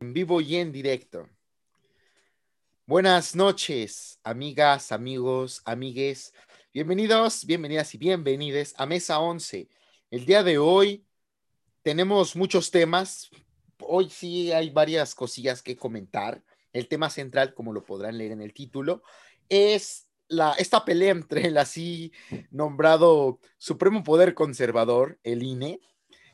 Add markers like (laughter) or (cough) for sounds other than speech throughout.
en vivo y en directo. Buenas noches, amigas, amigos, amigues. Bienvenidos, bienvenidas y bienvenides a Mesa 11. El día de hoy tenemos muchos temas. Hoy sí hay varias cosillas que comentar. El tema central, como lo podrán leer en el título, es la, esta pelea entre el así nombrado Supremo Poder Conservador, el INE,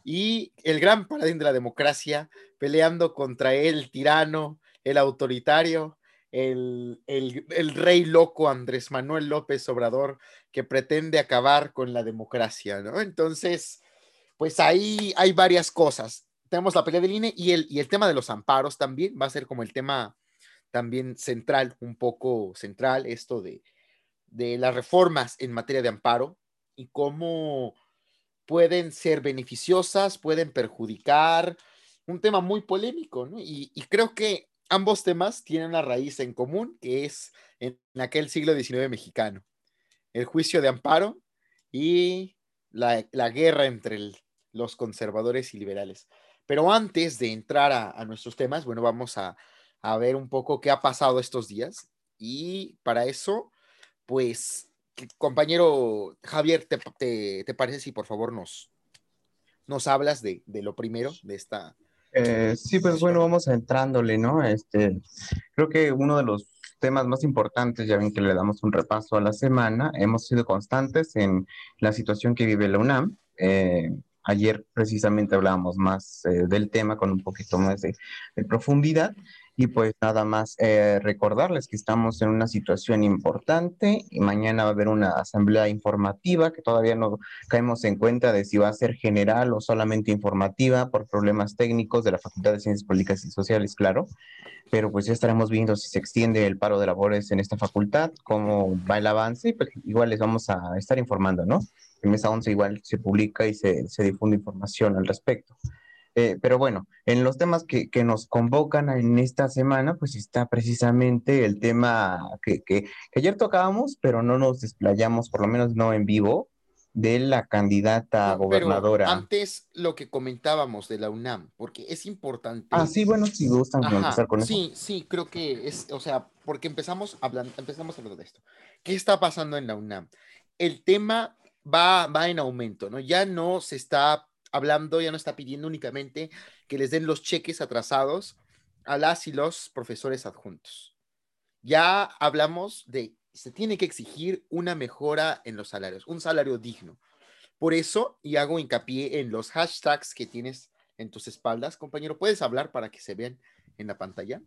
y el gran paladín de la democracia peleando contra el tirano, el autoritario, el, rey loco Andrés Manuel López Obrador que pretende acabar con la democracia, ¿no? Entonces, pues ahí hay varias cosas. Tenemos la pelea del INE y el, y el tema de los amparos también va a ser como el tema también central, un poco central, esto de, de las reformas en materia de amparo y cómo pueden ser beneficiosas, pueden perjudicar, un tema muy polémico, ¿no? Y, creo que ambos temas tienen una raíz en común, que es en, aquel siglo XIX mexicano, el juicio de amparo y la, guerra entre los conservadores y liberales. Pero antes de entrar a, nuestros temas, bueno, vamos a, ver un poco qué ha pasado estos días. Y para eso, pues compañero Javier, ¿te, parece si por favor nos, nos hablas de, lo primero de esta? Eh, sí, pues bueno, vamos entrándole, ¿no? Este, creo que uno de los temas más importantes, ya ven que le damos un repaso a la semana, hemos sido constantes en la situación que vive la UNAM. Eh, ayer precisamente hablábamos más eh, del tema con un poquito más de profundidad y pues nada más eh, recordarles que estamos en una situación importante y mañana va a haber una asamblea informativa que todavía no caemos en cuenta de si va a ser general o solamente informativa por problemas técnicos de la Facultad de Ciencias Políticas y Sociales, claro. Pero pues ya estaremos viendo si se extiende el paro de labores en esta facultad, cómo va el avance y pues igual les vamos a estar informando, ¿no? En Mesa 11 igual se publica y se, se difunde información al respecto. Eh, pero bueno, en los temas que, nos convocan en esta semana, pues está precisamente el tema que, ayer tocábamos, pero no nos desplayamos, por lo menos no en vivo, de la candidata gobernadora. antes lo que comentábamos de la UNAM, porque es importante. Ah, sí, bueno, si gustan empezar con sí, eso. Sí, sí, creo que es, o sea, porque empezamos hablando, empezamos hablando de esto. ¿Qué está pasando en la UNAM? El tema va, va en aumento, ¿no? Ya no se está hablando, ya no está pidiendo únicamente que les den los cheques atrasados a las y los profesores adjuntos. Ya hablamos de, se tiene que exigir una mejora en los salarios, un salario digno. Por eso, y hago hincapié en los hashtags que tienes en tus espaldas, compañero, ¿puedes hablar para que se vean en la pantalla?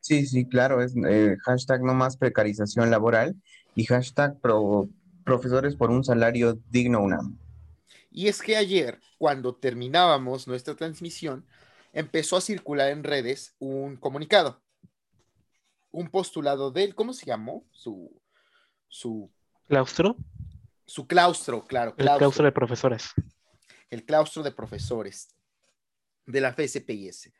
Sí, sí, claro, es eh, hashtag no más precarización laboral y hashtag profesores por un salario digno UNAM. Y es que ayer, cuando terminábamos nuestra transmisión, empezó a circular en redes un comunicado, un postulado de él, ¿cómo se llamó? Su, su claustro. Su claustro, claro. El claustro de profesores. El claustro de profesores de la FSPIS,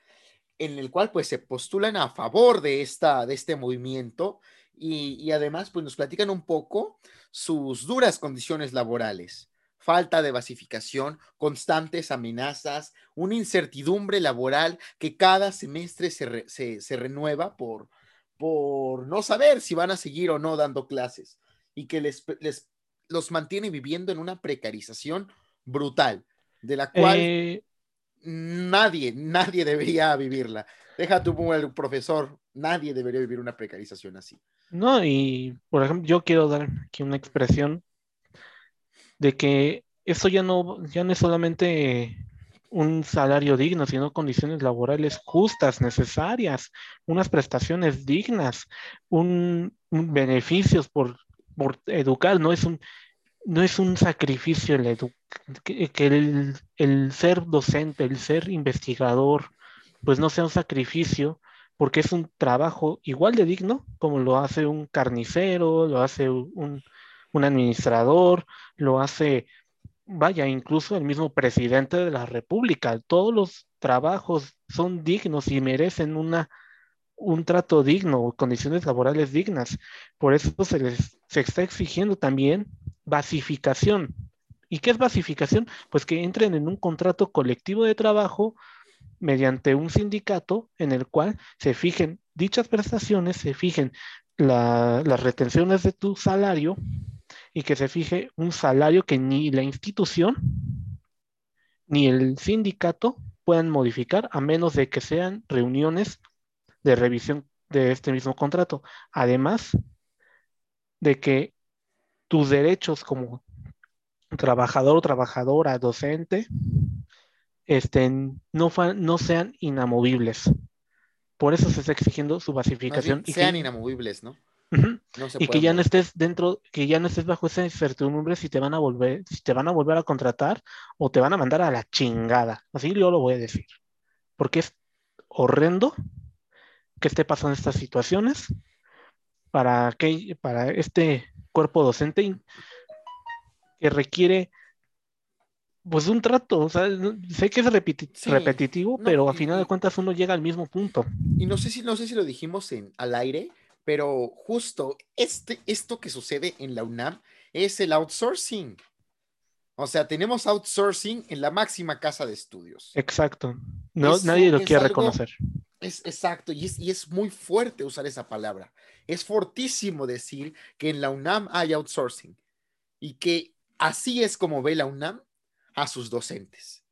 en el cual pues se postulan a favor de, esta, de este movimiento y, y además pues nos platican un poco sus duras condiciones laborales falta de basificación, constantes amenazas, una incertidumbre laboral que cada semestre se, renueva por, por no saber si van a seguir o no dando clases y que les, les los mantiene viviendo en una precarización brutal, de la cual eh, nadie, nadie debería vivirla. Deja tú el profesor, nadie debería vivir una precarización así. No, y por ejemplo, yo quiero dar aquí una expresión de que esto ya no, ya no es solamente un salario digno, sino condiciones laborales justas, necesarias, unas prestaciones dignas, un, beneficios por, por, educar, no es un, no es un sacrificio el que, el, el, ser docente, el ser investigador, pues no sea un sacrificio, porque es un trabajo igual de digno como lo hace un carnicero, lo hace un, un administrador, lo hace, vaya, incluso el mismo presidente de la República. Todos los trabajos son dignos y merecen una, un trato digno, condiciones laborales dignas. Por eso se les se está exigiendo también basificación. ¿Y qué es basificación? Pues que entren en un contrato colectivo de trabajo mediante un sindicato en el cual se fijen dichas prestaciones, se fijen las retenciones de tu salario y que se fije un salario que ni la institución ni el sindicato puedan modificar a menos de que sean reuniones de revisión de este mismo contrato. Además de que tus derechos como trabajador o trabajadora, docente, estén, no, no sean inamovibles. Por eso se está exigiendo su basificación. y sean inamovibles, ¿no? Y que ya no estés dentro, que ya no estés bajo esa incertidumbre si te van a volver, si te van a volver a contratar o te van a mandar a la chingada. Así yo lo voy a decir. Porque es horrendo que esté pasando estas situaciones para que para este cuerpo docente que requiere pues un trato, o sea, sé que es repetitivo, pero a final de cuentas uno llega al mismo punto. Y no sé si, no sé si lo dijimos en, al aire, pero justo este, esto que sucede en la UNAM es el outsourcing. O sea, tenemos outsourcing en la máxima casa de estudios. Exacto. No, nadie lo quiere reconocer. Es exacto, y es, y es muy fuerte usar esa palabra. Es fortísimo decir que en la UNAM hay outsourcing y que así es como ve la UNAM a sus docentes.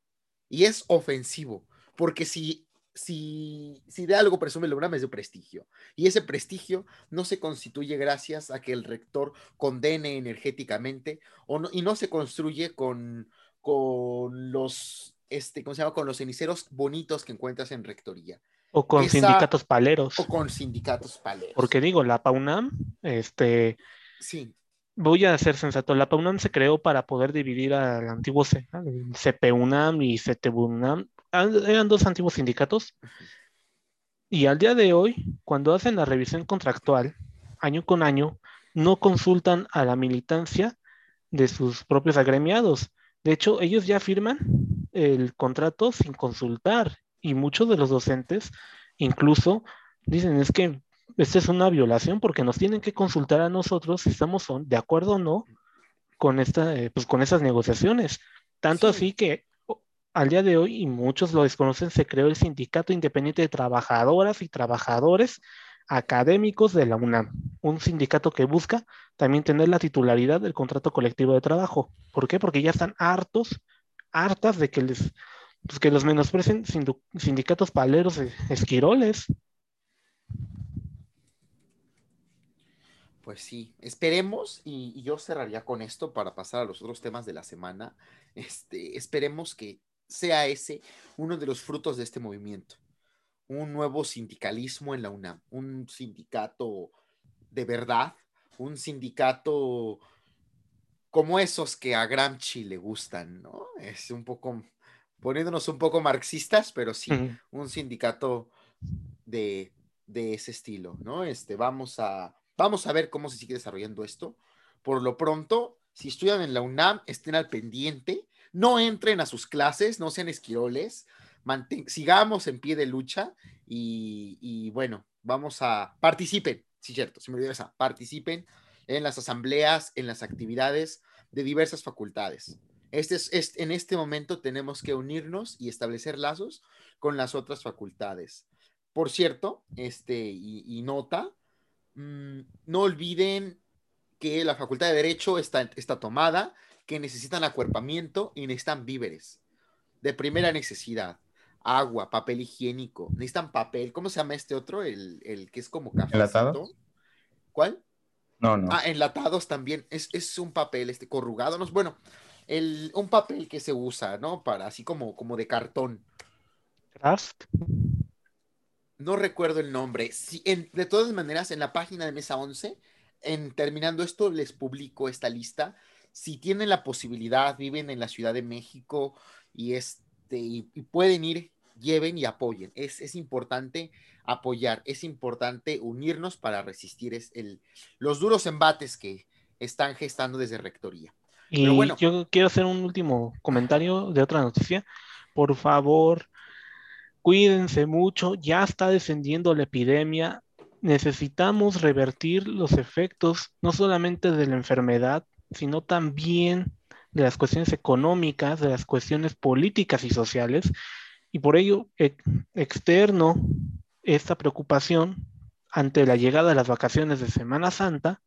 Y es ofensivo, porque si, si, si de algo presume la UNAM es de prestigio, y ese prestigio no se constituye gracias a que el rector condene energéticamente o no, y no se construye con, con los, este, ¿cómo se llama? Con los ceniceros bonitos que encuentras en rectoría. O con sindicatos paleros. O con sindicatos paleros. Porque digo, la PAUNAM, este, sí voy a ser sensato, la PAUNAM se creó para poder dividir al antiguo CPUNAM y CTUNAM. Eran dos antiguos sindicatos. Y al día de hoy, cuando hacen la revisión contractual, año con año, no consultan a la militancia de sus propios agremiados. De hecho, ellos ya firman el contrato sin consultar y muchos de los docentes incluso dicen es que esta es una violación porque nos tienen que consultar a nosotros si estamos de acuerdo o no con, esta, eh, pues con esas negociaciones. Tanto así que al día de hoy, y muchos lo desconocen, se creó el Sindicato Independiente de Trabajadoras y Trabajadores Académicos de la UNAM, un sindicato que busca también tener la titularidad del contrato colectivo de trabajo. ¿Por qué? Porque ya están hartos, hartas de que les pues que los menosprecien sindicatos paleros esquiroles. Pues sí, esperemos, y, yo cerraría con esto para pasar a los otros temas de la semana. Este, esperemos que sea ese uno de los frutos de este movimiento. Un nuevo sindicalismo en la UNAM, un sindicato de verdad, un sindicato como esos que a Gramsci le gustan, ¿no? Es un poco, poniéndonos un poco marxistas, pero sí, un sindicato de, de ese estilo, ¿no? Este, vamos a Vamos a ver cómo se sigue desarrollando esto. Por lo pronto, si estudian en la UNAM, estén al pendiente, no entren a sus clases, no sean esquiroles, sigamos en pie de lucha y, bueno, vamos a participen, sí, cierto, se me olvidó esa, participen en las asambleas, en las actividades de diversas facultades. Este es, en este momento tenemos que unirnos y establecer lazos con las otras facultades. Por cierto, este, y nota, Mm, no olviden que la Facultad de Derecho está, está tomada, que necesitan acuerpamiento y necesitan víveres de primera necesidad. Agua, papel higiénico, necesitan papel. ¿Cómo se llama este otro? El, que es como café. ¿Enlatados? ¿Cuál? No, no. Ah, enlatados también. Es, un papel este corrugado. No, bueno, el, un papel que se usa, ¿no? Para así como, como de cartón. Craft no recuerdo el nombre. Si, de todas maneras, en la página de Mesa 11, en, terminando esto, les publico esta lista. Si tienen la posibilidad, viven en la Ciudad de México y, este, y, pueden ir, lleven y apoyen. Es, es, importante apoyar, es importante unirnos para resistir es el, los duros embates que están gestando desde Rectoría. Y bueno, yo quiero hacer un último comentario de otra noticia. Por favor, Cuídense mucho, ya está descendiendo la epidemia. Necesitamos revertir los efectos no solamente de la enfermedad, sino también de las cuestiones económicas, de las cuestiones políticas y sociales. Y por ello externo esta preocupación ante la llegada de las vacaciones de Semana Santa,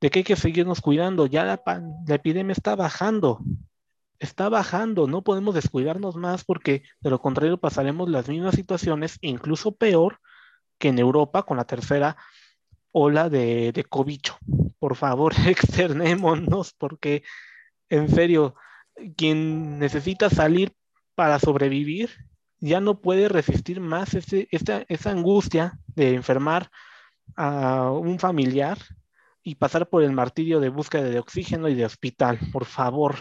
de que hay que seguirnos cuidando. Ya la, la epidemia está bajando, está bajando, no podemos descuidarnos más porque de lo contrario pasaremos las mismas situaciones, incluso peor que en Europa con la tercera ola de, de cobicho. Por favor, (laughs) externémonos porque en serio, quien necesita salir para sobrevivir ya no puede resistir más esa angustia de enfermar a un familiar y pasar por el martirio de búsqueda de oxígeno y de hospital. Por favor,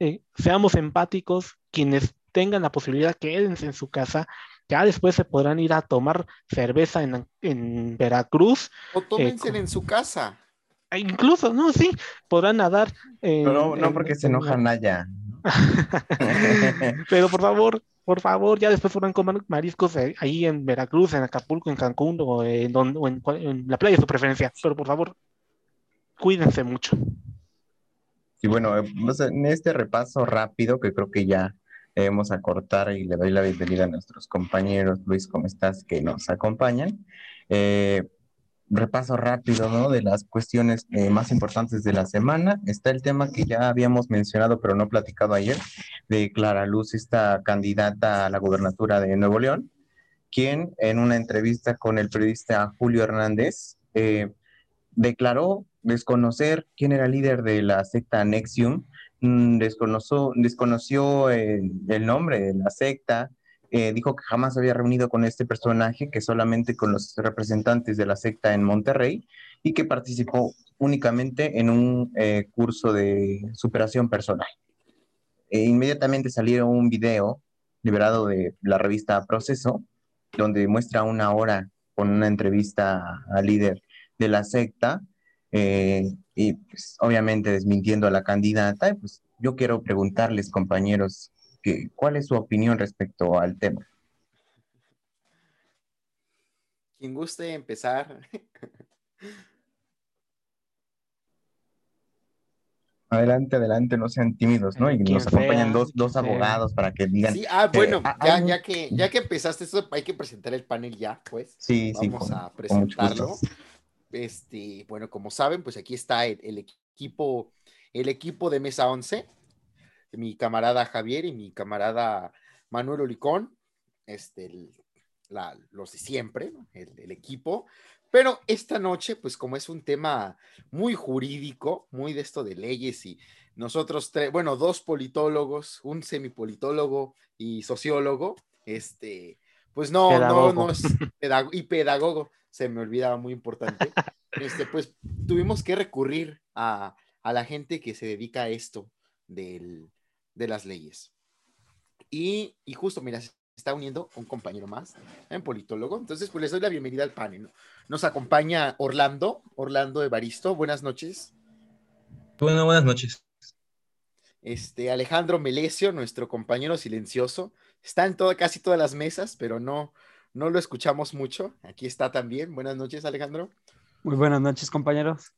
eh, seamos empáticos, quienes tengan la posibilidad, quédense en su casa. Ya después se podrán ir a tomar cerveza en, Veracruz. O tómense en su casa. E incluso, no, sí, podrán nadar. no, no, porque se enojan allá. (laughs) Pero por favor, por favor, ya después podrán comer mariscos eh, ahí en Veracruz, en Acapulco, en Cancún o, en, en, la playa de su preferencia. Pero por favor, cuídense mucho. Y bueno, pues, en este repaso rápido que creo que ya debemos acortar y le doy la bienvenida a nuestros compañeros, Luis, ¿cómo estás? Que nos acompañan. Eh, repaso rápido, ¿no? De las cuestiones eh, más importantes de la semana. Está el tema que ya habíamos mencionado, pero no platicado ayer, de Clara Luz, esta candidata a la gobernatura de Nuevo León, quien en una entrevista con el periodista Julio Hernández eh, declaró desconocer quién era líder de la secta Nexium, mm, desconoció, desconoció eh, el nombre de la secta, eh, dijo que jamás había reunido con este personaje, que solamente con los representantes de la secta en Monterrey y que participó únicamente en un eh, curso de superación personal. E inmediatamente salió un video liberado de la revista Proceso, donde muestra una hora con una entrevista al líder de la secta eh, y pues, obviamente desmintiendo a la candidata. Pues yo quiero preguntarles, compañeros, ¿Cuál es su opinión respecto al tema? Quien guste empezar. (laughs) Adelante, adelante, no sean tímidos, ¿no? Y nos acompañan dos, dos abogados para que digan. Sí, ah, bueno, ah, ya, ya, que, ya que empezaste esto, hay que presentar el panel ya, pues. Sí, sí. Vamos a presentarlo. Este, bueno, como saben, pues aquí está el, el, equipo, el equipo de Mesa 11 mi camarada Javier y mi camarada Manuel Olicón, este, los de siempre, el, equipo. Pero esta noche, pues como es un tema muy jurídico, muy de esto de leyes y nosotros, tres, bueno, dos politólogos, un semipolitólogo y sociólogo, este, pues no, no, no es y pedagogo, se me olvidaba muy importante, (laughs) este, pues tuvimos que recurrir a, a la gente que se dedica a esto del, de las leyes. Y, justo, mira, se está uniendo un compañero más, en politólogo. Entonces, pues les doy la bienvenida al panel. Nos acompaña Orlando, Orlando Evaristo. Buenas noches. Bueno, buenas noches. Este, Alejandro Melesio, nuestro compañero silencioso, está en todo, casi todas las mesas, pero no, no lo escuchamos mucho. Aquí está también. Buenas noches, Alejandro. Muy buenas noches, compañeros.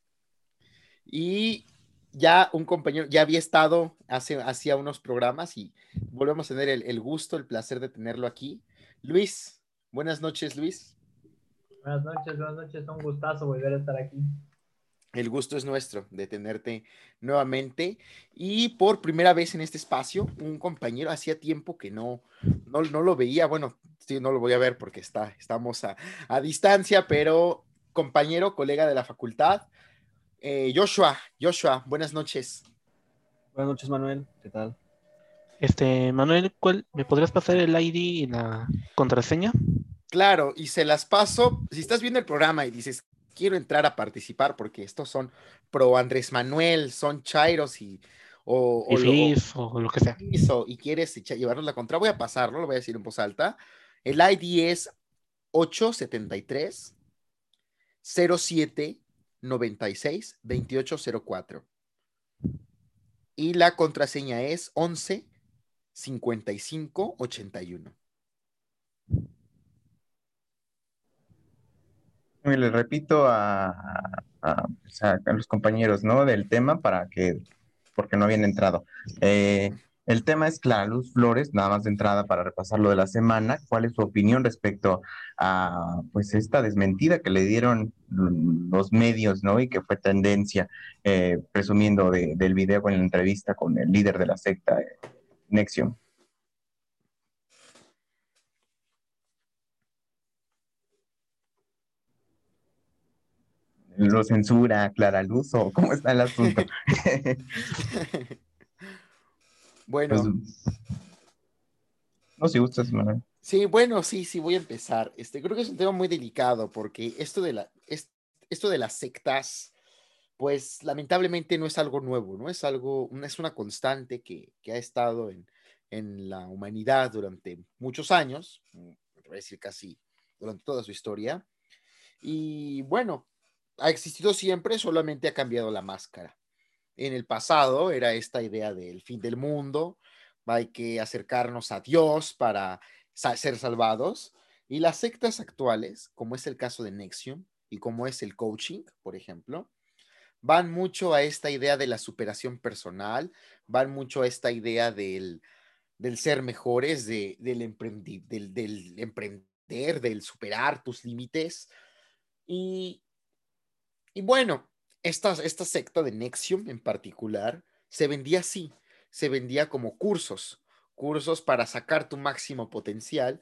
Y ya un compañero, ya había estado hace, hacía unos programas y volvemos a tener el, gusto, el placer de tenerlo aquí. Luis, buenas noches, Luis. Buenas noches, buenas noches, un gustazo volver a estar aquí. El gusto es nuestro de tenerte nuevamente y por primera vez en este espacio, un compañero, hacía tiempo que no, no, lo veía, bueno, sí, no lo voy a ver porque está, estamos a, a distancia, pero compañero, colega de la facultad, eh, Joshua, Joshua, buenas noches. Buenas noches, Manuel. ¿Qué tal? Este, Manuel, ¿cuál, ¿me podrías pasar el ID y la contraseña? Claro, y se las paso. Si estás viendo el programa y dices, quiero entrar a participar porque estos son pro Andrés Manuel, son Chairos y o, o, lo, que sea. y quieres llevarnos la contra, voy a pasarlo, lo voy a decir en voz alta. El ID es 873 07 96 2804. Y la contraseña es 11 55 81. Le repito a, pues, a, los compañeros ¿no? del tema para que, porque no habían entrado. Eh, El tema es Clara Luz Flores, nada más de entrada para repasar lo de la semana. ¿Cuál es su opinión respecto a pues esta desmentida que le dieron los medios, ¿no? Y que fue tendencia, eh, presumiendo del video con la entrevista con el líder de la secta, eh, Nexium. ¿Lo censura Clara Luz o cómo está el asunto? (laughs) Bueno. Pues, no, si gustas, Manuel. Sí, bueno, sí, sí, voy a empezar. Este, creo que es un tema muy delicado porque esto de, la, esto de las sectas, pues lamentablemente no es algo nuevo, ¿no? Es algo, es una constante que, ha estado en, en, la humanidad durante muchos años, voy a decir casi durante toda su historia. Y bueno, ha existido siempre, solamente ha cambiado la máscara en el pasado era esta idea del fin del mundo, hay que acercarnos a Dios para ser salvados. Y las sectas actuales, como es el caso de Nexium y como es el coaching, por ejemplo, van mucho a esta idea de la superación personal, van mucho a esta idea del, ser mejores, del, del, del emprender, del superar tus límites. Y, y bueno, esta, secta de Nexium en particular se vendía así, se vendía como cursos, cursos para sacar tu máximo potencial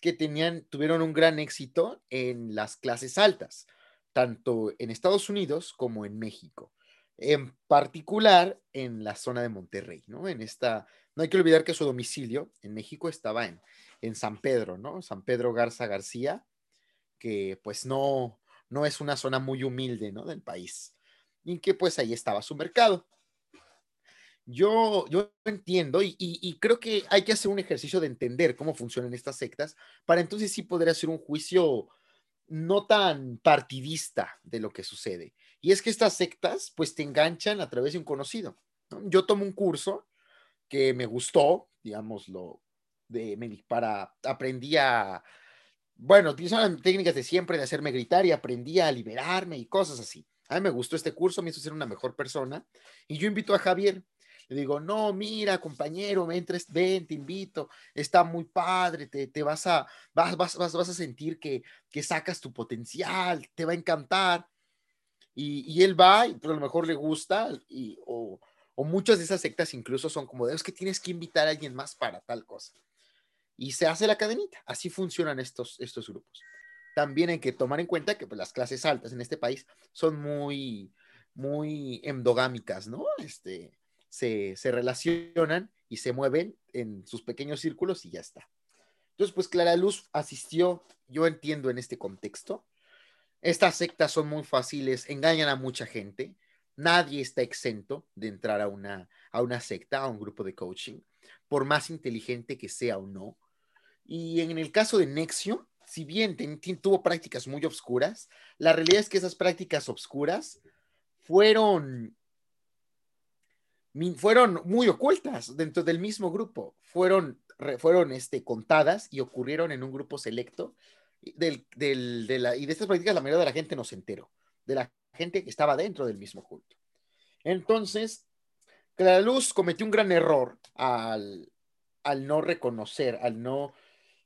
que tenían, tuvieron un gran éxito en las clases altas, tanto en Estados Unidos como en México. En particular en la zona de Monterrey, ¿no? En esta, no hay que olvidar que su domicilio en México estaba en, en San Pedro, ¿no? San Pedro Garza García, que pues no, no es una zona muy humilde, ¿no? Del país y que pues ahí estaba su mercado. Yo, yo entiendo y, creo que hay que hacer un ejercicio de entender cómo funcionan estas sectas para entonces sí poder hacer un juicio no tan partidista de lo que sucede. Y es que estas sectas pues te enganchan a través de un conocido. Yo tomo un curso que me gustó, digámoslo, de, para aprendí a, bueno, utilizaban técnicas de siempre de hacerme gritar y aprendí a liberarme y cosas así a me gustó este curso, me hizo ser una mejor persona. Y yo invito a Javier. Le digo, no, mira, compañero, entres, ven, te invito, está muy padre, te, te vas, a, vas, vas, vas, a sentir que, que sacas tu potencial, te va a encantar. Y, y él va, y pues, a lo mejor le gusta, y, o, o muchas de esas sectas incluso son como, es que tienes que invitar a alguien más para tal cosa. Y se hace la cadenita. Así funcionan estos, estos grupos también hay que tomar en cuenta que pues, las clases altas en este país son muy, muy endogámicas, ¿no? Este, se, se relacionan y se mueven en sus pequeños círculos y ya está. Entonces, pues Clara Luz asistió, yo entiendo en este contexto. Estas sectas son muy fáciles, engañan a mucha gente. Nadie está exento de entrar a una, a una secta, a un grupo de coaching, por más inteligente que sea o no. Y en el caso de Nexium, si bien tuvo prácticas muy obscuras, la realidad es que esas prácticas obscuras fueron, fueron muy ocultas dentro del mismo grupo, fueron, fueron este, contadas y ocurrieron en un grupo selecto. Del, de la, y de estas prácticas la mayoría de la gente no se enteró, de la gente que estaba dentro del mismo culto. Entonces, la Luz cometió un gran error al, al no reconocer, al no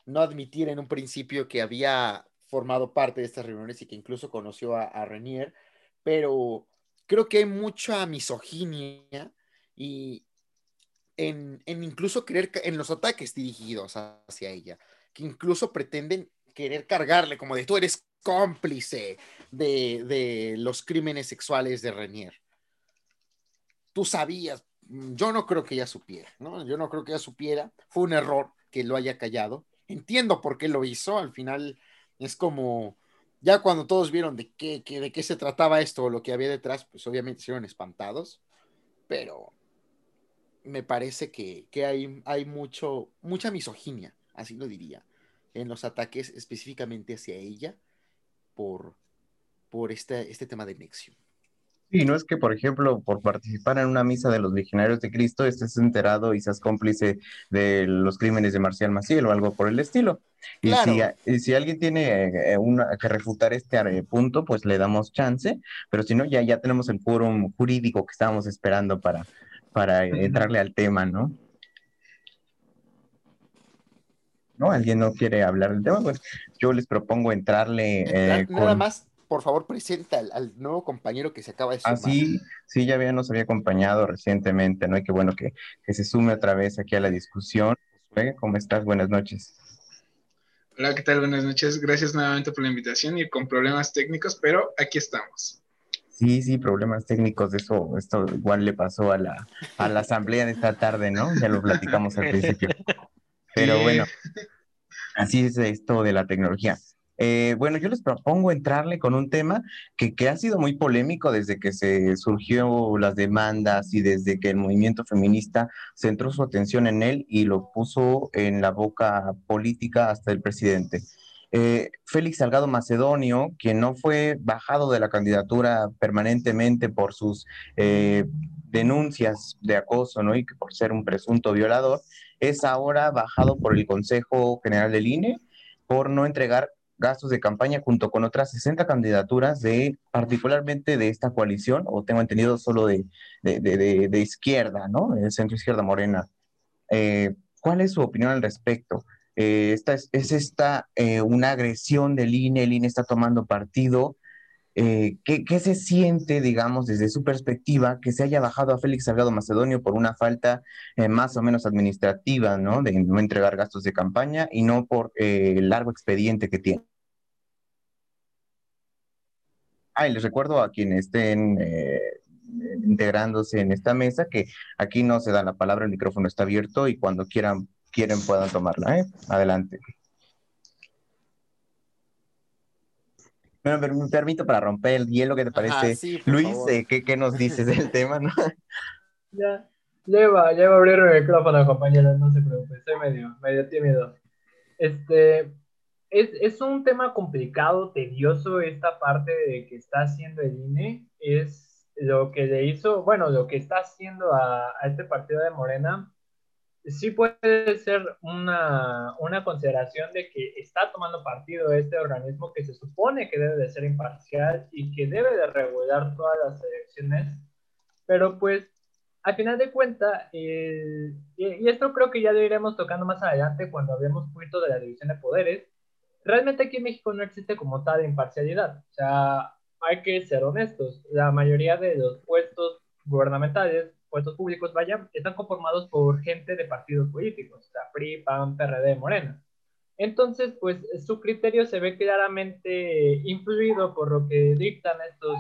no admitir en un principio que había formado parte de estas reuniones y que incluso conoció a, Renier, pero creo que hay mucha misoginia y en, incluso querer, en los ataques dirigidos hacia ella, que incluso pretenden querer cargarle como de tú eres cómplice de, de los crímenes sexuales de Renier. Tú sabías, yo no creo que ella supiera, ¿no? Yo no creo que ella supiera, fue un error que lo haya callado, entiendo por qué lo hizo, al final es como, ya cuando todos vieron de qué, de qué se trataba esto o lo que había detrás, pues obviamente se espantados, pero me parece que, hay, hay mucho, mucha misoginia, así lo diría, en los ataques específicamente hacia ella por, por este, este tema de Nexium. Sí, no es que, por ejemplo, por participar en una misa de los legionarios de Cristo estés enterado y seas cómplice de los crímenes de Marcial Maciel o algo por el estilo. Y, si, si, alguien tiene eh, una, que refutar este eh, punto, pues le damos chance, pero si no, ya, ya tenemos el quórum jurídico que estábamos esperando para, para entrarle al tema, ¿no? ¿no? ¿Alguien no quiere hablar del tema? Pues yo les propongo entrarle. Eh, nada más, por favor, presenta al, nuevo compañero que se acaba de sumar. Ah, sí, sí, ya había, nos había acompañado recientemente, ¿no? Y qué bueno que, que se sume otra vez aquí a la discusión. ¿Cómo estás? Buenas noches. Hola, ¿qué tal? Buenas noches. Gracias nuevamente por la invitación y con problemas técnicos, pero aquí estamos. Sí, sí, problemas técnicos, eso, esto igual le pasó a la, a la asamblea de esta tarde, ¿no? Ya lo platicamos al principio. (laughs) Pero bueno, así es esto de la tecnología. Eh, bueno, yo les propongo entrarle con un tema que, que, ha sido muy polémico desde que se surgió las demandas y desde que el movimiento feminista centró su atención en él y lo puso en la boca política hasta el presidente. Eh, Félix Salgado Macedonio, quien no fue bajado de la candidatura permanentemente por sus eh, denuncias de acoso, ¿no? Y por ser un presunto violador, es ahora bajado por el Consejo General del INE por no entregar gastos de campaña junto con otras 60 candidaturas de, particularmente de esta coalición, o tengo entendido solo de, de, izquierda, ¿no? El centro izquierda morena. Eh, ¿Cuál es su opinión al respecto? Eh, esta es, esta eh, una agresión del INE, el INE está tomando partido. Eh, ¿qué, se siente, digamos, desde su perspectiva, que se haya bajado a Félix Salgado Macedonio por una falta más o menos administrativa, ¿no? De no entregar gastos de campaña y no por el largo expediente que tiene. Ah, y les recuerdo a quienes estén integrándose en esta mesa que aquí no se da la palabra, el micrófono está abierto y cuando quieran quieren puedan tomarla. ¿eh? Adelante. Bueno, me permito para romper el hielo, ¿qué te parece? Luis, eh, ¿qué, nos dices del (laughs) tema? ¿no? Ya, lleva, lleva a abrir el micrófono, compañero, no se preocupe, soy medio, medio tímido. Este, es, es, un tema complicado, tedioso, esta parte de que está haciendo el INE, es lo que le hizo, bueno, lo que está haciendo a, a este partido de Morena, sí puede ser una, una, consideración de que está tomando partido este organismo que se supone que debe de ser imparcial y que debe de regular todas las elecciones, pero pues al final de cuentas, y, esto creo que ya lo iremos tocando más adelante cuando hablemos poquito de la división de poderes, realmente aquí en México no existe como tal imparcialidad, o sea, hay que ser honestos, la mayoría de los puestos gubernamentales puestos públicos, vaya, están conformados por gente de partidos políticos, o sea, PRI, PAN, PRD, Morena. Entonces, pues su criterio se ve claramente influido por lo que dictan estos,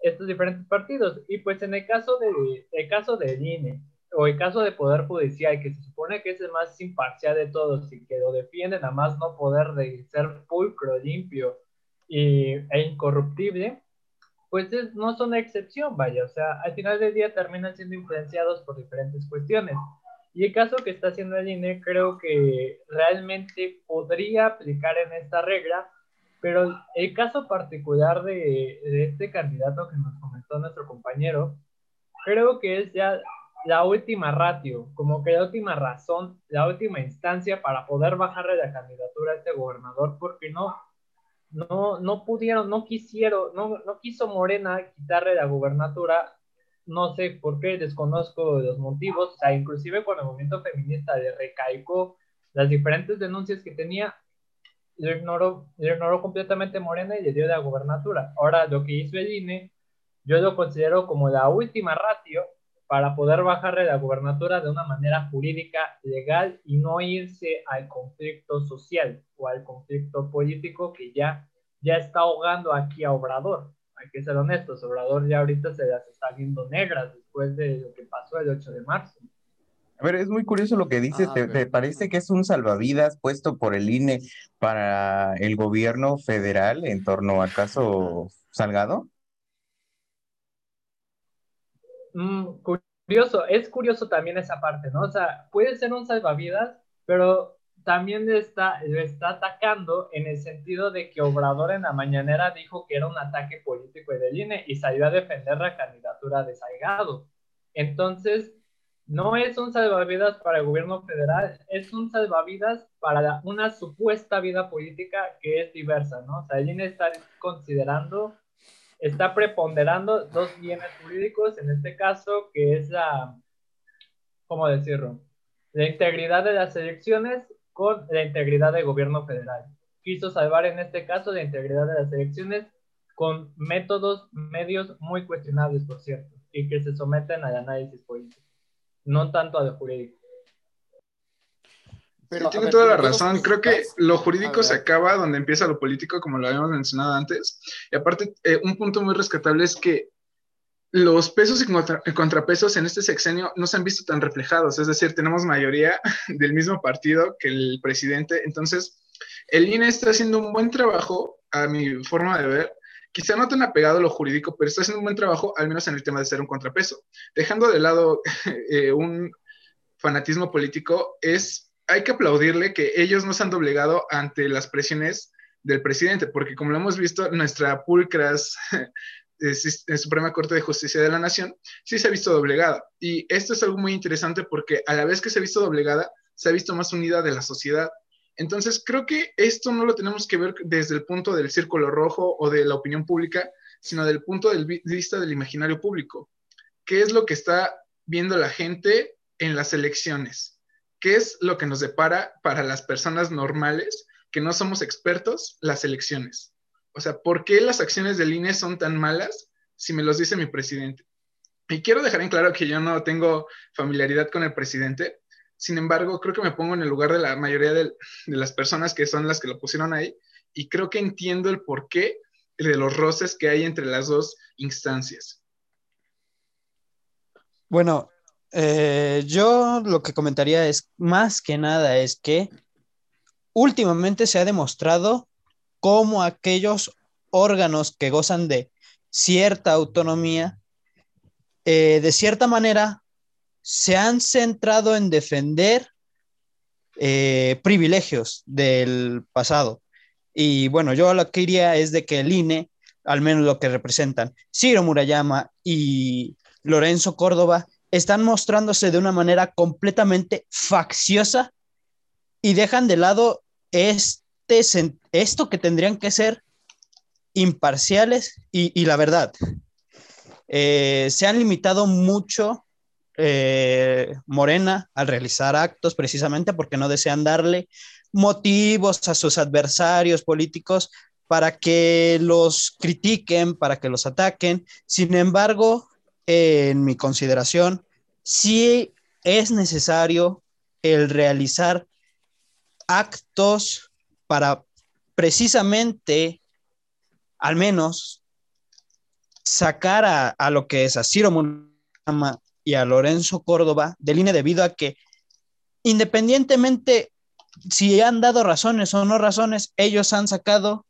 estos diferentes partidos. Y pues en el caso, de, el caso del INE o el caso de Poder Judicial, que se supone que es el más imparcial de todos y que lo defienden a más no poder de ser pulcro, limpio y, e incorruptible, pues no son excepción, vaya, o sea, al final del día terminan siendo influenciados por diferentes cuestiones. Y el caso que está haciendo el INE creo que realmente podría aplicar en esta regla, pero el caso particular de, de este candidato que nos comentó nuestro compañero, creo que es ya la última ratio, como que la última razón, la última instancia para poder bajarle la candidatura a este gobernador, porque no, no, no pudieron, no quisieron, no, no quiso Morena quitarle la gubernatura, no sé por qué, desconozco los motivos, o sea, inclusive cuando el movimiento feminista le recaicó las diferentes denuncias que tenía, lo ignoró, lo ignoró completamente Morena y le dio la gubernatura. Ahora, lo que hizo el INE, yo lo considero como la última ratio para poder bajarle la gubernatura de una manera jurídica, legal y no irse al conflicto social o al conflicto político que ya, ya está ahogando aquí a Obrador. Hay que ser honestos, Obrador ya ahorita se las está viendo negras después de lo que pasó el 8 de marzo. A ver, es muy curioso lo que dices. ¿Te, ¿Te, parece que es un salvavidas puesto por el INE para el gobierno federal en torno a caso Salgado? Mm, curioso, es curioso también esa parte, ¿no? O sea, puede ser un salvavidas, pero también está, está atacando en el sentido de que Obrador en la mañanera dijo que era un ataque político del INE y salió a defender la candidatura de Salgado. Entonces, no es un salvavidas para el gobierno federal, es un salvavidas para una supuesta vida política que es diversa, ¿no? O sea, el INE está considerando está preponderando dos bienes jurídicos, en este caso, que es la, ¿cómo decirlo? La integridad de las elecciones con la integridad del gobierno federal. Quiso salvar en este caso la integridad de las elecciones con métodos, medios muy cuestionables, por cierto, y que se someten al análisis político, no tanto a lo jurídico. Pero, tiene toda la razón. Creo que lo jurídico se acaba donde empieza lo político, como lo habíamos mencionado antes. Y aparte, eh, un punto muy rescatable es que los pesos y contrapesos en este sexenio no se han visto tan reflejados. Es decir, tenemos mayoría (laughs) del mismo partido que el presidente. Entonces, el INE está haciendo un buen trabajo, a mi forma de ver. Quizá no tan apegado a lo jurídico, pero está haciendo un buen trabajo, al menos en el tema de ser un contrapeso. Dejando de lado (laughs) eh, un fanatismo político, es hay que aplaudirle que ellos no se han doblegado ante las presiones del presidente, porque como lo hemos visto, nuestra pulcras (laughs) Suprema Corte de Justicia de la Nación sí se ha visto doblegada. Y esto es algo muy interesante porque a la vez que se ha visto doblegada, se ha visto más unida de la sociedad. Entonces, creo que esto no lo tenemos que ver desde el punto del círculo rojo o de la opinión pública, sino del punto de vista del imaginario público. ¿Qué es lo que está viendo la gente en las elecciones? ¿Qué es lo que nos depara para las personas normales que no somos expertos las elecciones? O sea, ¿por qué las acciones del INE son tan malas si me los dice mi presidente? Y quiero dejar en claro que yo no tengo familiaridad con el presidente. Sin embargo, creo que me pongo en el lugar de la mayoría de, las personas que son las que lo pusieron ahí y creo que entiendo el porqué de los roces que hay entre las dos instancias. Bueno, eh, yo lo que comentaría es más que nada es que últimamente se ha demostrado cómo aquellos órganos que gozan de cierta autonomía, eh, de cierta manera, se han centrado en defender eh, privilegios del pasado. Y bueno, yo lo que diría es de que el INE, al menos lo que representan Ciro Murayama y Lorenzo Córdoba, están mostrándose de una manera completamente facciosa y dejan de lado este, esto que tendrían que ser imparciales y, la verdad. Eh, se han limitado mucho eh, Morena al realizar actos precisamente porque no desean darle motivos a sus adversarios políticos para que los critiquen, para que los ataquen. Sin embargo, en mi consideración, sí es necesario el realizar actos para precisamente, al menos, sacar a, lo que es a Ciro Munama y a Lorenzo Córdoba de línea debido a que independientemente si han dado razones o no razones, ellos han sacado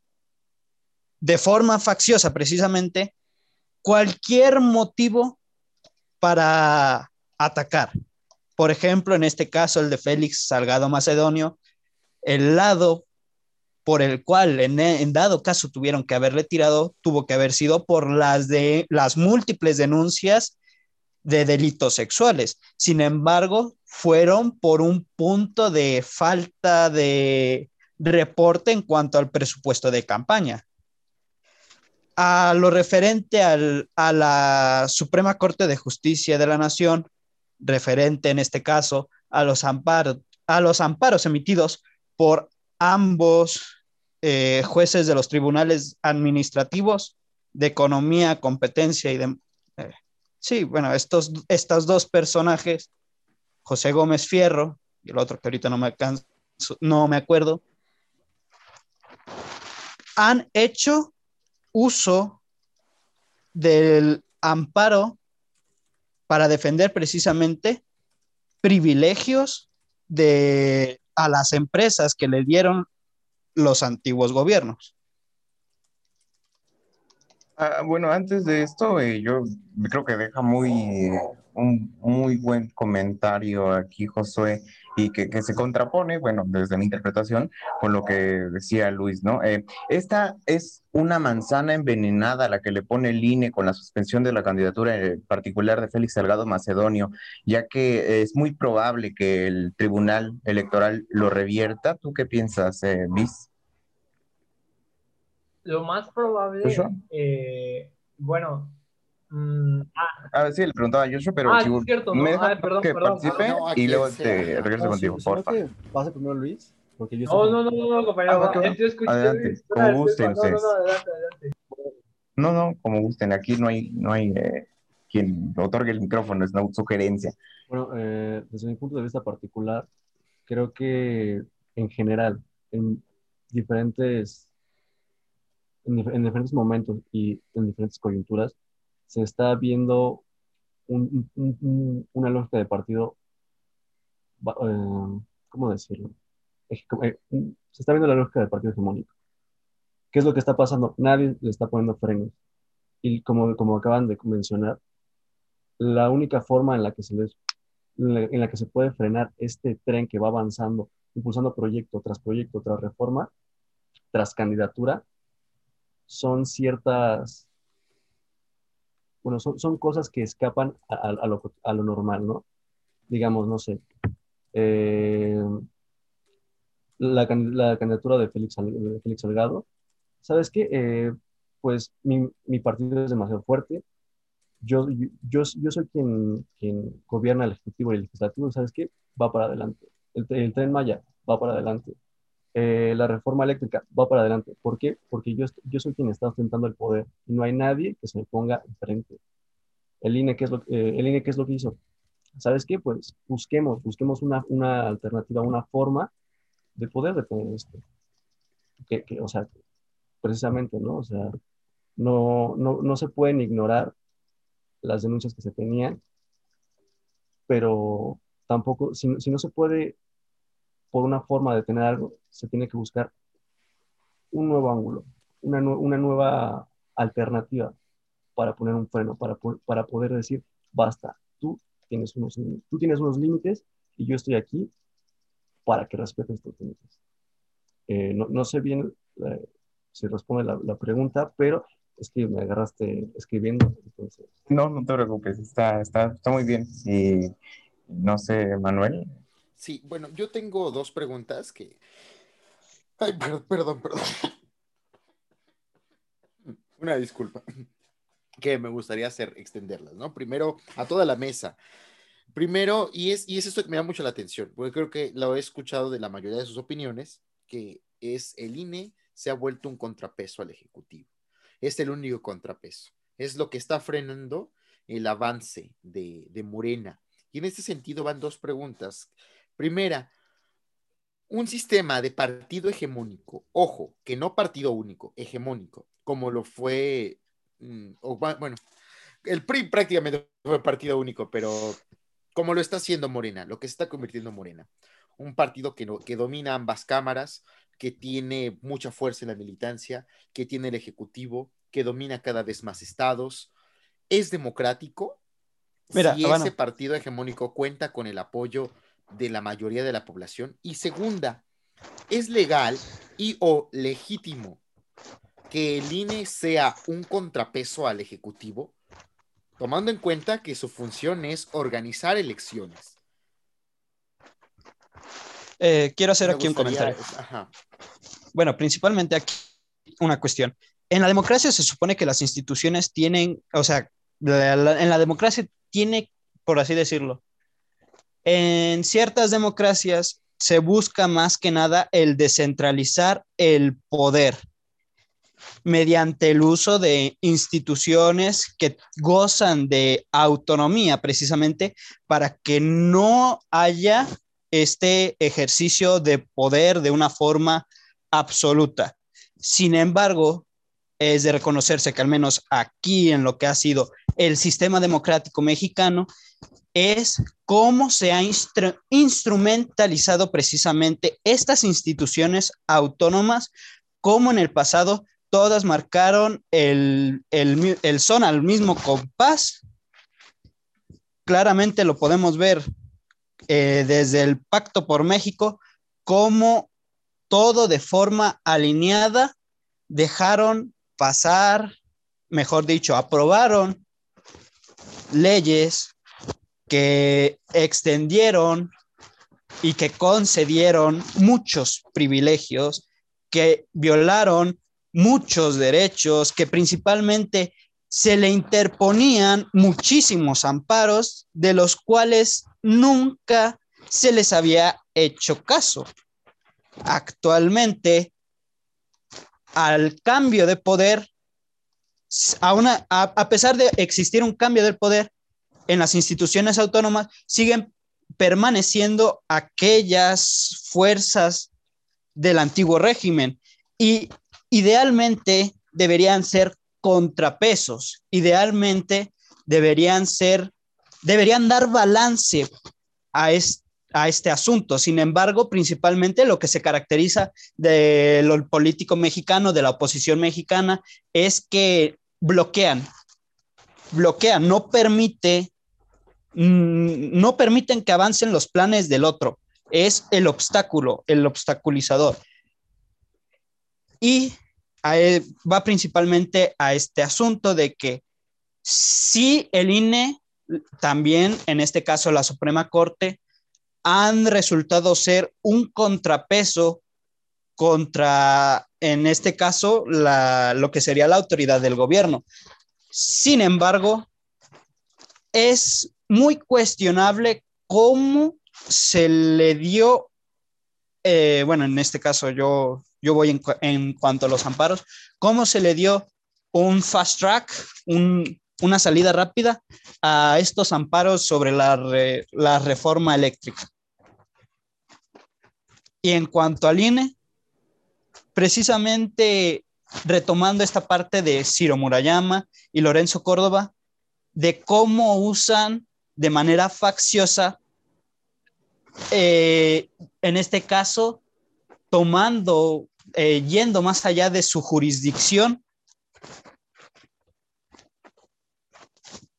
de forma facciosa precisamente cualquier motivo para atacar. Por ejemplo, en este caso, el de Félix Salgado Macedonio, el lado por el cual en, dado caso tuvieron que haberle tirado, tuvo que haber sido por las, de, las múltiples denuncias de delitos sexuales. Sin embargo, fueron por un punto de falta de reporte en cuanto al presupuesto de campaña a lo referente a la Suprema Corte de Justicia de la Nación, referente en este caso a los amparos, a los amparos emitidos por ambos eh, jueces de los tribunales administrativos de economía, competencia y de... Eh, sí, bueno, estos, dos personajes, José Gómez Fierro y el otro que ahorita no me, no me acuerdo, han hecho uso del amparo para defender precisamente privilegios de, a las empresas que le dieron los antiguos gobiernos. Ah, bueno, antes de esto, eh, yo creo que deja muy un muy buen comentario aquí, Josué, y que, se contrapone, bueno, desde mi interpretación, con lo que decía Luis, ¿no? Eh, esta es una manzana envenenada la que le pone el INE con la suspensión de la candidatura en particular de Félix Salgado Macedonio, ya que es muy probable que el Tribunal Electoral lo revierta. ¿Tú qué piensas, eh, Lo más probable, eh, bueno, Mm, ah. A ver, sí, le preguntaba a Joshua, pero ah, si es cierto, me ah, perdón, que perdón, participe y luego te regreso contigo, por favor. Pasa primero Luis. Porque yo no, no, no, no, compañero. Ah, adelante, como gusten no, no, no, adelante, adelante. No, no, como gusten. Aquí no hay, no hay eh, quien otorgue el micrófono, es una sugerencia. Bueno, eh, desde mi punto de vista particular, creo que en general, en diferentes, en, en diferentes momentos y en diferentes coyunturas, se está viendo un, un, una lógica de partido, eh, ¿cómo decirlo? Eh, se está viendo la lógica del partido hegemónico. ¿Qué es lo que está pasando? Nadie le está poniendo frenos. Y como, como acaban de mencionar, la única forma en la que se en la que se puede frenar este tren que va avanzando, impulsando proyecto tras proyecto, tras reforma, tras candidatura, son ciertas, bueno, son, son cosas que escapan a, lo, a, lo, normal, ¿no? Digamos, no sé, eh, la, la, candidatura de Félix, de Félix ¿sabes qué? Eh, pues mi, mi partido es demasiado fuerte, yo, yo, yo soy quien, quien gobierna el Ejecutivo y el Legislativo, ¿sabes qué? Va para adelante. El, el tren Maya va para adelante. Eh, la reforma eléctrica va para adelante. ¿Por qué? Porque yo, yo soy quien está ostentando el poder y no hay nadie que se me ponga enfrente. El INE, ¿qué es lo, eh, el INE, ¿qué es lo que hizo? ¿Sabes qué? Pues busquemos, busquemos una, una alternativa, una forma de poder detener esto. Que, que, o sea, precisamente, ¿no? O sea, no, no, no se pueden ignorar las denuncias que se tenían, pero tampoco, si, si no se puede por una forma de tener algo, se tiene que buscar un nuevo ángulo, una, una nueva alternativa para poner un freno, para, para poder decir, basta, tú tienes, unos, tú tienes unos límites y yo estoy aquí para que respetes estos límites. Eh, no, no, sé bien eh, si responde la, la, pregunta, pero es que me agarraste escribiendo. Entonces. No, no te preocupes, está, está, está muy bien. Y no sé, Manuel. Sí, bueno, yo tengo dos preguntas que... Ay, perdón, perdón. (laughs) Una disculpa. (laughs) Que me gustaría hacer, extenderlas, ¿no? Primero, a toda la mesa. Primero, y es, y es esto que me da mucho la atención, porque creo que lo he escuchado de la mayoría de sus opiniones, que es el INE se ha vuelto un contrapeso al Ejecutivo es el único contrapeso. Es lo que está frenando el avance de, de Morena. Y en este sentido van dos preguntas. Primera, un sistema de partido hegemónico, ojo, que no partido único, hegemónico, como lo fue, mm, o, bueno, el PRI prácticamente fue partido único, pero como lo está haciendo Morena, lo que se está convirtiendo en Morena, un partido que, no, que domina ambas cámaras, que tiene mucha fuerza en la militancia, que tiene el Ejecutivo, que domina cada vez más estados. ¿Es democrático? Mira, si ese partido hegemónico cuenta con el apoyo de la mayoría de la población. Y segunda, ¿es legal y o legítimo que el INE sea un contrapeso al Ejecutivo? Tomando en cuenta que su función es organizar elecciones. Eh, quiero hacer Me aquí gustaría, un comentario. Ajá. Bueno, principalmente aquí una cuestión. En la democracia se supone que las instituciones tienen, o sea, la, la, en la democracia tiene, por así decirlo, en ciertas democracias se busca más que nada el descentralizar el poder mediante el uso de instituciones que gozan de autonomía precisamente para que no haya este ejercicio de poder de una forma absoluta. Sin embargo, es de reconocerse que al menos aquí en lo que ha sido el sistema democrático mexicano, es cómo se ha instru instrumentalizado precisamente estas instituciones autónomas, como en el pasado todas marcaron el, el, son al mismo compás. Claramente lo podemos ver eh, desde el Pacto por México, como todo de forma alineada dejaron pasar, mejor dicho, aprobaron leyes que extendieron y que concedieron muchos privilegios, que violaron muchos derechos, que principalmente se le interponían muchísimos amparos de los cuales nunca se les había hecho caso. actualmente al cambio de poder, a, una, a, pesar de existir un cambio del poder en las instituciones autónomas, siguen permaneciendo aquellas fuerzas del antiguo régimen y idealmente deberían ser contrapesos, idealmente deberían ser, deberían dar balance a, este a este asunto. Sin embargo, principalmente lo que se caracteriza de lo político mexicano, de la oposición mexicana, es que bloquean, bloquean, no permite, no permiten que avancen los planes del otro. Es el obstáculo, el obstaculizador. Y va principalmente a este asunto de que si el INE, también en este caso la Suprema Corte, han resultado ser un contrapeso contra, en este caso, lo que sería la autoridad del gobierno. Sin embargo, es muy cuestionable cómo se le dio, eh, bueno, en este caso yo, yo voy en, cuanto a los amparos, cómo se le dio un fast track, una salida rápida a estos amparos sobre la reforma eléctrica. Y en cuanto al INE, precisamente retomando esta parte de Ciro Murayama y Lorenzo Córdoba, de cómo usan de manera facciosa, eh, en este caso, tomando, eh, yendo más allá de su jurisdicción.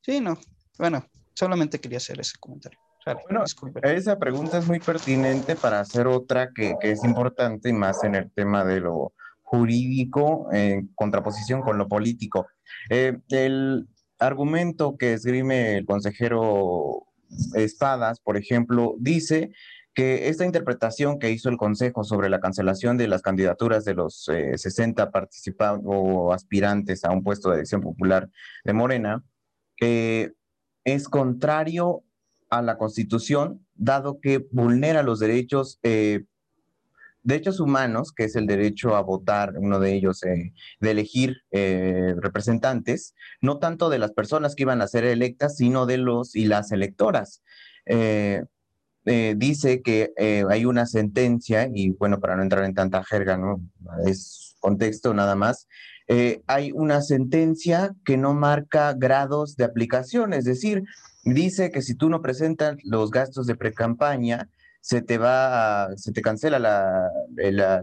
Sí, no, bueno, solamente quería hacer ese comentario. Bueno, esa pregunta es muy pertinente para hacer otra que, que es importante y más en el tema de lo jurídico en contraposición con lo político. Eh, el argumento que esgrime el consejero Espadas, por ejemplo, dice que esta interpretación que hizo el Consejo sobre la cancelación de las candidaturas de los 60 eh, participantes o aspirantes a un puesto de elección popular de Morena, eh, es contrario a la Constitución, dado que vulnera los derechos, eh, derechos humanos, que es el derecho a votar, uno de ellos, eh, de elegir eh, representantes, no tanto de las personas que iban a ser electas, sino de los y las electoras. dice que hay una sentencia, y bueno, para no entrar en tanta jerga, ¿no? Es contexto nada más, hay una sentencia que no marca grados de aplicación, es decir, dice que si tú no presentas los gastos de precampaña, se te va, se te cancela la,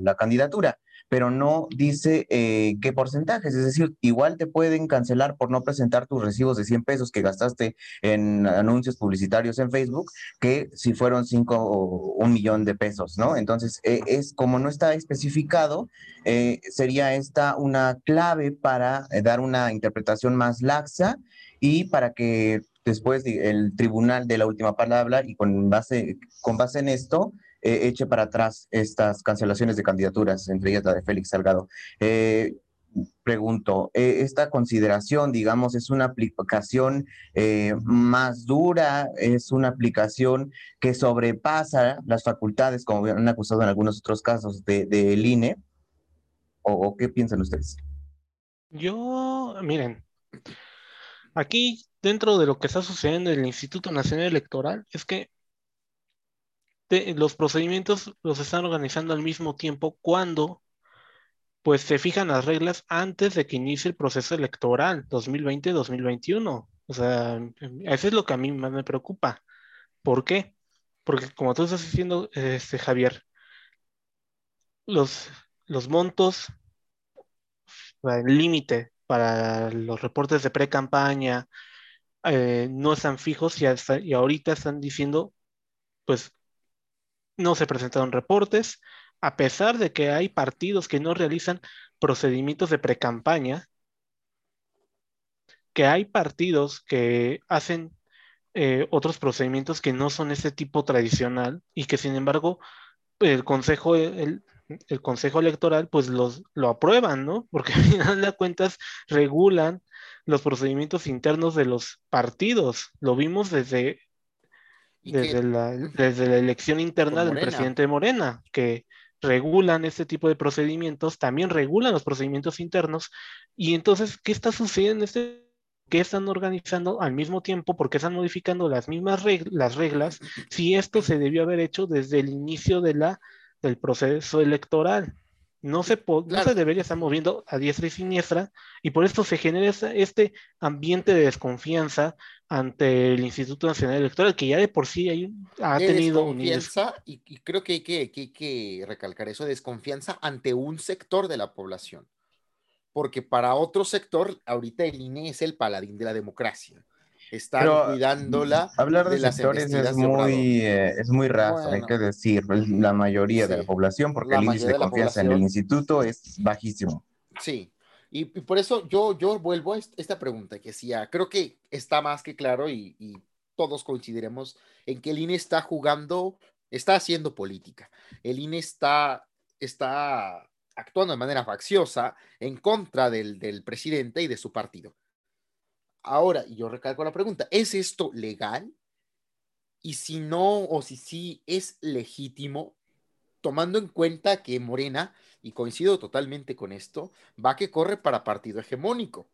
la, candidatura, pero no dice eh, qué porcentajes, es decir, igual te pueden cancelar por no presentar tus recibos de 100 pesos que gastaste en anuncios publicitarios en Facebook, que si fueron 5 o un millón de pesos, ¿no? Entonces, eh, es como no está especificado, eh, sería esta una clave para dar una interpretación más laxa y para que después el tribunal de la última palabra y con base, con base en esto eh, eche para atrás estas cancelaciones de candidaturas, entre ellas la de Félix Salgado. Eh, pregunto, eh, ¿esta consideración, digamos, es una aplicación más dura, es una aplicación que sobrepasa las facultades, como han acusado en algunos otros casos, del de, INE? ¿O qué piensan ustedes? Yo, miren, aquí dentro de lo que está sucediendo en el Instituto Nacional Electoral es que los procedimientos los están organizando al mismo tiempo cuando pues se fijan las reglas antes de que inicie el proceso electoral 2020-2021. O sea, eso es lo que a mí más me preocupa. ¿Por qué? Porque como tú estás diciendo, este, Javier, los, los montos, el límite para los reportes de pre-campaña, eh, no están fijos y, ahorita están diciendo, pues no se presentaron reportes, a pesar de que hay partidos que no realizan procedimientos de pre-campaña, que hay partidos que hacen eh, otros procedimientos que no son ese tipo tradicional y que sin embargo el consejo, el, consejo electoral pues los, lo aprueban, ¿no? Porque (laughs) al final cuentas regulan los procedimientos internos de los partidos. Lo vimos desde, desde, la, desde la elección interna del presidente Morena, que regulan este tipo de procedimientos, también regulan los procedimientos internos. Y entonces, ¿qué está sucediendo en este ¿Qué están organizando al mismo tiempo? porque están modificando las mismas las reglas si esto se debió haber hecho desde el inicio de la, del proceso electoral? No se, no se debería estar moviendo a diestra y siniestra y por esto se genera este ambiente de desconfianza ante el Instituto Nacional Electoral, que ya de por sí hay, ha tenido... Desconfianza, y, y, creo que hay que, que hay que recalcar eso, desconfianza ante un sector de la población porque para otro sector, ahorita el INE es el paladín de la democracia. Están cuidándola. Hablar de, sectores es muy, eh, es muy raso, hay que decir. La mayoría de la población, porque el índice de, confianza en el instituto es bajísimo. Sí, y, por eso yo, yo vuelvo a esta pregunta que decía, creo que está más que claro y, y todos coincidiremos en que el INE está jugando, está haciendo política. El INE está, está actuando de manera facciosa en contra del, presidente y de su partido. Ahora, yo recalco la pregunta, ¿es esto legal? Y si no, o si sí es legítimo, tomando en cuenta que Morena, y coincido totalmente con esto, va que corre para partido hegemónico.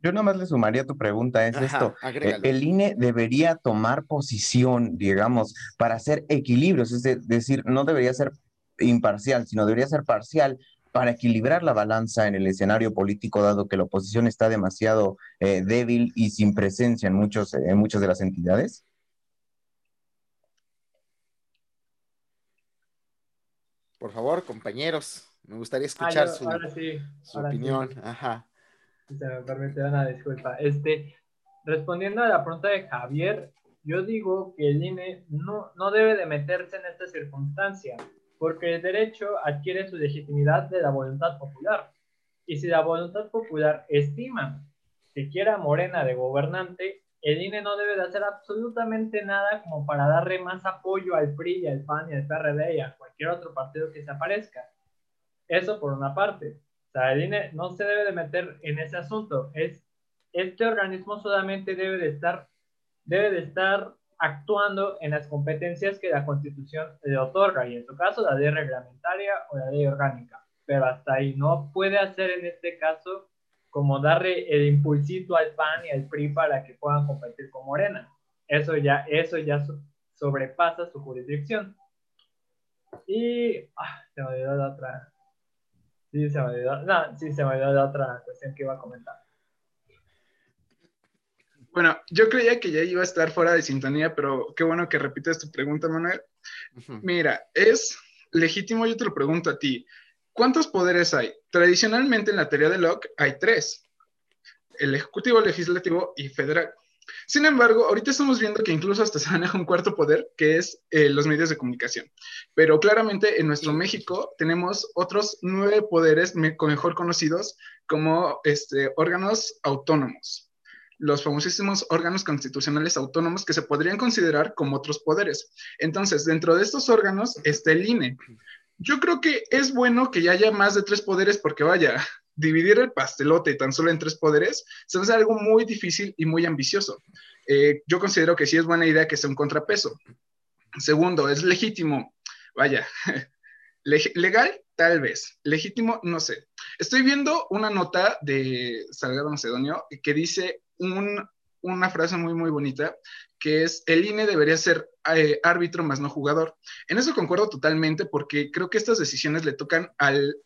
Yo nada más le sumaría a tu pregunta, es esto. El INE debería tomar posición, digamos, para hacer equilibrios, es decir, no debería ser imparcial, sino debería ser parcial para equilibrar la balanza en el escenario político, dado que la oposición está demasiado eh, débil y sin presencia en, muchos, en muchas de las entidades? Por favor, compañeros, me gustaría ah, escuchar su, opinión. Ajá. Si se me permite una disculpa. Este, respondiendo a la pregunta de Javier, yo digo que el INE no, no debe de meterse en esta circunstancia porque el derecho adquiere su legitimidad de la voluntad popular. Y si la voluntad popular estima que quiera Morena de gobernante, el INE no debe de hacer absolutamente nada como para darle más apoyo al PRI al PAN y al PRD y a cualquier otro partido que se aparezca. Eso por una parte. O sea, el INE no se debe de meter en ese asunto. Es, este organismo solamente debe de estar, debe de estar actuando en las competencias que la Constitución le otorga, y en su caso la ley reglamentaria o la ley orgánica. Pero hasta ahí no puede hacer en este caso como darle el impulsito al PAN y al PRI para que puedan competir con Morena. Eso ya, eso ya sobrepasa su jurisdicción. Y ah, se me olvidó la otra. Sí, se me olvidó. No, sí, se me olvidó la otra cuestión que iba a comentar. Bueno, yo creía que ya iba a estar fuera de sintonía, pero qué bueno que repites tu pregunta, Manuel. Mira, es legítimo, yo te lo pregunto a ti. ¿Cuántos poderes hay? Tradicionalmente en la teoría de Locke hay tres. El ejecutivo, legislativo y federal. Sin embargo, ahorita estamos viendo que incluso hasta (laughs) se maneja un cuarto poder, que es eh, los medios de comunicación. Pero claramente en nuestro México tenemos otros nueve poderes mejor conocidos como este, órganos autónomos los famosísimos órganos constitucionales autónomos que se podrían considerar como otros poderes. Entonces, dentro de estos órganos está el INE. Yo creo que es bueno que ya haya más de tres poderes porque vaya, (laughs) dividir el pastelote tan solo en tres poderes se hace algo muy difícil y muy ambicioso. Eh, yo considero que sí es buena idea que sea un contrapeso. Segundo, es legítimo. Vaya, (laughs) legal, tal vez. Legítimo, no sé. Estoy viendo una nota de Salgado Macedonio que dice una frase muy, muy bonita, que es, el INE debería ser eh, árbitro más no jugador. En eso concuerdo totalmente porque creo que estas decisiones le tocan al,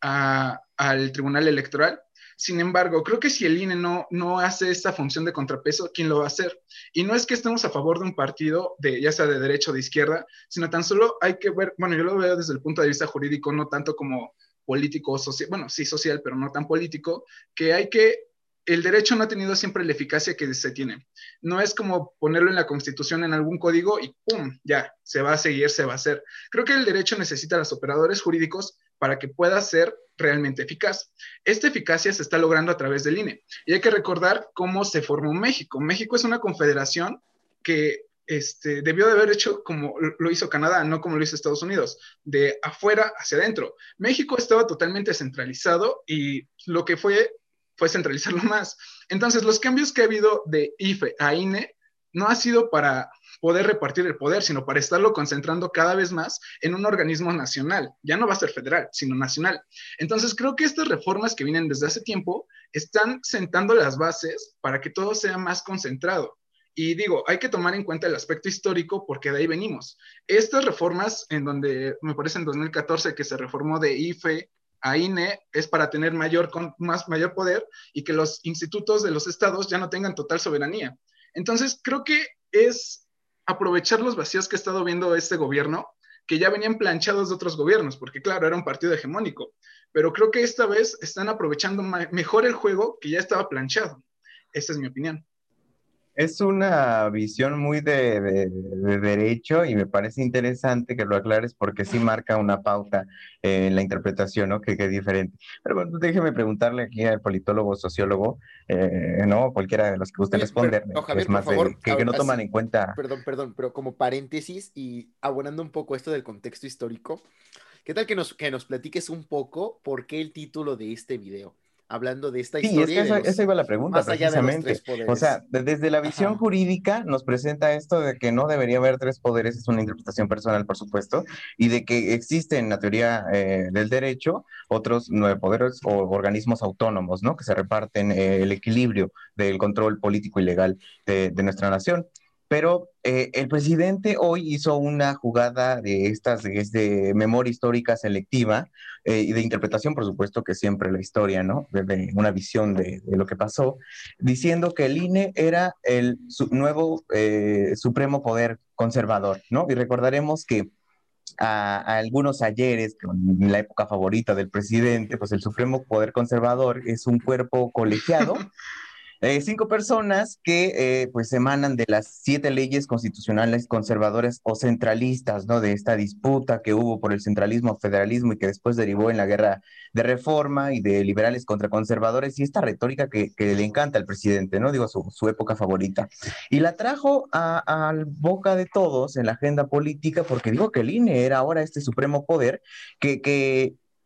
al Tribunal Electoral. Sin embargo, creo que si el INE no, no hace esta función de contrapeso, ¿quién lo va a hacer? Y no es que estemos a favor de un partido, de, ya sea de derecha o de izquierda, sino tan solo hay que ver, bueno, yo lo veo desde el punto de vista jurídico, no tanto como político o social, bueno, sí social, pero no tan político, que hay que el derecho no ha tenido siempre la eficacia que se tiene. No es como ponerlo en la constitución en algún código y ¡pum! Ya, se va a seguir, se va a hacer. Creo que el derecho necesita a los operadores jurídicos para que pueda ser realmente eficaz. Esta eficacia se está logrando a través del INE. Y hay que recordar cómo se formó México. México es una confederación que este, debió de haber hecho como lo hizo Canadá, no como lo hizo Estados Unidos, de afuera hacia adentro. México estaba totalmente centralizado y lo que fue fue centralizarlo (laughs) más. Entonces, los cambios que ha habido de IFE a INE no ha sido para poder repartir el poder, sino para estarlo concentrando cada vez más en un organismo nacional. Ya no va a ser federal, sino nacional. Entonces, creo que estas reformas que vienen desde hace tiempo están sentando las bases para que todo sea más concentrado. Y digo, hay que tomar en cuenta el aspecto histórico porque de ahí venimos. Estas reformas, en donde me parece en 2014 que se reformó de IFE a INE, es para tener mayor, más, mayor poder y que los institutos de los estados ya no tengan total soberanía. Entonces, creo que es aprovechar los vacíos que ha estado viendo este gobierno, que ya venían planchados de otros gobiernos, porque claro, era un partido hegemónico, pero creo que esta vez están aprovechando mejor el juego que ya estaba planchado. Esa es mi opinión es una visión muy de, derecho y me parece interesante que lo aclares porque sí marca una pauta en la interpretación, ¿no? Que, es diferente. Pero bueno, déjeme preguntarle aquí al politólogo, sociólogo, eh, ¿no? Cualquiera de los que guste responder. es más que, no toman en cuenta. Perdón, perdón, pero como paréntesis y abonando un poco esto del contexto histórico, ¿qué tal que nos, que nos platiques un poco por qué el título de este video? Hablando de esta historia. Sí, es que esa, iba la pregunta, precisamente. o sea, desde la visión jurídica nos presenta esto de que no debería haber tres poderes, es una interpretación personal, por supuesto, y de que existen en la teoría eh, del derecho otros nueve poderes o organismos autónomos, ¿no? Que se reparten eh, el equilibrio del control político y legal de, de nuestra nación. Pero eh, el presidente hoy hizo una jugada de estas, de, memoria histórica selectiva eh, y de interpretación, por supuesto, que siempre la historia, ¿no? De, una visión de, lo que pasó, diciendo que el INE era el nuevo eh, supremo poder conservador, ¿no? Y recordaremos que a, a, algunos ayeres, en la época favorita del presidente, pues el Supremo Poder Conservador es un cuerpo colegiado (laughs) Eh, cinco personas que eh, pues emanan de las siete leyes constitucionales conservadoras o centralistas, ¿no? De esta disputa que hubo por el centralismo, federalismo y que después derivó en la guerra de reforma y de liberales contra conservadores y esta retórica que, le encanta al presidente, ¿no? Digo, su, época favorita. Y la trajo a, boca de todos en la agenda política porque digo que el INE era ahora este supremo poder que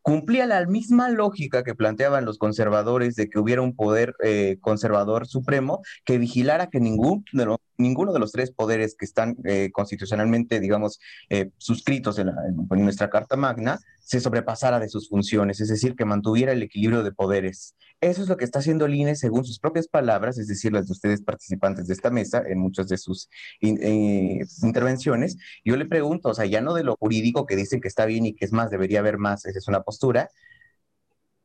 cumplía la misma lógica que planteaban los conservadores de que hubiera un poder eh, conservador supremo que vigilara que ningún de los ninguno de los tres poderes que están eh, constitucionalmente, digamos, eh, suscritos en, nuestra Carta Magna, se sobrepasara de sus funciones, es decir, que mantuviera el equilibrio de poderes. Eso es lo que está haciendo el INE según sus propias palabras, es decir, las de ustedes participantes de esta mesa en muchas de sus eh, intervenciones. Yo le pregunto, o sea, ya no de lo jurídico que dicen que está bien y que es más, debería haber más, esa es una postura,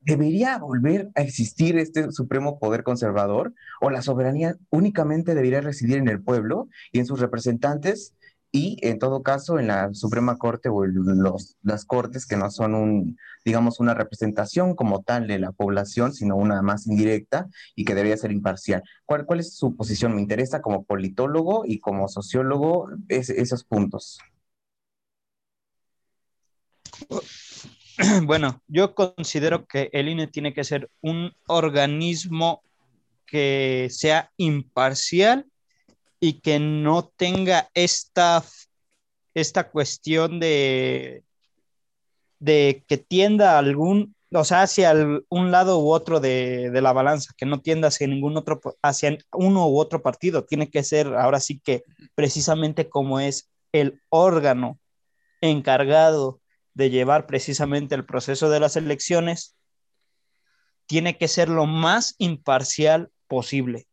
¿Debería volver a existir este supremo poder conservador o la soberanía únicamente debería residir en el pueblo y en sus representantes y en todo caso en la Suprema Corte o las cortes que no son un, digamos, una representación como tal de la población, sino una más indirecta y que debería ser imparcial. ¿Cuál, cuál es su posición? Me interesa como politólogo y como sociólogo esos puntos. (clears throat) bueno, yo considero que el INE tiene que ser un organismo que sea imparcial y que no tenga esta, esta cuestión de, de que tienda algún, o sea, hacia un lado u otro de, de, la balanza, que no tienda hacia ningún otro, hacia uno u otro partido. Tiene que ser ahora sí que precisamente como es el órgano encargado de llevar precisamente el proceso de las elecciones, tiene que ser lo más imparcial posible.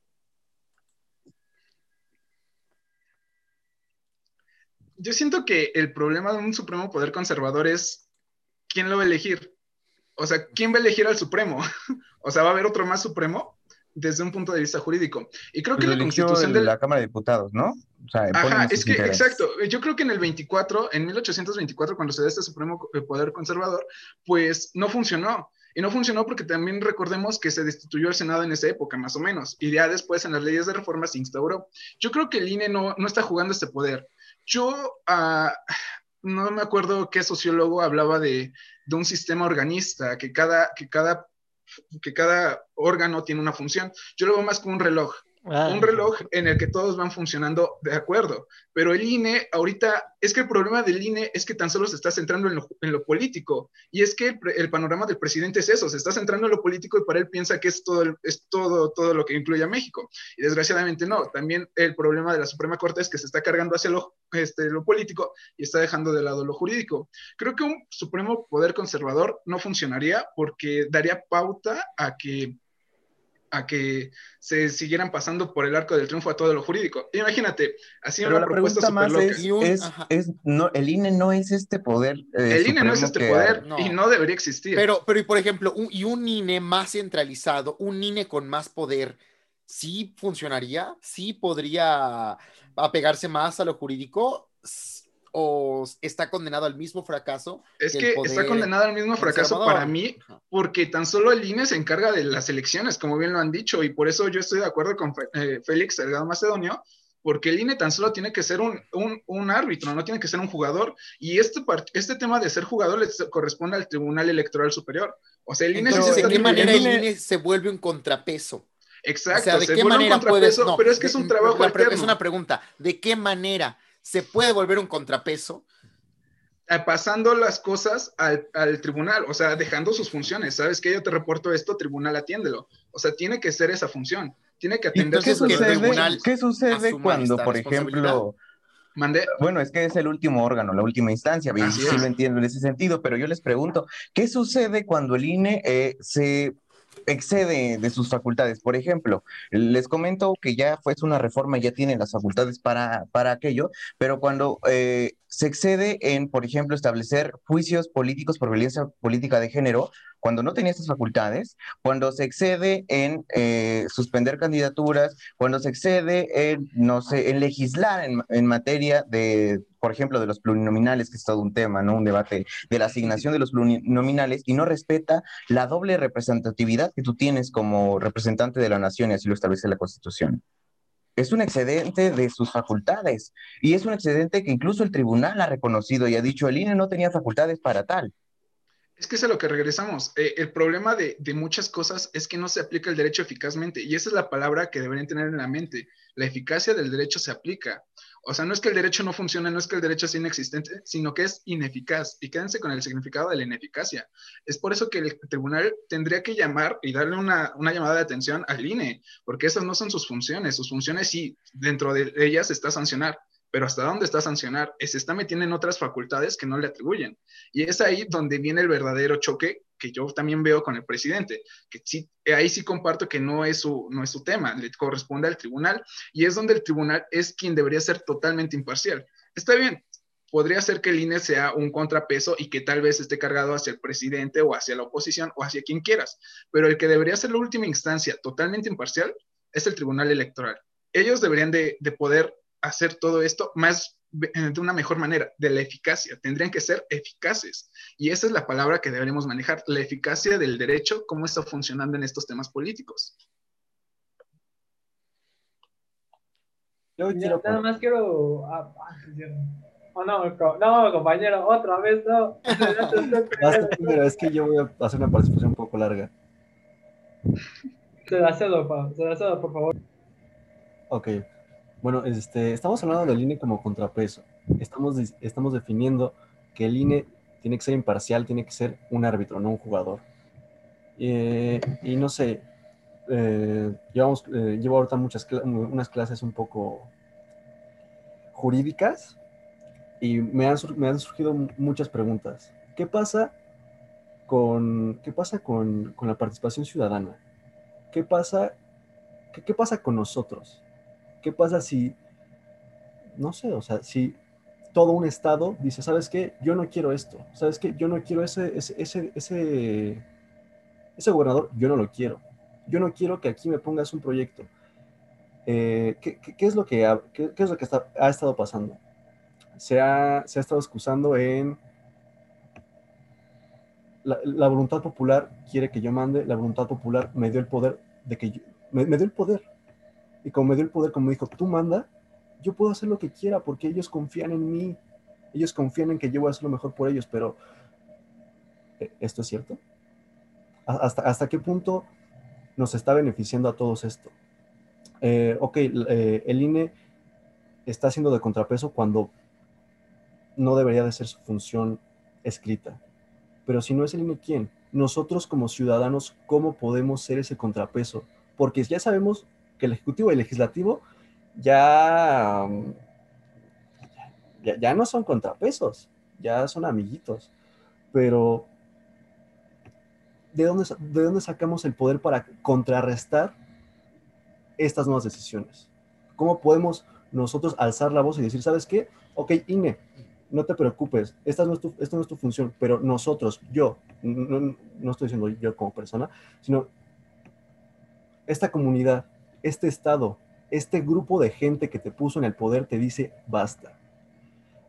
Yo siento que el problema de un Supremo Poder Conservador es quién lo va a elegir. O sea, ¿quién va a elegir al Supremo? (laughs) o sea, ¿va a haber otro más Supremo? Desde un punto de vista jurídico. Y creo que la constitución de la Cámara de Diputados, ¿no? O sea, Ajá, es que, exacto. Yo creo que en el 24, en 1824, cuando se da este Supremo Poder Conservador, pues no funcionó. Y no funcionó porque también recordemos que se destituyó el Senado en esa época, más o menos, y ya después en las leyes de reforma se instauró. Yo creo que el INE no, no está jugando este poder. Yo uh, no me acuerdo qué sociólogo hablaba de, de, un sistema organista, que cada, que cada que cada órgano tiene una función. Yo lo veo más como un reloj. Ah, un reloj en el que todos van funcionando de acuerdo. Pero el INE, ahorita, es que el problema del INE es que tan solo se está centrando en lo, en lo político. Y es que el, el, panorama del presidente es eso, se está centrando en lo político y para él piensa que es todo, es todo, todo lo que incluye a México. Y desgraciadamente no. También el problema de la Suprema Corte es que se está cargando hacia lo, este, lo político y está dejando de lado lo jurídico. Creo que un supremo poder conservador no funcionaría porque daría pauta a que a que se siguieran pasando por el arco del triunfo a todo lo jurídico. Imagínate, así Pero una la propuesta pregunta súper más loca. es, Y un- es- ajá. es- no, el INE no es este poder. eh, El INE no es este poder no. y no debería existir. Pero, pero, y por ejemplo, un, y un INE más centralizado, un INE con más poder, ¿sí funcionaría? ¿Sí podría apegarse más a lo jurídico? S- ¿O está condenado al mismo fracaso? es que está condenado al mismo fracaso para mí porque tan solo el INE se encarga de las elecciones, como bien lo han dicho, y por eso yo estoy de acuerdo con eh, Félix Salgado Macedonio, porque el INE tan solo tiene que ser un, un- un árbitro, no tiene que ser un jugador, y este, este tema de ser jugador le corresponde al Tribunal Electoral Superior. O sea, el INE sí se ¿de qué manera el dividiendo- INE se vuelve un contrapeso? Exacto, o sea, ¿de se qué vuelve un manera puedes...? contrapeso, No, pero es que es un trabajo la Es una pregunta. ¿De qué manera se puede volver un contrapeso? eh, pasando las cosas al, al tribunal, o sea, dejando sus funciones. ¿Sabes qué? Yo te reporto esto, tribunal, atiéndelo. O sea, tiene que ser esa función. Tiene que ¿Y atender qué que sucede, tribunal qué sucede cuando, por ejemplo, Mandé. bueno, es que es el último órgano, la última instancia, Así sí lo entiendo en ese sentido, pero yo les pregunto, ¿qué sucede cuando el INE eh, se excede de sus facultades? Por ejemplo, les comento que ya fue una reforma, ya tiene las facultades para, para aquello, pero cuando eh, se excede en, por ejemplo, establecer juicios políticos por violencia política de género, cuando no tenía estas facultades, cuando se excede en eh, suspender candidaturas, cuando se excede en, no sé, en legislar en, materia de, por ejemplo, de los plurinominales, que es todo un tema, ¿no? Un debate de la asignación de los plurinominales y no respeta la doble representatividad que tú tienes como representante de la nación y así lo establece la Constitución. Es un excedente de sus facultades y es un excedente que incluso el tribunal ha reconocido y ha dicho el INE no tenía facultades para tal. Es que es a lo que regresamos. Eh, el problema de, muchas cosas es que no se aplica el derecho eficazmente y esa es la palabra que deberían tener en la mente. La eficacia del derecho se aplica. O sea, no es que el derecho no funcione, no es que el derecho sea inexistente, sino que es ineficaz. Y quédense con el significado de la ineficacia. Es por eso que el tribunal tendría que llamar y darle una, una llamada de atención al INE, porque esas no son sus funciones. Sus funciones sí, dentro de ellas está sancionar, pero ¿hasta dónde está sancionar? Se está metiendo en otras facultades que no le atribuyen. Y es ahí donde viene el verdadero choque que yo también veo con el presidente, que sí, ahí sí comparto que no es, su, no es su tema, le corresponde al tribunal y es donde el tribunal es quien debería ser totalmente imparcial. Está bien, podría ser que el INE sea un contrapeso y que tal vez esté cargado hacia el presidente o hacia la oposición o hacia quien quieras, pero el que debería ser la última instancia totalmente imparcial es el tribunal electoral. Ellos deberían de, de poder hacer todo esto más de una mejor manera, de la eficacia. Tendrían que ser eficaces. Y esa es la palabra que deberemos manejar, la eficacia del derecho, cómo está funcionando en estos temas políticos. Yo quiero... Nada más quiero... Ah, oh, no, no, compañero, otra vez no. (laughs) Es que yo voy a hacer una participación un poco larga. Se la cedo, pa, se la cedo, por favor. Ok. Bueno, este, estamos hablando del INE como contrapeso. Estamos, estamos definiendo que el INE tiene que ser imparcial, tiene que ser un árbitro, no un jugador. Eh, y no sé, eh, llevamos, eh, llevo ahorita muchas unas clases un poco jurídicas y me han, me han surgido muchas preguntas. ¿Qué pasa con, qué pasa con, con la participación ciudadana? ¿Qué pasa, qué, qué pasa con nosotros? ¿Qué pasa si, no sé, o sea, si todo un estado dice, ¿sabes qué? Yo no quiero esto, ¿sabes qué? Yo no quiero ese, ese, ese, ese, gobernador, yo no lo quiero. Yo no quiero que aquí me pongas un proyecto. Eh, ¿qué, qué, ¿qué, es lo que, ha, qué, es lo que está, ha estado pasando? Se ha, se ha estado excusando en la, voluntad popular quiere que yo mande, la voluntad popular me dio el poder de que yo, me dio el poder y como me dio el poder, como me dijo, tú manda, yo puedo hacer lo que quiera porque ellos confían en mí. Ellos confían en que yo voy a hacer lo mejor por ellos, pero ¿esto es cierto? ¿Hasta, hasta qué punto nos está beneficiando a todos esto? eh, ok, eh, el INE está haciendo de contrapeso cuando no debería de ser su función escrita. Pero si no es el INE, ¿quién? Nosotros como ciudadanos, ¿cómo podemos ser ese contrapeso? Porque ya sabemos que el Ejecutivo y el Legislativo ya, ya, ya no son contrapesos, ya son amiguitos. Pero ¿de dónde, ¿de dónde sacamos el poder para contrarrestar estas nuevas decisiones? ¿Cómo podemos nosotros alzar la voz y decir, ¿sabes qué? Ok, INE, no te preocupes, esta no es tu, esta es función, pero nosotros, yo, no, no estoy diciendo yo como persona, sino esta comunidad, este Estado, este grupo de gente que te puso en el poder te dice, basta.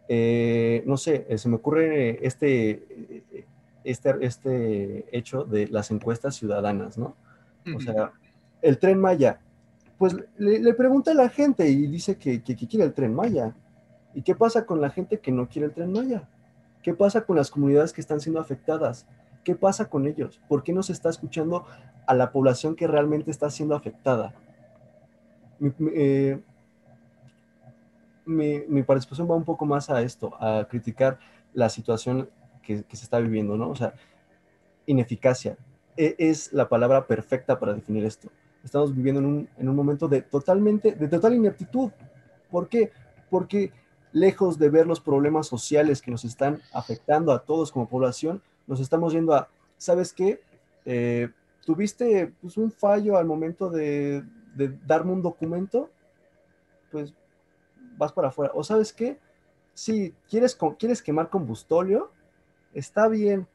Eh, no sé, se me ocurre este, este, este hecho de las encuestas ciudadanas, ¿no? O sea, el tren Maya, pues le, pregunta a la gente y dice que, que, quiere el tren Maya. ¿Y qué pasa con la gente que no quiere el tren Maya? ¿Qué pasa con las comunidades que están siendo afectadas? ¿Qué pasa con ellos? ¿Por qué no se está escuchando a la población que realmente está siendo afectada? Mi, eh, mi, participación va un poco más a esto, a criticar la situación que, que se está viviendo, ¿no? O sea, ineficacia. E, es la palabra perfecta para definir esto estamos viviendo en un, en un momento de totalmente, de total ineptitud. ¿Por qué? Porque lejos de ver los problemas sociales que nos están afectando a todos como población, nos estamos yendo a, ¿sabes qué? Eh, ¿Tuviste pues, un fallo al momento de, de, darme un documento? Pues vas para afuera. ¿O sabes qué? Si quieres, quieres quemar combustóleo, está bien.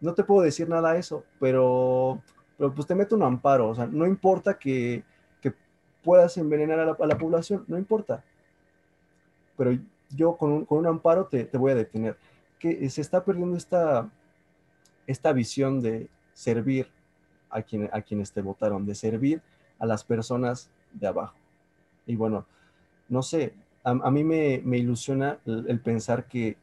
No te puedo decir nada a eso, pero pero pues te mete un amparo, o sea, no importa que, que puedas envenenar a la, población, no importa. Pero yo con un, con un amparo te, te, voy a detener. Que se está perdiendo esta, esta visión de servir a, a quienes te votaron, de servir a las personas de abajo. Y bueno, no sé, a, mí me, ilusiona el, pensar que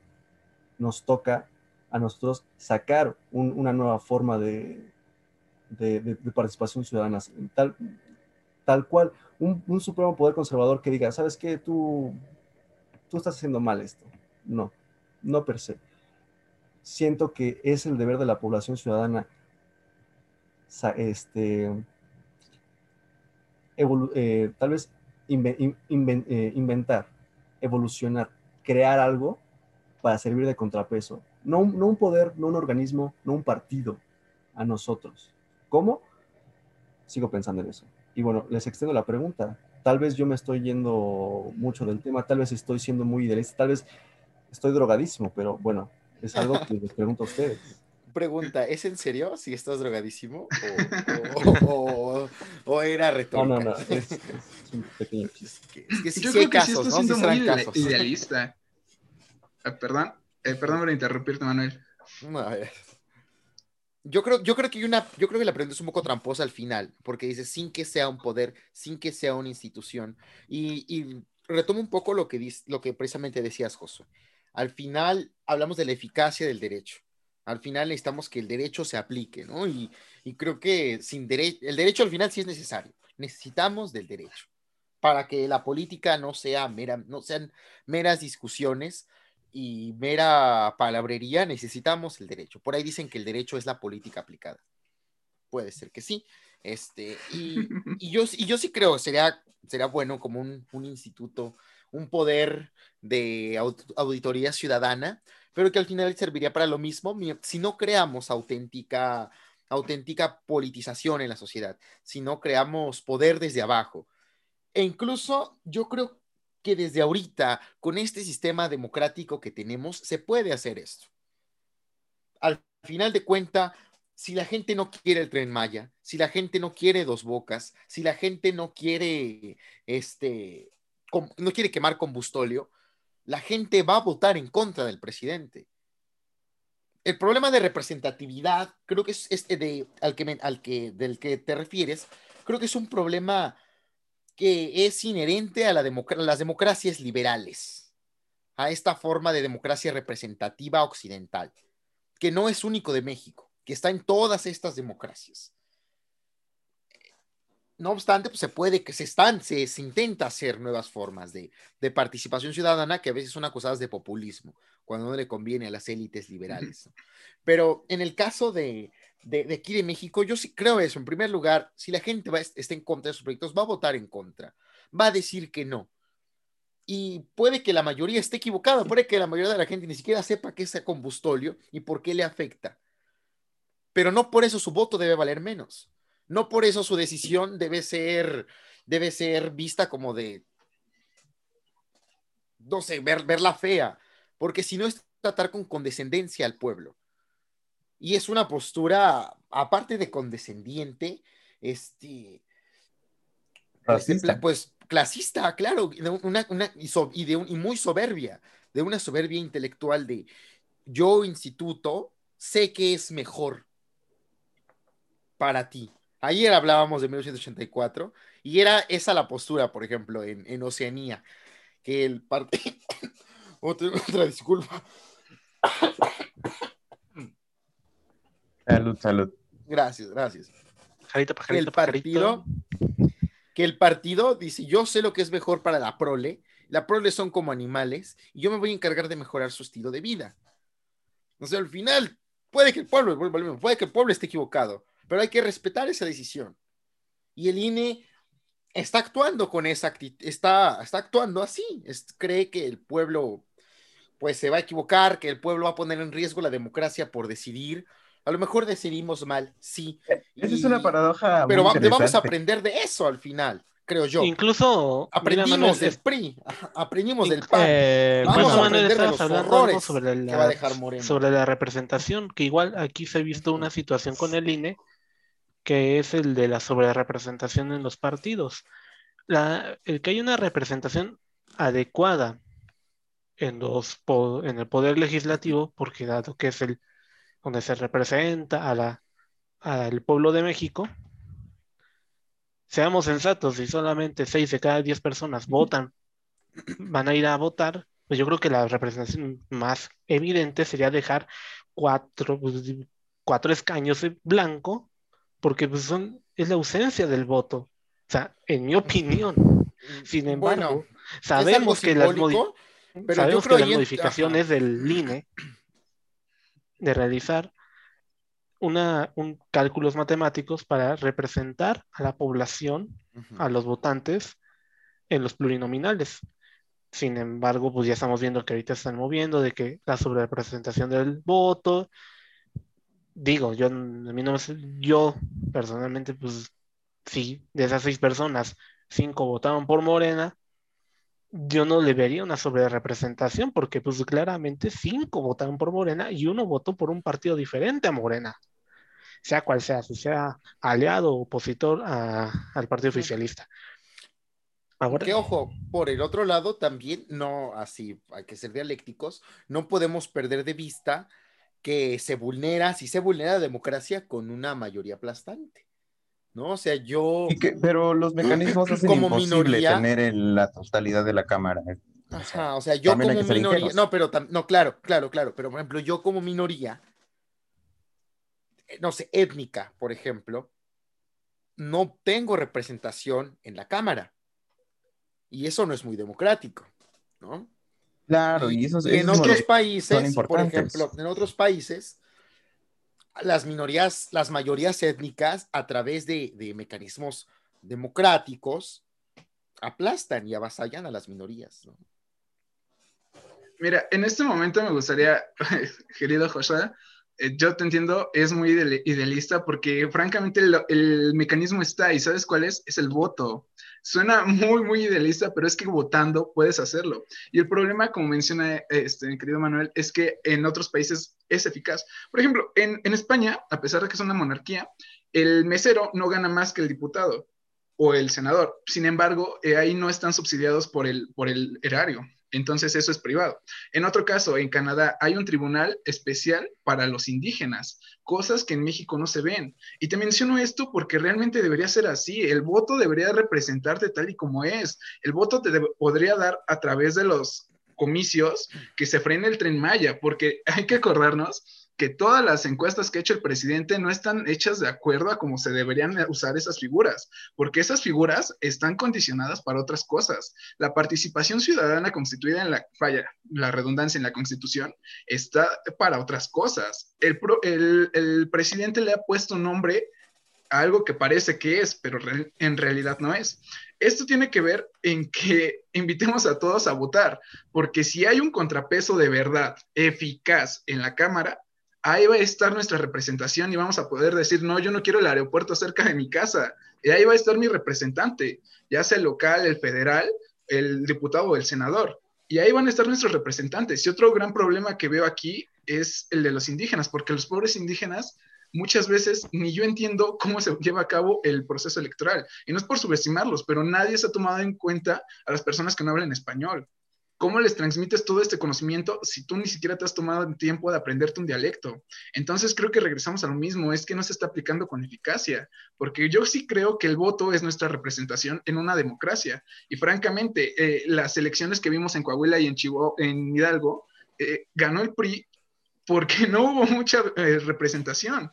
nos toca a nosotros sacar un, una nueva forma de, de, participación ciudadana, tal, tal cual, un, supremo poder conservador que diga, ¿sabes qué? Tú, tú estás haciendo mal esto. No, no per se. Siento que es el deber de la población ciudadana este, eh, tal vez eh, inventar, evolucionar, crear algo para servir de contrapeso. No, no un poder, no un organismo, no un partido, a nosotros. ¿Cómo? Sigo pensando en eso. Y bueno, les extiendo la pregunta. Tal vez yo me estoy yendo mucho del tema, tal vez estoy siendo muy idealista, tal vez estoy drogadísimo, pero bueno, es algo que les pregunto a ustedes. Pregunta, ¿es en serio si estás drogadísimo? ¿O, (laughs) o, o, o era retórica? No, no, no, es, es (laughs) un pequeño chiste. Es que, sí, yo sí creo que casos, sí ¿no? muy casos. idealista. Ah, perdón, eh, perdón por interrumpirte, Manuel. No, a ver. Yo creo, yo creo que hay una, yo creo que la pregunta es un poco tramposa al final, porque dice sin que sea un poder, sin que sea una institución. Y, y retomo un poco lo que, dice, lo que precisamente decías, Josué. Al final hablamos de la eficacia del derecho. Al final necesitamos que el derecho se aplique, ¿no? Y, creo que sin el derecho al final sí es necesario. Necesitamos del derecho para que la política no sea mera, no sean meras discusiones, y mera palabrería, necesitamos el derecho. Por ahí dicen que el derecho es la política aplicada. Puede ser que sí. Este, y, yo, y yo sí creo sería, sería bueno como un instituto, un poder de auditoría ciudadana, pero que al final serviría para lo mismo si no creamos auténtica, auténtica politización en la sociedad, si no creamos poder desde abajo. E incluso yo creo que desde ahorita, con este sistema democrático que tenemos, se puede hacer esto. Al final de cuenta, si la gente no quiere el tren Maya, si la gente no quiere dos bocas, si la gente no quiere, este, no quiere quemar combustóleo, la gente va a votar en contra del presidente. El problema de representatividad, creo que es este de, al que, al que, del que te refieres, creo que es un problema que es inherente a las democracias liberales, a esta forma de democracia representativa occidental, que no es único de México, que está en todas estas democracias. No obstante, pues se puede que se están, se, se intenta hacer nuevas formas de, de, participación ciudadana que a veces son acusadas de populismo, cuando no le conviene a las élites liberales. Pero en el caso de, de, de, aquí de México, yo sí creo eso. En primer lugar, si la gente va, está en contra de sus proyectos, va a votar en contra, va a decir que no. Y puede que la mayoría esté equivocada, puede que la mayoría de la gente ni siquiera sepa qué es el combustóleo y por qué le afecta. Pero no por eso su voto debe valer menos no por eso su decisión debe ser, debe ser vista como de, no sé, ver, verla fea, porque si no es tratar con condescendencia al pueblo. Y es una postura, aparte de condescendiente, este, Racista. pues clasista, claro, una, una, y, so, y, de un, y muy soberbia, de una soberbia intelectual de yo instituto sé que es mejor para ti. Ayer hablábamos de 1984 y era esa la postura, por ejemplo, en, en Oceanía, que el partido... (coughs) otra, otra, disculpa. (coughs) Salud, salud. Gracias, gracias. Pajarito, pajarito, el partido, que el partido dice, yo sé lo que es mejor para la prole, la prole son como animales y yo me voy a encargar de mejorar su estilo de vida. O sea, al final, puede que el pueblo, puede que el pueblo esté equivocado, pero hay que respetar esa decisión. Y el INE está actuando con esa actitud, está, está actuando así, es, cree que el pueblo pues se va a equivocar, que el pueblo va a poner en riesgo la democracia por decidir. A lo mejor decidimos mal, sí. Esa y, es una paradoja. Pero va, vamos a aprender de eso al final, creo yo. Incluso aprendimos Manuel, del PRI, aprendimos del PAN. Eh, vamos bueno, a aprender de los horrores sobre la, que va a dejar Moreno. sobre la representación, que igual aquí se ha visto una situación con el INE que es el de la sobrerepresentación en los partidos. La, el que hay una representación adecuada en, los, en el poder legislativo, porque dado que es el donde se representa a la, al pueblo de México, seamos sensatos, si solamente 6 de cada 10 personas votan, van a ir a votar, pues yo creo que la representación más evidente sería dejar cuatro, cuatro escaños en blanco porque pues, son, es la ausencia del voto. O sea, en mi opinión. Sin embargo, bueno, sabemos que las, pero sabemos que las modificaciones Ajá. del INE de realizar una, un cálculos matemáticos para representar a la población, uh -huh. a los votantes, en los plurinominales. Sin embargo, pues ya estamos viendo que ahorita están moviendo de que la sobrerepresentación del voto, digo, yo a mí no me, yo personalmente, pues sí, de esas seis personas, cinco votaron por Morena, yo no le vería una sobrerepresentación porque pues claramente cinco votaron por Morena y uno votó por un partido diferente a Morena, sea cual sea, si sea aliado o opositor a, al partido oficialista. Ahora, que ojo, por el otro lado también no, así hay que ser dialécticos, no podemos perder de vista que se vulnera, si se vulnera la democracia con una mayoría aplastante. ¿No? O sea, yo. Que, pero los mecanismos (clears throat) hacen como imposible minoría, tener el, la totalidad de la Cámara. Ajá, o sea, yo como minoría. No, pero no, claro, claro, claro. Pero por ejemplo, yo como minoría, no sé, étnica, por ejemplo, no tengo representación en la Cámara. Y eso no es muy democrático, ¿no? Claro, y, eso, y en otros países, por ejemplo, en otros países, las minorías, las mayorías étnicas, a través de, de, mecanismos democráticos, aplastan y avasallan a las minorías. ¿no? Mira, en este momento me gustaría, (laughs) querido José, yo te entiendo, es muy idealista porque francamente el, mecanismo está y ¿sabes cuál es? Es el voto. Suena muy, muy idealista, pero es que votando puedes hacerlo. Y el problema, como menciona este, querido Manuel, es que en otros países es eficaz. Por ejemplo, en, en España, a pesar de que es una monarquía, el mesero no gana más que el diputado o el senador. Sin embargo, eh, ahí no están subsidiados por el, por el erario. Entonces eso es privado. En otro caso, en Canadá hay un tribunal especial para los indígenas, cosas que en México no se ven. Y te menciono esto porque realmente debería ser así. El voto debería representarte tal y como es. El voto te podría dar a través de los comicios que se frene el tren Maya, porque (laughs) hay que acordarnos que todas las encuestas que ha hecho el presidente no están hechas de acuerdo a cómo se deberían usar esas figuras, porque esas figuras están condicionadas para otras cosas. La participación ciudadana constituida en la falla, la redundancia en la Constitución, está para otras cosas. El, el, el presidente le ha puesto nombre a algo que parece que es, pero en realidad no es. Esto tiene que ver en que (laughs) invitemos a todos a votar, porque si hay un contrapeso de verdad eficaz en la Cámara, ahí va a estar nuestra representación y vamos a poder decir, no, yo no quiero el aeropuerto cerca de mi casa. Y ahí va a estar mi representante, ya sea el local, el federal, el diputado o el senador. Y ahí van a estar nuestros representantes. Y otro gran problema que veo aquí es el de los indígenas, porque los pobres indígenas muchas veces ni yo entiendo cómo se lleva a cabo el proceso electoral. Y no es por subestimarlos, pero nadie se ha tomado en cuenta a las personas que no hablan español. ¿Cómo les transmites todo este conocimiento si tú ni siquiera te has tomado el tiempo de aprenderte un dialecto? Entonces creo que regresamos a lo mismo, es que no se está aplicando con eficacia, porque yo sí creo que el voto es nuestra representación en una democracia. Y francamente, eh, las elecciones que vimos en Coahuila y en Chihuahua, en Hidalgo, eh, ganó el PRI porque (laughs) no hubo mucha eh, representación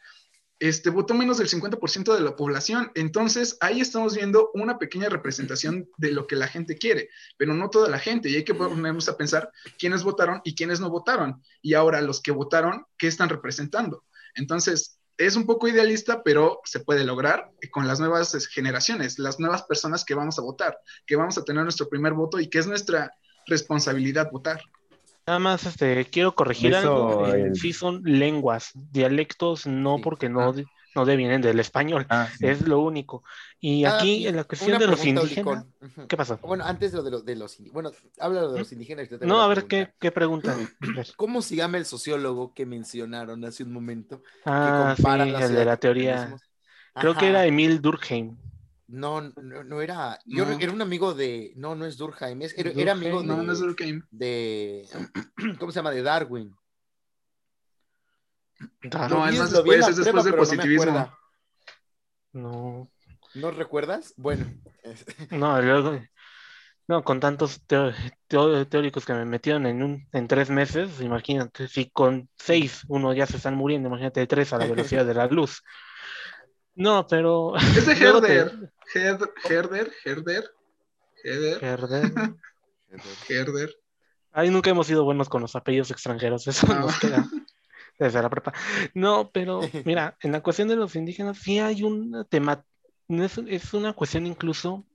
este, votó menos del 50% de la población. Entonces, ahí estamos viendo una pequeña representación de lo que la gente quiere, pero no toda la gente. Y hay que ponernos a pensar quiénes votaron y quiénes no votaron. Y ahora los que votaron, ¿qué están representando? Entonces, es un poco idealista, pero se puede lograr con las nuevas generaciones, las nuevas personas que vamos a votar, que vamos a tener nuestro primer voto y que es nuestra responsabilidad votar. Nada más este, quiero corregir algo. Sí son lenguas, dialectos, no porque no, ah. no devienen del español. Ah, es lo único. Y ah, aquí en la cuestión de los indígenas. ¿Qué pasa? Bueno, antes de lo de, los, Bueno, habla de los indígenas. No, a ver, ¿qué, ¿qué pregunta? (clears throat) ¿Cómo se llama el sociólogo que mencionaron hace un momento? Ah, sí, el de la teoría. Creo que era Emil Durkheim. No, no, no era. Yo era un amigo de. No, no es Durkheim. era, amigo de. No, no es Durkheim. De. (clears throat) ¿Cómo se llama? De Darwin. No, es más después, es después del positivismo. No. ¿No recuerdas? Bueno. (laughs) no, luego. No, con tantos teóricos que me metieron en, un, en tres meses, imagínate, si con seis uno ya se están muriendo, imagínate tres a la velocidad de la luz. (laughs) No, pero. Es de (laughs) Herder. Herder, Herder, Herder. Herder. Herder. Ahí nunca hemos sido buenos con los apellidos extranjeros, eso nos queda desde la prepa. No, pero (laughs) mira, en la cuestión de los indígenas sí hay un tema, es, es una cuestión incluso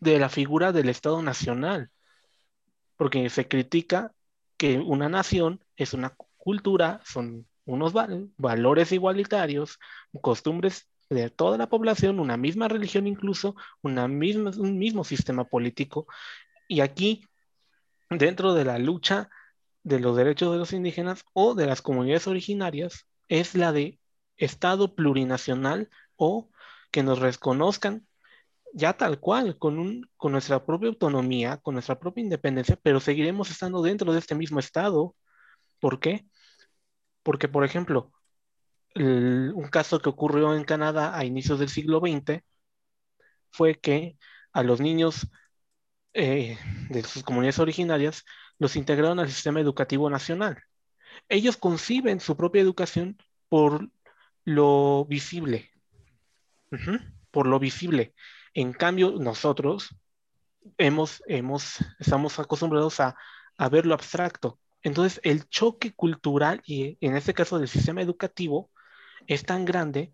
de la figura del Estado Nacional, porque se critica que una nación es una cultura, son unos valores igualitarios, costumbres de toda la población, una misma religión incluso, una misma, un mismo sistema político. Y aquí, dentro de la lucha de los derechos de los indígenas o de las comunidades originarias, es la de Estado plurinacional o que nos reconozcan ya tal cual, con, un, con nuestra propia autonomía, con nuestra propia independencia, pero seguiremos estando dentro de este mismo Estado. ¿Por qué? Porque, por ejemplo, un caso que ocurrió en Canadá a inicios del siglo XX fue que a los niños eh, de sus comunidades originarias los integraron al sistema educativo nacional. Ellos conciben su propia educación por lo visible, por lo visible. En cambio, nosotros hemos, hemos, estamos acostumbrados a, a ver lo abstracto. Entonces, el choque cultural, y en este caso del sistema educativo, es tan grande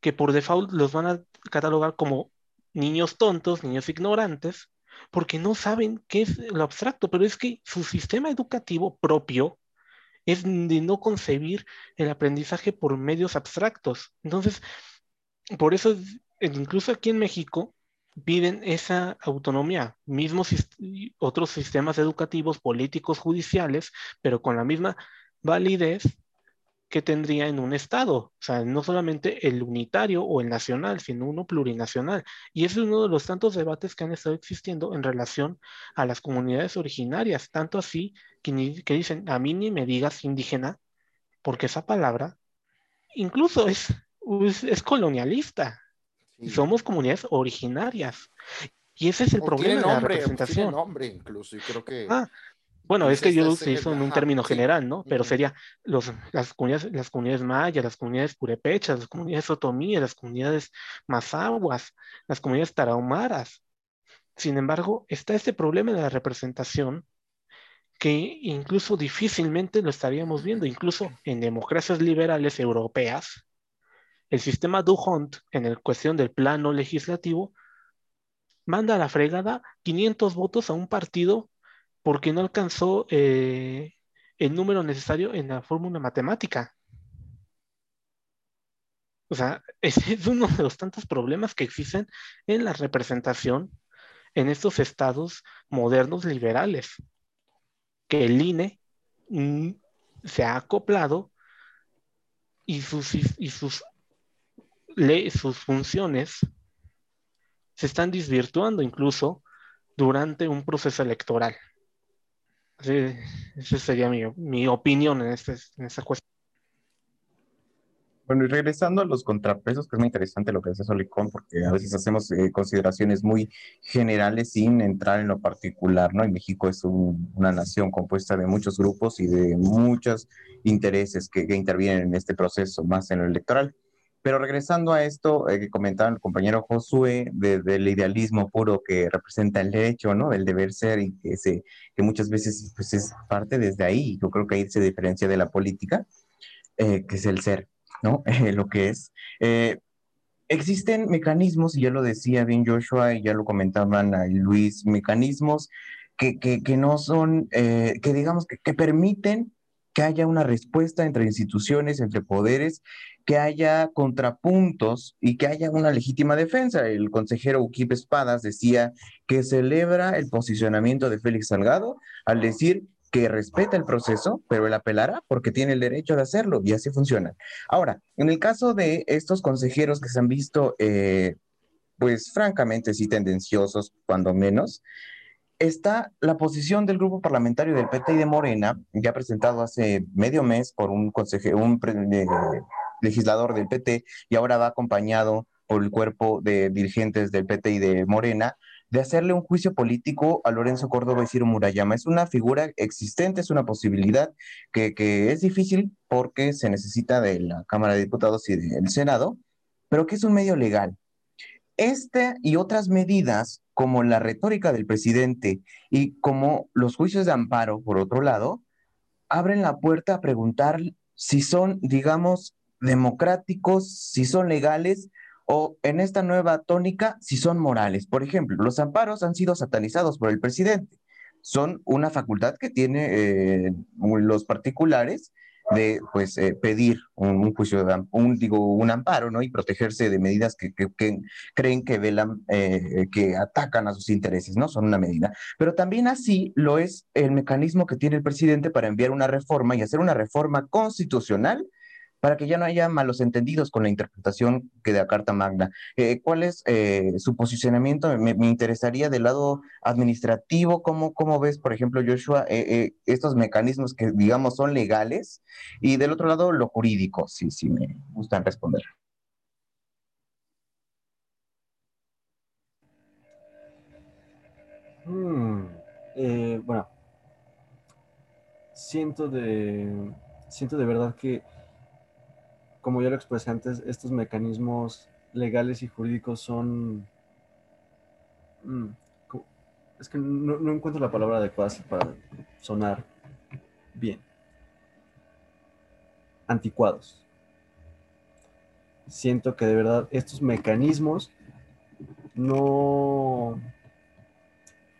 que por default los van a catalogar como niños tontos, niños ignorantes, porque no saben qué es lo abstracto, pero es que su sistema educativo propio es de no concebir el aprendizaje por medios abstractos. Entonces, por eso, incluso aquí en México, piden esa autonomía, mismos otros sistemas educativos, políticos, judiciales, pero con la misma validez que tendría en un Estado. O sea, no solamente el unitario o el nacional, sino uno plurinacional. Y ese es uno de los tantos debates que han estado existiendo en relación a las comunidades originarias, tanto así que, que dicen, a mí ni me digas indígena, porque esa palabra incluso es, es, colonialista. Somos comunidades originarias. Y ese es el problema de la representación. nombre incluso, y creo que... Ah, Bueno, es que ese- yo se hizo en un término general, ¿no? Pero sería los, las comunidades, las comunidades mayas, las comunidades purépechas, las comunidades otomíes, las comunidades mazahuas, las comunidades tarahumaras. Sin embargo, está este problema de la representación que incluso difícilmente lo estaríamos viendo, incluso en democracias liberales europeas. El sistema D'Hondt, en el cuestión del plano legislativo, manda a la fregada 500 votos a un partido porque no alcanzó eh, el número necesario en la fórmula matemática. O sea, (laughs) ese es uno de los tantos problemas que existen en la representación en estos estados modernos liberales, que el INE mm, se ha acoplado y sus, y sus, sus funciones se están desvirtuando incluso durante un proceso electoral. Así, esa sería mi, mi opinión en, este, en esta cuestión. Bueno, y regresando a los contrapesos, que es muy interesante lo que hace Solicón, porque a veces hacemos eh, consideraciones muy generales sin entrar en lo particular, ¿no? Y México es un- una nación compuesta de muchos grupos y de muchos intereses que, que intervienen en este proceso, más en lo electoral. Pero regresando a esto eh, que comentaba el compañero Josué, de- del idealismo puro que representa el derecho, ¿no? El deber ser y que, se, que muchas veces pues, es parte desde ahí. Yo creo que ahí se diferencia de la política, eh, que es el ser. ¿no? (laughs) Eh, lo que es. Existen mecanismos, y ya lo decía bien Joshua, y ya lo comentaban Luis, mecanismos que, que, que no son, que digamos, que, que permiten que haya una respuesta entre instituciones, entre poderes, que haya contrapuntos y que haya una legítima defensa. El consejero Ukip Espadas decía que celebra el posicionamiento de Félix Salgado al decir que respeta el proceso, pero él apelará porque tiene el derecho de hacerlo y así funciona. Ahora, en el caso de estos consejeros que se han visto, eh, pues francamente sí tendenciosos, cuando menos, está la posición del grupo parlamentario del PT y de Morena, ya presentado hace medio mes por un consejero, un legislador del PT y ahora va acompañado por el cuerpo de dirigentes del PT y de Morena, de hacerle un juicio político a Lorenzo Córdoba y Ciro Murayama. Es una figura existente, es una posibilidad que, que es difícil porque se necesita de la Cámara de Diputados y del Senado, pero que es un medio legal. Este y otras medidas, como la retórica del presidente y como los juicios de amparo, por otro lado, abren la puerta a preguntar si son, digamos, democráticos, si son legales o en esta nueva tónica, si son morales. Por ejemplo, los amparos han sido satanizados por el presidente. Son una facultad que tiene eh, los particulares de pues eh, pedir un, juicio de un digo un amparo no y protegerse de medidas que, que- que creen que velan eh, que atacan a sus intereses no son una medida. Pero también así lo es el mecanismo que tiene el presidente para enviar una reforma y hacer una reforma constitucional para que ya no haya malos entendidos con la interpretación que de la Carta Magna. Eh, ¿Cuál es eh, su posicionamiento? Me, interesaría del lado administrativo, ¿cómo, cómo ves, por ejemplo, Joshua, eh, estos mecanismos que, digamos, son legales? Y del otro lado, lo jurídico, sí, sí, me gustan responder. Mm, eh, bueno, siento de, siento de verdad que, como ya lo expresé antes, estos mecanismos legales y jurídicos son... mm, es que no, encuentro la palabra adecuada para sonar bien. Anticuados. Siento que de verdad estos mecanismos no,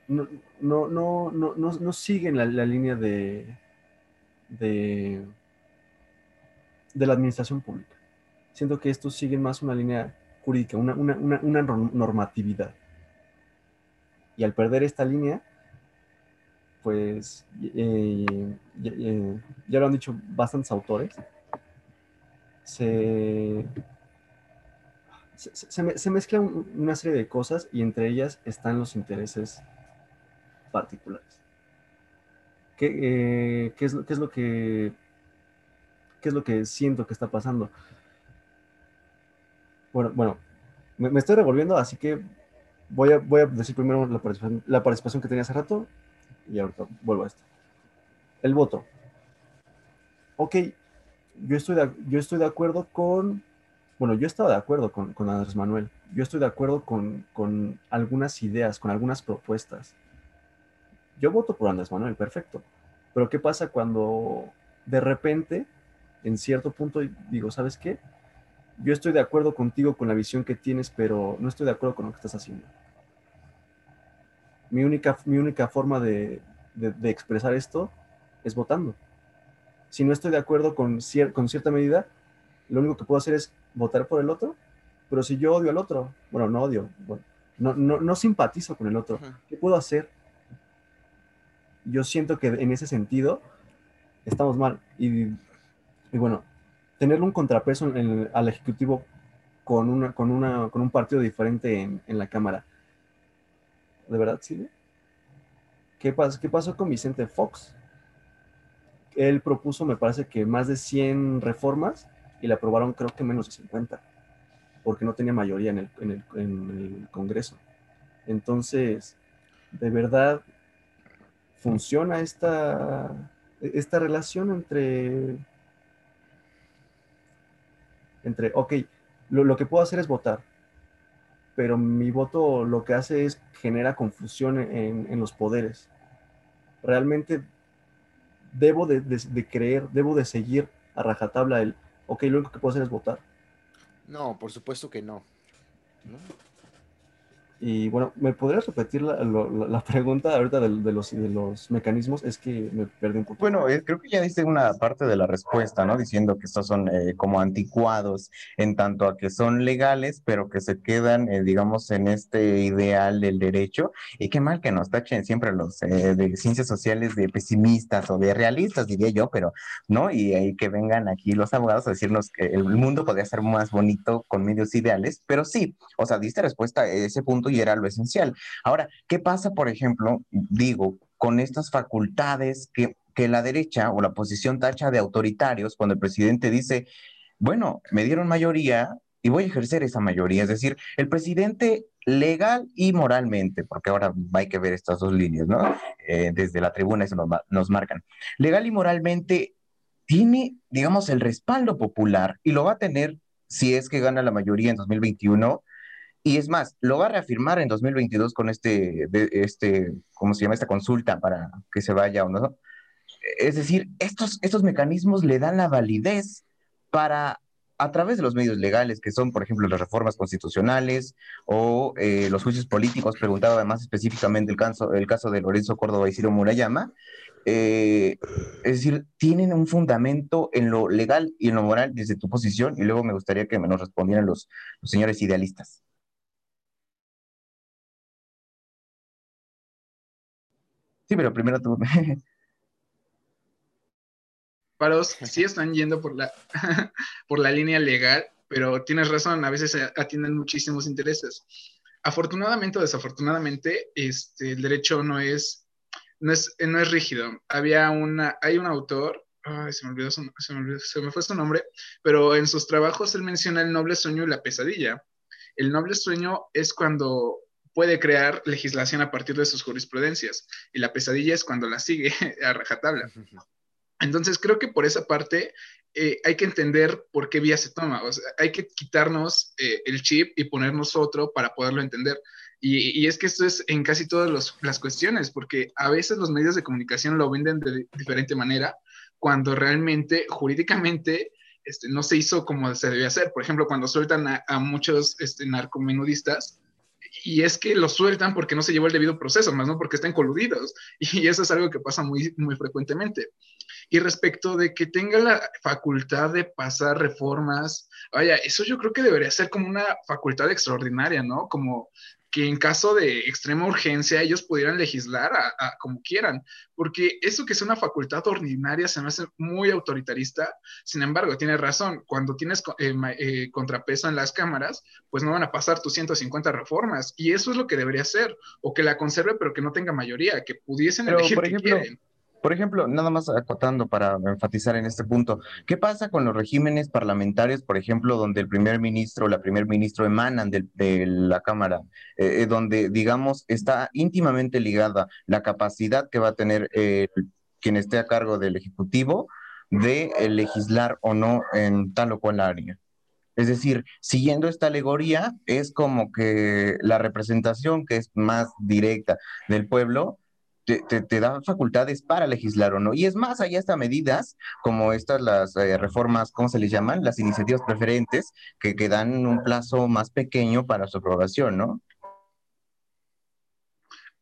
no, no, no, no siguen la, la línea de, de, de la administración pública. Siento que estos siguen más una línea jurídica, una, una, una, una norm- normatividad. Y al perder esta línea, pues eh, ya, lo han dicho bastantes autores, se, se, se me- se mezcla un- una serie de cosas y entre ellas están los intereses particulares. ¿Qué, eh, qué es, qué es lo que qué es lo que siento que está pasando? Bueno, bueno, me, estoy revolviendo, así que voy a, voy a decir primero la participación, la participación que tenía hace rato y ahorita vuelvo a esto. el voto. Ok, yo estoy de, yo estoy de acuerdo con, bueno, yo estaba de acuerdo con, con Andrés Manuel, yo estoy de acuerdo con, con algunas ideas, con algunas propuestas. Yo voto por Andrés Manuel, perfecto. Pero ¿qué pasa cuando de repente, en cierto punto, digo, ¿sabes qué? Yo estoy de acuerdo contigo con la visión que tienes, pero no estoy de acuerdo con lo que estás haciendo. Mi única, mi única forma de, de, expresar esto es votando. Si no estoy de acuerdo con, con cierta medida, lo único que puedo hacer es votar por el otro, pero si yo odio al otro, bueno, no odio, bueno, no, no, no simpatizo con el otro, ¿qué puedo hacer? Yo siento que en ese sentido estamos mal. Y, y bueno, tener un contrapeso al Ejecutivo con, una, con, una, con un partido diferente en, en la Cámara. ¿De verdad, sí? ¿Qué, ¿Qué pasó con Vicente Fox? Él propuso, me parece que más de 100 reformas y le aprobaron creo que menos de 50, porque no tenía mayoría en el, en el, en el Congreso. Entonces, de verdad, funciona esta, esta relación entre, entre ok, lo, lo, que puedo hacer es votar, pero mi voto lo que hace es genera confusión en, en los poderes. Realmente debo de, de, creer, debo de seguir a rajatabla el, ok, lo único que puedo hacer es votar. No, por supuesto que. ¿No? Y bueno, ¿me podrías repetir la, la, la pregunta ahorita de, de, los, de los mecanismos? Es que me perdí un poco. Bueno, eh, creo que ya diste una parte de la respuesta, ¿no? Diciendo que estos son eh, como anticuados en tanto a que son legales, pero que se quedan, eh, digamos, en este ideal del derecho. Y qué mal que nos tachen siempre los eh, de ciencias sociales de pesimistas o de realistas, diría yo, pero, ¿no? Y, y que vengan aquí los abogados a decirnos que el mundo podría ser más bonito con medios ideales, pero sí, o sea, diste respuesta a ese punto y era lo esencial. Ahora, ¿qué pasa, por ejemplo, digo, con estas facultades que, que la derecha o la oposición tacha de autoritarios cuando el presidente dice, bueno, me dieron mayoría y voy a ejercer esa mayoría? Es decir, el presidente legal y moralmente, porque ahora hay que ver estas dos líneas, ¿no? Eh, desde la tribuna eso nos, nos marcan. Legal y moralmente tiene, digamos, el respaldo popular y lo va a tener si es que gana la mayoría en 2021 y es más, lo va a reafirmar en 2022 con este, este, ¿cómo se llama? Esta consulta para que se vaya o no. Es decir, estos, estos mecanismos le dan la validez para, a través de los medios legales, que son, por ejemplo, las reformas constitucionales o eh, los juicios políticos, preguntaba además específicamente el caso, el caso de Lorenzo Córdoba y Ciro Murayama, eh, es decir, tienen un fundamento en lo legal y en lo moral desde tu posición, y luego me gustaría que me nos respondieran los señores idealistas. Sí, pero primero tú. (laughs) Paros sí están yendo por la, (laughs) por la línea legal, pero tienes razón, a veces atienden muchísimos intereses. Afortunadamente o desafortunadamente, este, el derecho no es, no es, no es rígido. Había una, hay un autor, se, me olvidó su, se, se me fue su nombre, pero en sus trabajos él menciona el noble sueño y la pesadilla. El noble sueño es cuando puede crear legislación a partir de sus jurisprudencias y la pesadilla es cuando la sigue (laughs) a rajatabla. Entonces creo que por esa parte eh, hay que entender por qué vía se toma, o sea, hay que quitarnos eh, el chip y ponernos otro para poderlo entender. Y, y es que esto es en casi todas los, las cuestiones, porque a veces los medios de comunicación lo venden de diferente manera, cuando realmente jurídicamente este, no se hizo como se debía hacer. Por ejemplo, cuando sueltan a, a muchos este, narcomenudistas, y es que los sueltan porque no se llevó el debido proceso, más no porque están coludidos. (laughs) Y eso es algo que pasa muy, muy frecuentemente. Y respecto de que tenga la facultad de pasar reformas, vaya, eso yo creo que debería ser como una facultad extraordinaria, ¿no? Como que en caso de extrema urgencia ellos pudieran legislar a, a, como quieran, porque eso que es una facultad ordinaria se me hace muy autoritarista, sin embargo, tiene razón, cuando tienes eh, eh, contrapeso en las cámaras, pues no van a pasar tus 150 reformas, y eso es lo que debería ser, o que la conserve pero que no tenga mayoría, que pudiesen pero, elegir por que ejemplo, quieren. Por ejemplo, nada más acotando para enfatizar en este punto, ¿qué pasa con los regímenes parlamentarios, por ejemplo, donde el primer ministro o la primer ministro emanan de, de la Cámara, eh, donde, digamos, está íntimamente ligada la capacidad que va a tener eh, quien esté a cargo del Ejecutivo de legislar o no en tal o cual área. Es decir, siguiendo esta alegoría, es como que la representación que es más directa del pueblo te, te, da facultades para legislar o no. Y es más, hay hasta medidas como estas, las eh, reformas, ¿cómo se les llaman? Las iniciativas preferentes, que, que dan un plazo más pequeño para su aprobación, ¿no?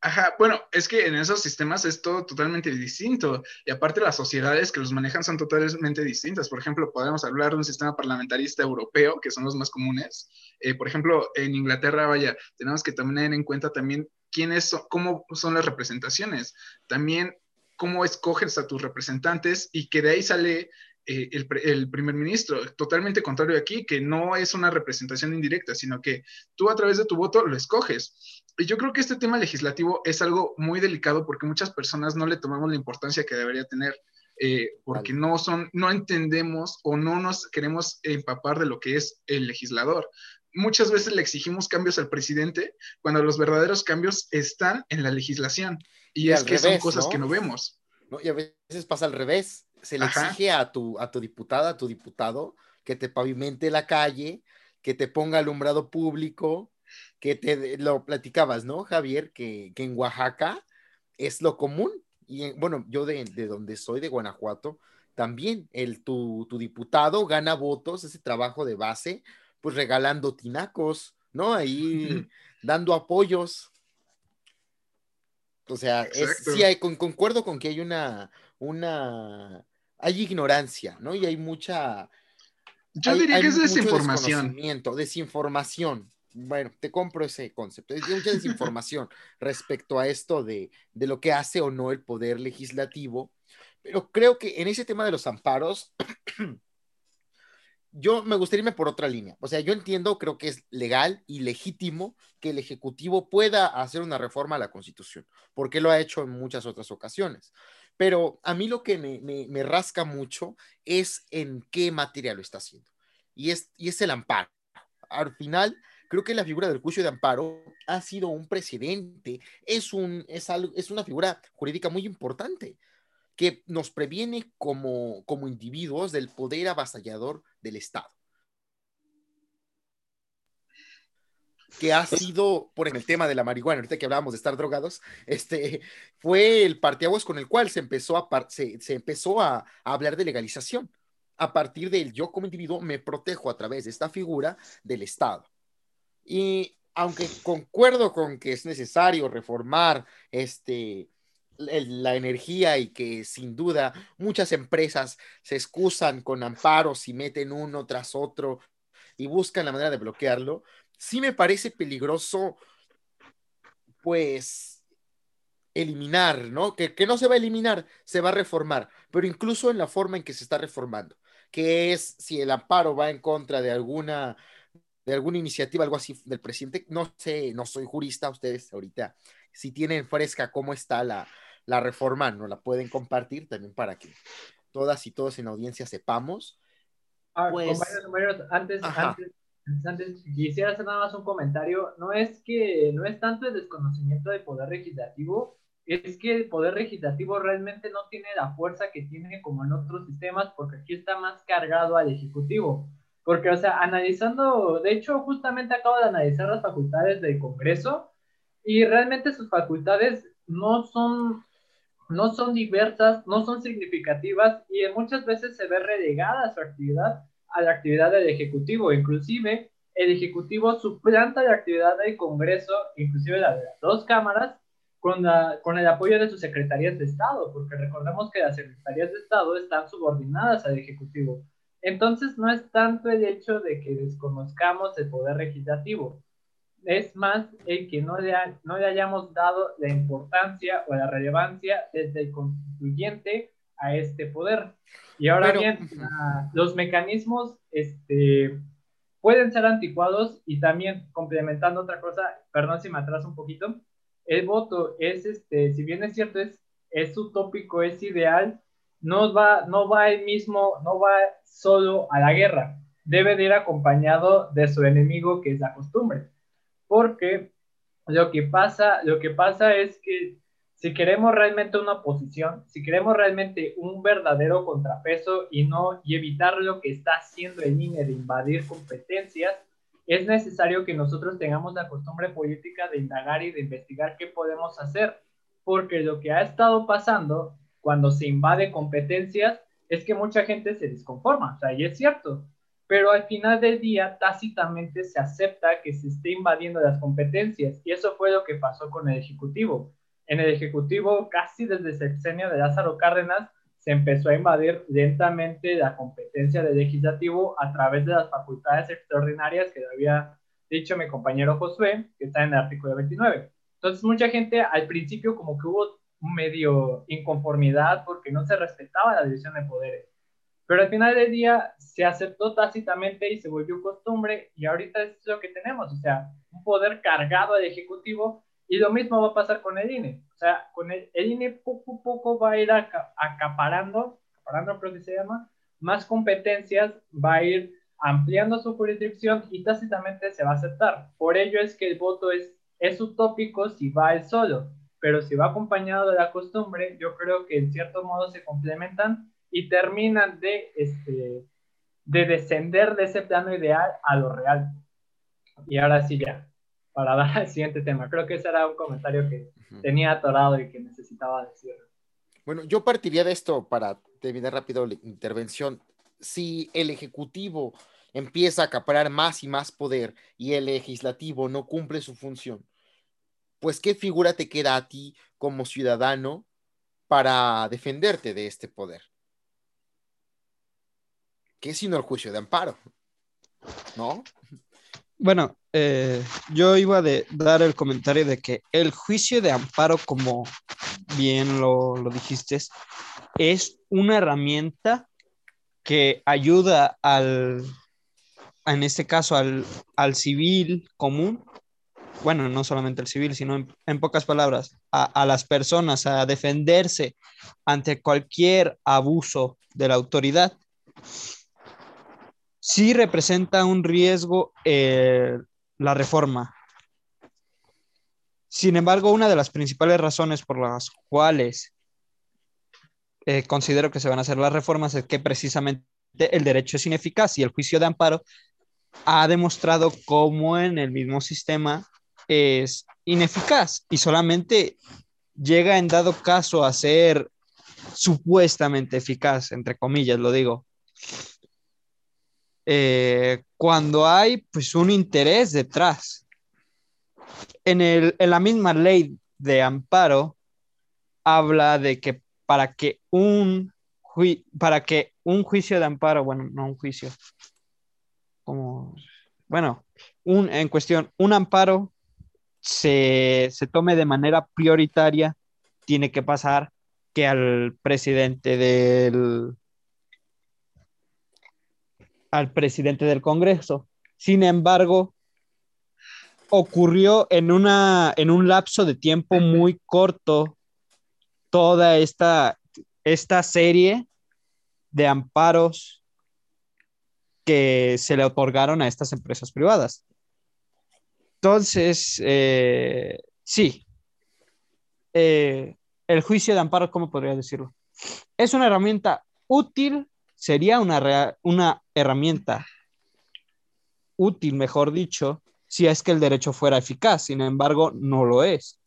Ajá, bueno, es que en esos sistemas es todo totalmente distinto. Y aparte las sociedades que los manejan son totalmente distintas. Por ejemplo, podemos hablar de un sistema parlamentarista europeo, que son los más comunes. Eh, por ejemplo, en Inglaterra, vaya, tenemos que tener en cuenta también quiénes son, cómo son las representaciones. También cómo escoges a tus representantes y que de ahí sale eh, el, primer ministro. Totalmente contrario aquí, que no es una representación indirecta, sino que tú a través de tu voto lo escoges. Y yo creo que este tema legislativo es algo muy delicado porque muchas personas no le tomamos la importancia que debería tener. Eh, porque no son, no entendemos o no nos queremos empapar de lo que es el legislador. Muchas veces le exigimos cambios al presidente cuando los verdaderos cambios están en la legislación y, es que son cosas que no vemos. y a veces pasa al revés se le exige a tu, a tu diputada, a tu diputado, que te pavimente la calle, que te ponga alumbrado público, que te lo platicabas, ¿no, Javier? Que, en Oaxaca es lo común. Y bueno, yo de, donde soy, de Guanajuato, también el, tu, tu, diputado gana votos, ese trabajo de base, pues regalando tinacos, ¿no? Ahí dando apoyos. O sea, es, sí, hay, concuerdo con que hay una, una, hay ignorancia, ¿no? Y hay mucha... Yo diría que es desinformación. Desinformación. Bueno, te compro ese concepto. Hay mucha desinformación (laughs) respecto a esto de, de lo que hace o no el poder legislativo. Pero creo que en ese tema de los amparos, (clears throat) yo me gustaría irme por otra línea. O sea, yo entiendo, creo que es legal y legítimo que el Ejecutivo pueda hacer una reforma a la Constitución, porque lo ha hecho en muchas otras ocasiones. Pero a mí lo que me, rasca mucho es en qué materia lo está haciendo. Y es, y es el amparo. Al final, creo que la figura del juicio de amparo ha sido un precedente, es, un, es, algo, es una figura jurídica muy importante que nos previene como, como individuos del poder avasallador del Estado. Que ha sido, por el tema de la marihuana, ahorita que hablábamos de estar drogados, (laughs) este, fue el partiaguas con el cual se empezó a, se, empezó a, hablar de legalización. A partir del yo como individuo me protejo a través de esta figura del Estado. Y aunque concuerdo con que es necesario reformar este, la energía y que sin duda muchas empresas se excusan con amparos y meten uno tras otro y buscan la manera de bloquearlo, sí me parece peligroso, pues, eliminar, ¿no? Que, no se va a eliminar, se va a reformar, pero incluso en la forma en que se está reformando, que es si el amparo va en contra de alguna de alguna iniciativa, algo así del presidente, no sé, no soy jurista, ustedes ahorita, si tienen fresca cómo está la, la reforma, no la pueden compartir también para que todas y todos en audiencia sepamos. Ah, pues, antes, antes, antes, quisiera hacer nada más un comentario. No es que, no es tanto el desconocimiento del poder legislativo, es que el poder legislativo realmente no tiene la fuerza que tiene como en otros sistemas, porque aquí está más cargado al ejecutivo. Porque, o sea, analizando, de hecho, justamente acabo de analizar las facultades del Congreso y realmente sus facultades no son, no son diversas, no son significativas y muchas veces se ve relegada su actividad a la actividad del Ejecutivo. Inclusive, el Ejecutivo suplanta la actividad del Congreso, inclusive la de las dos cámaras, con, la, con el apoyo de sus secretarías de Estado, porque recordemos que las secretarías de Estado están subordinadas al Ejecutivo. Entonces, no es tanto el hecho de que desconozcamos el poder legislativo, es más el que no le, no le hayamos dado la importancia o la relevancia desde el constituyente a este poder. Y ahora bien, los mecanismos este, pueden ser anticuados y también complementando otra cosa, perdón si me atraso un poquito, el voto es, este, si bien es cierto, es, es utópico, es ideal, no va, no va el mismo, no va solo a la guerra, debe de ir acompañado de su enemigo, que es la costumbre, porque lo que pasa, lo que pasa es que si queremos realmente una oposición, si queremos realmente un verdadero contrapeso y no y evitar lo que está haciendo el INE de invadir competencias, es necesario que nosotros tengamos la costumbre política de indagar y de investigar qué podemos hacer, porque lo que ha estado pasando cuando se invade competencias es que mucha gente se desconforma, o sea, y es cierto, pero al final del día tácitamente se acepta que se esté invadiendo las competencias y eso fue lo que pasó con el Ejecutivo en el Ejecutivo, casi desde el sexenio de Lázaro Cárdenas, se empezó a invadir lentamente la competencia del legislativo a través de las facultades extraordinarias que había dicho mi compañero Josué, que está en el artículo 29. Entonces, mucha gente al principio como que hubo medio inconformidad porque no se respetaba la división de poderes. Pero al final del día se aceptó tácitamente y se volvió costumbre y ahorita es lo que tenemos, o sea, un poder cargado al Ejecutivo y lo mismo va a pasar con el INE. O sea, con el, INE poco a poco va a ir acaparando, acaparando creo que se llama, más competencias, va a ir ampliando su jurisdicción y tácitamente se va a aceptar. Por ello es que el voto es, es utópico si va él solo, pero si va acompañado de la costumbre, yo creo que en cierto modo se complementan y terminan de, este, de descender de ese plano ideal a lo real. Y ahora sí ya, para dar al siguiente tema. Creo que ese era un comentario que tenía atorado y que necesitaba decir. Bueno, yo partiría de esto para terminar rápido la intervención. Si el Ejecutivo empieza a acaparar más y más poder y el legislativo no cumple su función, pues ¿qué figura te queda a ti como ciudadano para defenderte de este poder? ¿Qué sino el juicio de amparo? ¿No? Bueno, eh, yo iba a dar el comentario de que el juicio de amparo, como bien lo, dijiste, es una herramienta que ayuda al, en este caso, al, civil común, bueno, no solamente al civil, sino en, pocas palabras, a, las personas a defenderse ante cualquier abuso de la autoridad sí representa un riesgo eh, la reforma. Sin embargo, una de las principales razones por las cuales eh, considero que se van a hacer las reformas es que precisamente el derecho es ineficaz y el juicio de amparo ha demostrado cómo en el mismo sistema es ineficaz y solamente llega en dado caso a ser supuestamente eficaz, entre comillas lo digo, eh, cuando hay pues un interés detrás. En, el, en la misma ley de amparo habla de que para que un, para que un juicio de amparo, bueno, no un juicio, como, bueno, un, en cuestión, un amparo se, se tome de manera prioritaria, tiene que pasar que al presidente del, al presidente del Congreso. Sin embargo, ocurrió en, una, en un lapso de tiempo muy corto toda esta, esta serie de amparos que se le otorgaron a estas empresas privadas. Entonces, eh, sí, eh, el juicio de amparo, ¿cómo podría decirlo? Es una herramienta útil sería una, una herramienta útil, mejor dicho, si es que el derecho fuera eficaz. Sin embargo, no lo es.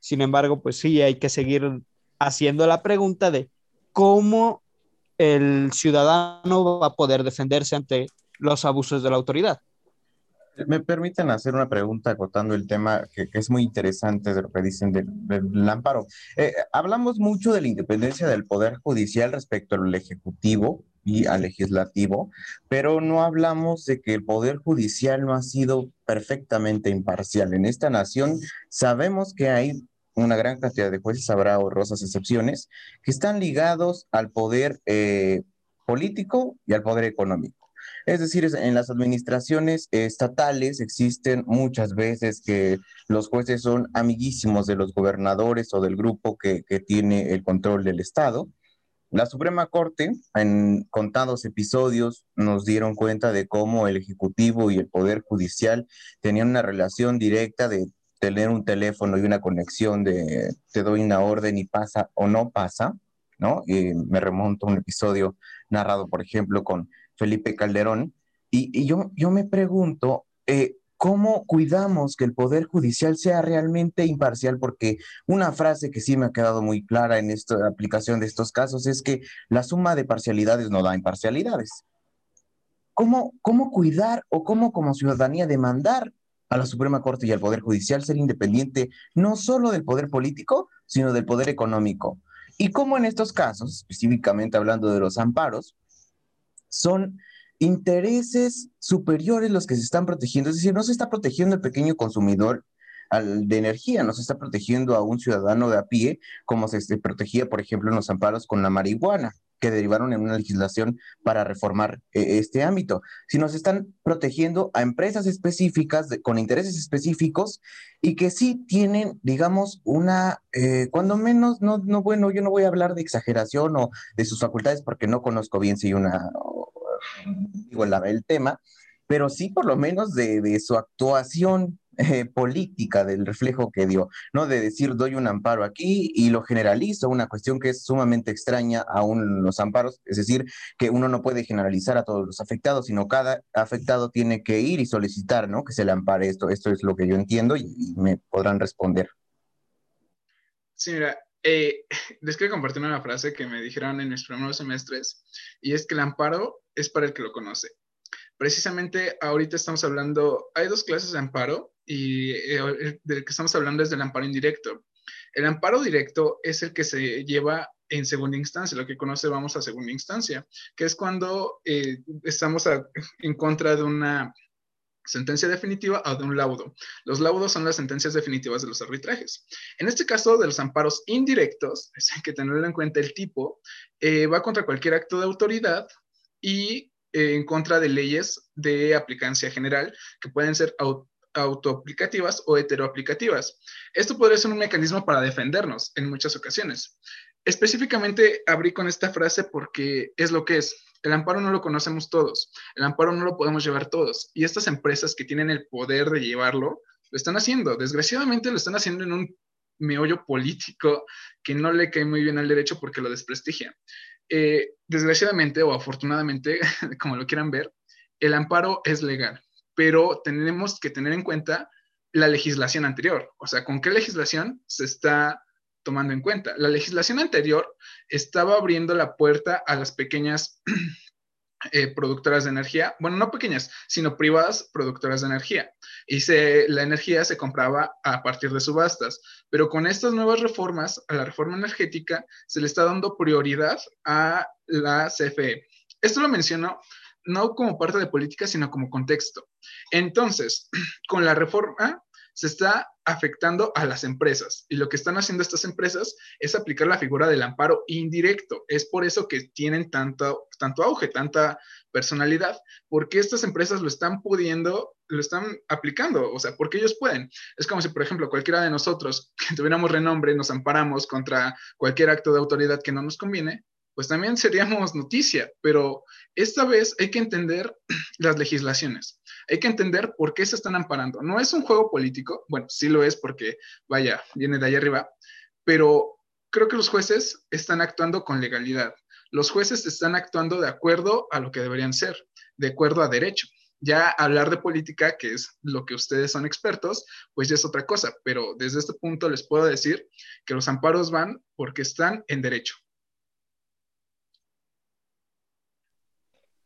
Sin embargo, pues sí, hay que seguir haciendo la pregunta de cómo el ciudadano va a poder defenderse ante los abusos de la autoridad. Me permiten hacer una pregunta acotando el tema que, es muy interesante de lo que dicen del, amparo. Eh, hablamos mucho de la independencia del Poder Judicial respecto al Ejecutivo y al Legislativo, pero no hablamos de que el Poder Judicial no ha sido perfectamente imparcial. En esta nación sabemos que hay una gran cantidad de jueces, habrá honrosas excepciones, que están ligados al poder eh, político y al poder económico. Es decir, en las administraciones estatales existen muchas veces que los jueces son amiguísimos de los gobernadores o del grupo que, tiene el control del Estado. La Suprema Corte, en contados episodios, nos dieron cuenta de cómo el Ejecutivo y el Poder Judicial tenían una relación directa de tener un teléfono y una conexión de te doy una orden y pasa o no pasa, ¿no? Y me remonto a un episodio narrado, por ejemplo, con Felipe Calderón, y, yo, yo me pregunto, eh, ¿cómo cuidamos que el Poder Judicial sea realmente imparcial? Porque una frase que sí me ha quedado muy clara en esta aplicación de estos casos es que la suma de parcialidades no da imparcialidades. ¿Cómo, cómo cuidar o cómo como ciudadanía demandar a la Suprema Corte y al Poder Judicial ser independiente no solo del poder político, sino del poder económico? Y cómo en estos casos, específicamente hablando de los amparos, son intereses superiores los que se están protegiendo. Es decir, no se está protegiendo el pequeño consumidor de energía, no se está protegiendo a un ciudadano de a pie como se, protegía, por ejemplo, en los amparos con la marihuana que derivaron en una legislación para reformar eh, este ámbito, sino se están protegiendo a empresas específicas con intereses específicos y que sí tienen, digamos, una, eh, cuando menos, no, no, bueno, yo no voy a hablar de exageración o de sus facultades porque no conozco bien si una, digo, el tema, pero sí por lo menos de, de su actuación eh, política del reflejo que dio, ¿no? De decir, doy un amparo aquí y lo generalizo, una cuestión que es sumamente extraña aún los amparos, es decir, que uno no puede generalizar a todos los afectados, sino cada afectado tiene que ir y solicitar, ¿no? Que se le ampare esto, esto es lo que yo entiendo y, me podrán responder. Sí, mira, eh, (laughs) les quiero compartir una frase que me dijeron en mis primeros semestres, y es que el amparo es para el que lo conoce. Precisamente ahorita estamos hablando, hay dos clases de amparo, y eh, del que estamos hablando es del amparo indirecto. El amparo directo es el que se lleva en segunda instancia, lo que conoce vamos a segunda instancia, que es cuando eh, estamos en contra de una sentencia definitiva o de un laudo. Los laudos son las sentencias definitivas de los arbitrajes. En este caso de los amparos indirectos, (laughs) hay que tenerlo en cuenta el tipo, eh, va contra cualquier acto de autoridad y en contra de leyes de aplicancia general que pueden ser autoaplicativas o heteroaplicativas. Esto podría ser un mecanismo para defendernos en muchas ocasiones. Específicamente abrí con esta frase porque es lo que es. El amparo no lo conocemos todos, el amparo no lo podemos llevar todos. Y estas empresas que tienen el poder de llevarlo, lo están haciendo. Desgraciadamente lo están haciendo en un meollo político que no le cae muy bien al derecho porque lo desprestigia. Eh, desgraciadamente o afortunadamente, (laughs) como lo quieran ver, el amparo es legal pero tenemos que tener en cuenta la legislación anterior, o sea, con qué legislación se está tomando en cuenta. La legislación anterior estaba abriendo la puerta a las pequeñas (clears throat) eh, productoras de energía, bueno, no pequeñas, sino privadas productoras de energía. Y se, la energía se compraba a partir de subastas. Pero con estas nuevas reformas, a la reforma energética, se le está dando prioridad a la CFE. Esto lo menciono no como parte de política, sino como contexto. Entonces, (clears throat) con la reforma se está afectando a las empresas y lo que están haciendo estas empresas es aplicar la figura del amparo indirecto. Es por eso que tienen tanto, tanto auge, tanta personalidad, porque estas empresas lo están pudiendo, lo están aplicando, o sea, porque ellos pueden. Es como si, por ejemplo, cualquiera de nosotros (laughs) que tuviéramos renombre, nos amparamos contra cualquier acto de autoridad que no nos conviene, pues también seríamos noticia, pero esta vez hay que entender (clears throat) las legislaciones, hay que entender por qué se están amparando. No es un juego político, bueno, sí lo es porque, vaya, viene de ahí arriba, pero creo que los jueces están actuando con legalidad. Los jueces están actuando de acuerdo a lo que deberían ser, de acuerdo a derecho. Ya hablar de política, que es lo que ustedes son expertos, pues ya es otra cosa, pero desde este punto les puedo decir que los amparos van porque están en derecho.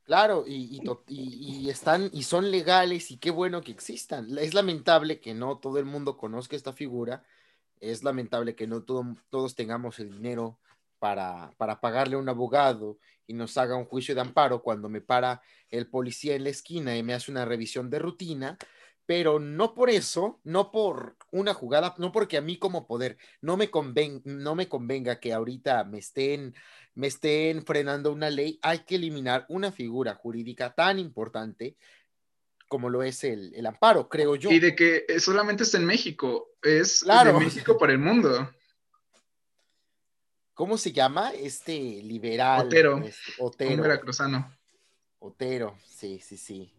Claro, y, están y son legales y qué bueno que existan. Es lamentable que no todo el mundo conozca esta figura. Es lamentable que no todos tengamos el dinero para, para pagarle a un abogado y nos haga un juicio de amparo cuando me para el policía en la esquina y me hace una revisión de rutina pero no por eso, no por una jugada, no porque a mí como poder no me, no me convenga que ahorita me estén, me estén frenando una ley, hay que eliminar una figura jurídica tan importante como lo es el, el amparo, creo yo. Y de que solamente está en México, es de México para el mundo. ¿Cómo se llama este liberal? Otero. Este, Otero. Un veracruzano. Otero, sí, sí, sí.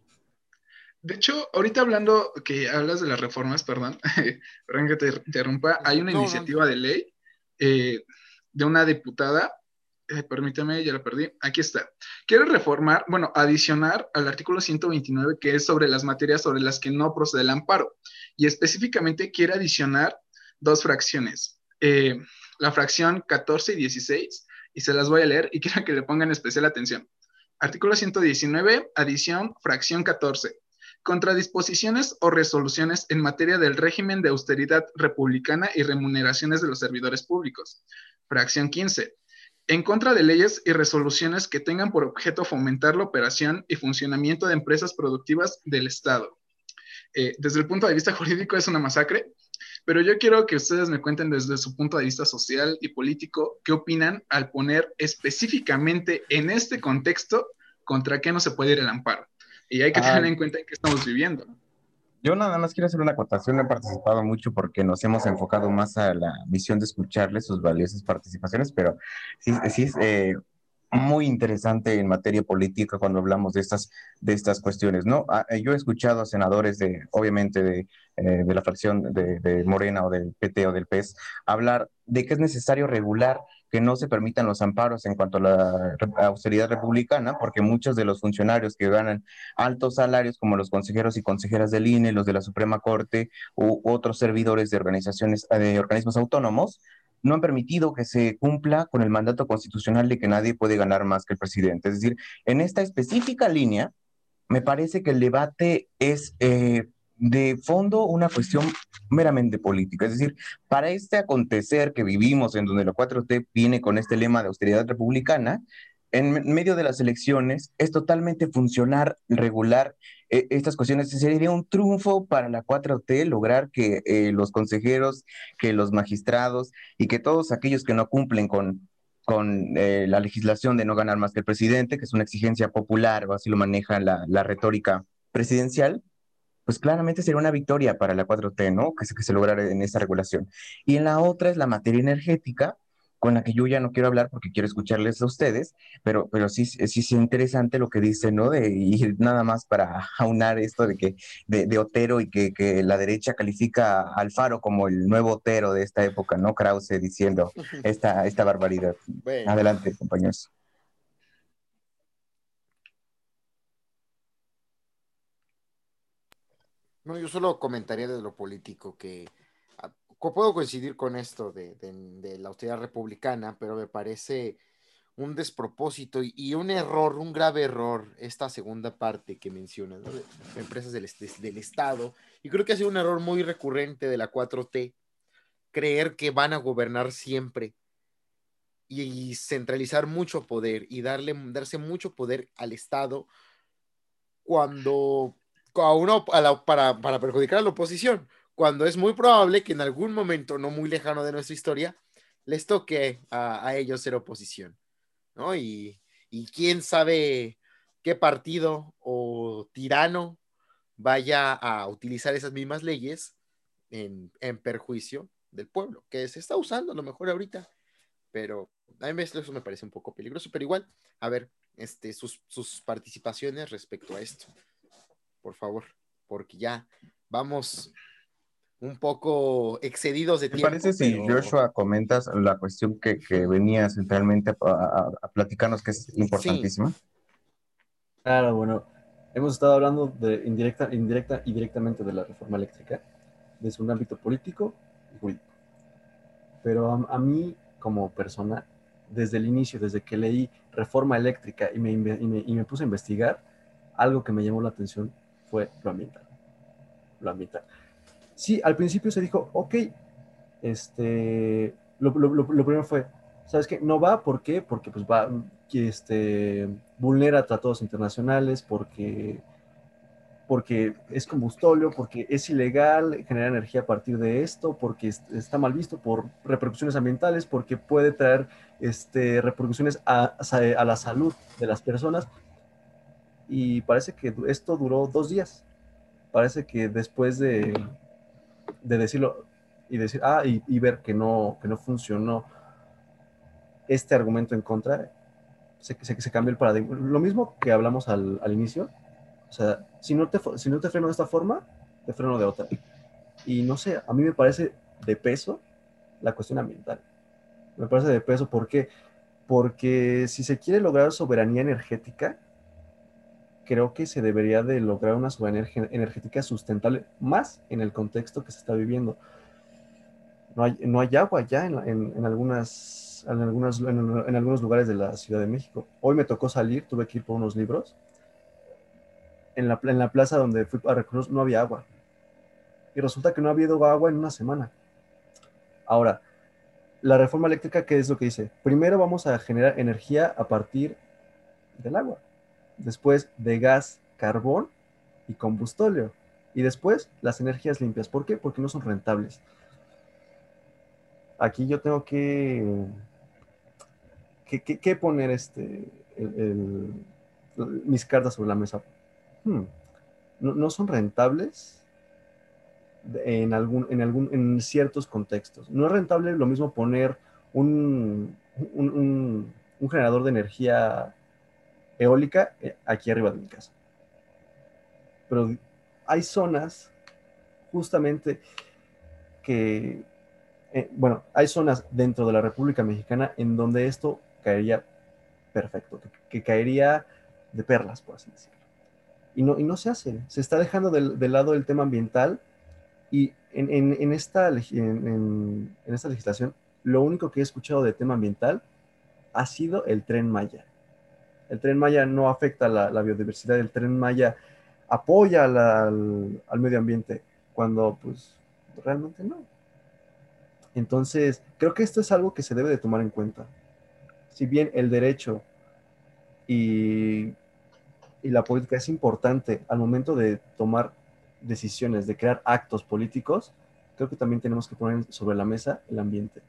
De hecho, ahorita hablando que hablas de las reformas, perdón, (laughs) perdón que te interrumpa, hay una iniciativa de ley eh, de una diputada, eh, permítame, ya la perdí, aquí está. Quiere reformar, bueno, adicionar al artículo 129 que es sobre las materias sobre las que no procede el amparo y específicamente quiere adicionar dos fracciones, eh, la fracción 14 y 16, y se las voy a leer y (laughs) quiero que le pongan especial atención. Artículo 119, adición, fracción 14 contra disposiciones o resoluciones en materia del régimen de austeridad republicana y remuneraciones de los servidores públicos. Fracción 15. En contra de leyes y resoluciones que tengan por objeto fomentar la operación y funcionamiento de empresas productivas del Estado. Eh, desde el punto de vista jurídico es una masacre, pero yo quiero que ustedes me cuenten desde su punto de vista social y político qué opinan al poner específicamente en este contexto contra qué no se puede ir el amparo. Y hay que tener en cuenta en qué estamos viviendo. Yo nada más quiero hacer una acotación, he participado mucho porque nos hemos enfocado más a la misión de escucharles sus valiosas participaciones, pero sí, sí eh, muy interesante en materia política cuando hablamos de estas, de estas cuestiones, ¿no? Ah, yo he escuchado a senadores de, obviamente, de, eh, de la fracción de, de, Morena o del PT o del PES hablar de que es necesario regular que no se permitan los amparos en cuanto a la austeridad republicana, porque muchos de los funcionarios que ganan altos salarios, como los consejeros y consejeras del INE, los de la Suprema Corte u otros servidores de organizaciones, de organismos autónomos, no han permitido que se cumpla con el mandato constitucional de que nadie puede ganar más que el presidente. Es decir, en esta específica línea, me parece que el debate es eh, de fondo una cuestión meramente política. Es decir, para este acontecer que vivimos en donde la 4T viene con este lema de austeridad republicana, en medio de las elecciones es totalmente funcionar, regular eh, estas cuestiones. Sería un triunfo para la 4T lograr que eh, los consejeros, que los magistrados y que todos aquellos que no cumplen con, con eh, la legislación de no ganar más que el presidente, que es una exigencia popular, o así lo maneja la, la retórica presidencial, pues claramente sería una victoria para la 4T, ¿no? Que se, que se lograra en esa regulación. Y en la otra es la materia energética, con la que yo ya no quiero hablar porque quiero escucharles a ustedes, pero, pero sí, sí es interesante lo que dice, ¿no? De ir (laughs) nada más para (laughs) aunar esto de que de, Otero y que, que, la derecha califica a Alfaro como el nuevo Otero de esta época, ¿no? Krause diciendo esta, esta barbaridad. Adelante, compañeros. No, yo solo comentaría desde lo político que puedo coincidir con esto de, la austeridad republicana, pero me parece un despropósito y, un error, un grave error, esta segunda parte que mencionas, empresas del, del Estado. Y creo que ha sido un error muy recurrente de la 4T, creer que van a gobernar siempre y, centralizar mucho poder y darle, darse mucho poder al Estado cuando a uno para, para perjudicar a la oposición, cuando es muy probable que en algún momento no muy lejano de nuestra historia les toque a, ellos ser oposición, ¿no? Y, quién sabe qué partido o tirano vaya a utilizar esas mismas leyes en, perjuicio del pueblo, que se está usando a lo mejor ahorita, pero a mí eso me parece un poco peligroso, pero igual, a ver, este, sus, sus participaciones respecto a esto por favor, porque ya vamos un poco excedidos de tiempo. ¿Te parece si Joshua comentas la cuestión que, que venía centralmente a, platicarnos que es importantísima? Claro, bueno, hemos estado hablando de indirecta, indirecta y directamente de la reforma eléctrica, desde un ámbito político y jurídico. Pero a, mí, como persona, desde el inicio, desde que leí reforma eléctrica y me, y me, y me puse a investigar, algo que me llamó la atención fue lo ambiental. Lo ambiental. Sí, al principio se dijo, ok, este, lo, primero fue, ¿sabes qué? No va, ¿por qué? Porque pues va, que este, vulnera tratados internacionales, porque, porque es combustóleo, porque es ilegal generar energía a partir de esto, porque está mal visto por repercusiones ambientales, porque puede traer este, repercusiones a, a la salud de las personas y parece que esto duró dos días. Parece que después de, de decirlo y decir, ah, y, ver que no, que no funcionó este argumento en contra, se, se, se cambió el paradigma. Lo mismo que hablamos al, al, inicio, O sea, si no te, si no te freno de esta forma, te freno de otra. Y no sé, a mí me parece de peso la cuestión ambiental. Me parece de peso, ¿por qué? Porque si se quiere lograr soberanía energética, creo que se debería de lograr una soberanía energética sustentable, más en el contexto que se está viviendo. No hay, no hay agua ya en, en, algunas, en, algunas, en, algunos lugares de la Ciudad de México. Hoy me tocó salir, tuve que ir por unos libros. En la, en la plaza donde fui a reconocer no había agua. Y resulta que no ha habido agua en una semana. Ahora, la reforma eléctrica, ¿qué es lo que dice? Primero vamos a generar energía a partir del agua después de gas, carbón y combustóleo. Y después las energías limpias. ¿Por qué? Porque no son rentables. Aquí yo tengo que, que, poner este, mis cartas sobre la mesa. Hmm, no, son rentables en, algún, en, algún, en ciertos contextos. No es rentable lo mismo poner un, un generador de energía eólica eh, aquí arriba de mi casa. Pero hay zonas justamente que, eh, bueno, hay zonas dentro de la República Mexicana en donde esto caería perfecto, que, caería de perlas, por así decirlo. Y no, y no se hace, se está dejando del, lado el tema ambiental y en, esta, en esta legislación lo único que he escuchado de tema ambiental ha sido el tren Maya el tren Maya no afecta la, la biodiversidad, el tren Maya apoya al, medio ambiente, cuando pues realmente no. Entonces, creo que esto es algo que se debe de tomar en cuenta. Si bien el derecho y, y la política es importante al momento de tomar decisiones, de crear actos políticos, creo que también tenemos que poner sobre la mesa el ambiente.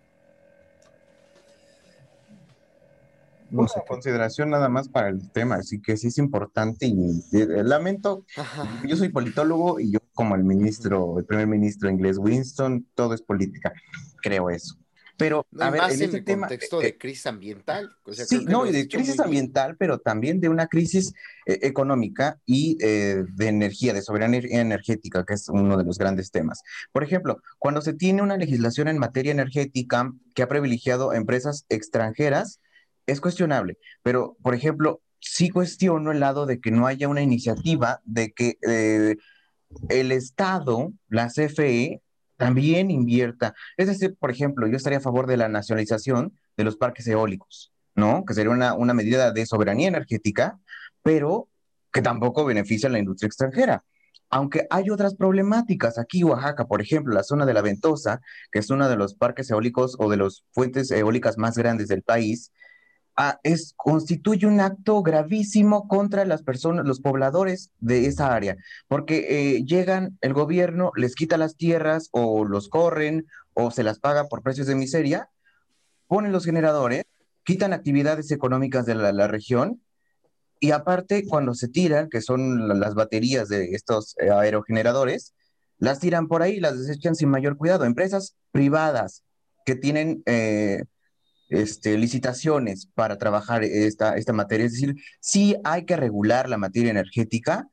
Una consideración nada más para el tema, así que sí es importante y eh, lamento, yo soy politólogo y yo como el ministro, el primer ministro inglés Winston, todo es política, creo eso. Pero, a ver, en, este tema, contexto de eh, crisis ambiental. sí, no, y de crisis ambiental, pero también de una crisis eh, económica y de energía, de soberanía energética, que es uno de los grandes temas. Por ejemplo, cuando se tiene una legislación en materia energética que ha privilegiado a empresas extranjeras, es cuestionable, pero por ejemplo, sí cuestiono el lado de que no haya una iniciativa de que eh, el Estado, la CFE, también invierta. Es decir, por ejemplo, yo estaría a favor de la nacionalización de los parques eólicos, ¿no? Que sería una, una medida de soberanía energética, pero que tampoco beneficia a la industria extranjera. Aunque hay otras problemáticas, aquí Oaxaca, por ejemplo, la zona de la Ventosa, que es uno de los parques eólicos o de las fuentes eólicas más grandes del país, es, constituye un acto gravísimo contra las personas, los pobladores de esa área, porque eh, llegan, el gobierno les quita las tierras o los corren o se las paga por precios de miseria, ponen los generadores, quitan actividades económicas de la, región y aparte cuando se tiran, que son las baterías de estos eh, aerogeneradores, las tiran por ahí las desechan sin mayor cuidado. Empresas privadas que tienen... Eh, este, licitaciones para trabajar esta, esta materia. Es decir, sí hay que regular la materia energética,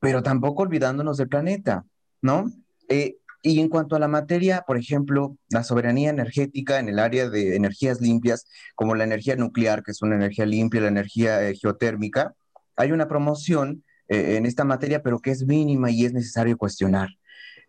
pero tampoco olvidándonos del planeta, ¿no? Eh, y en cuanto a la materia, por ejemplo, la soberanía energética en el área de energías limpias, como la energía nuclear, que es una energía limpia, la energía eh, geotérmica, hay una promoción eh, en esta materia, pero que es mínima y es necesario cuestionar.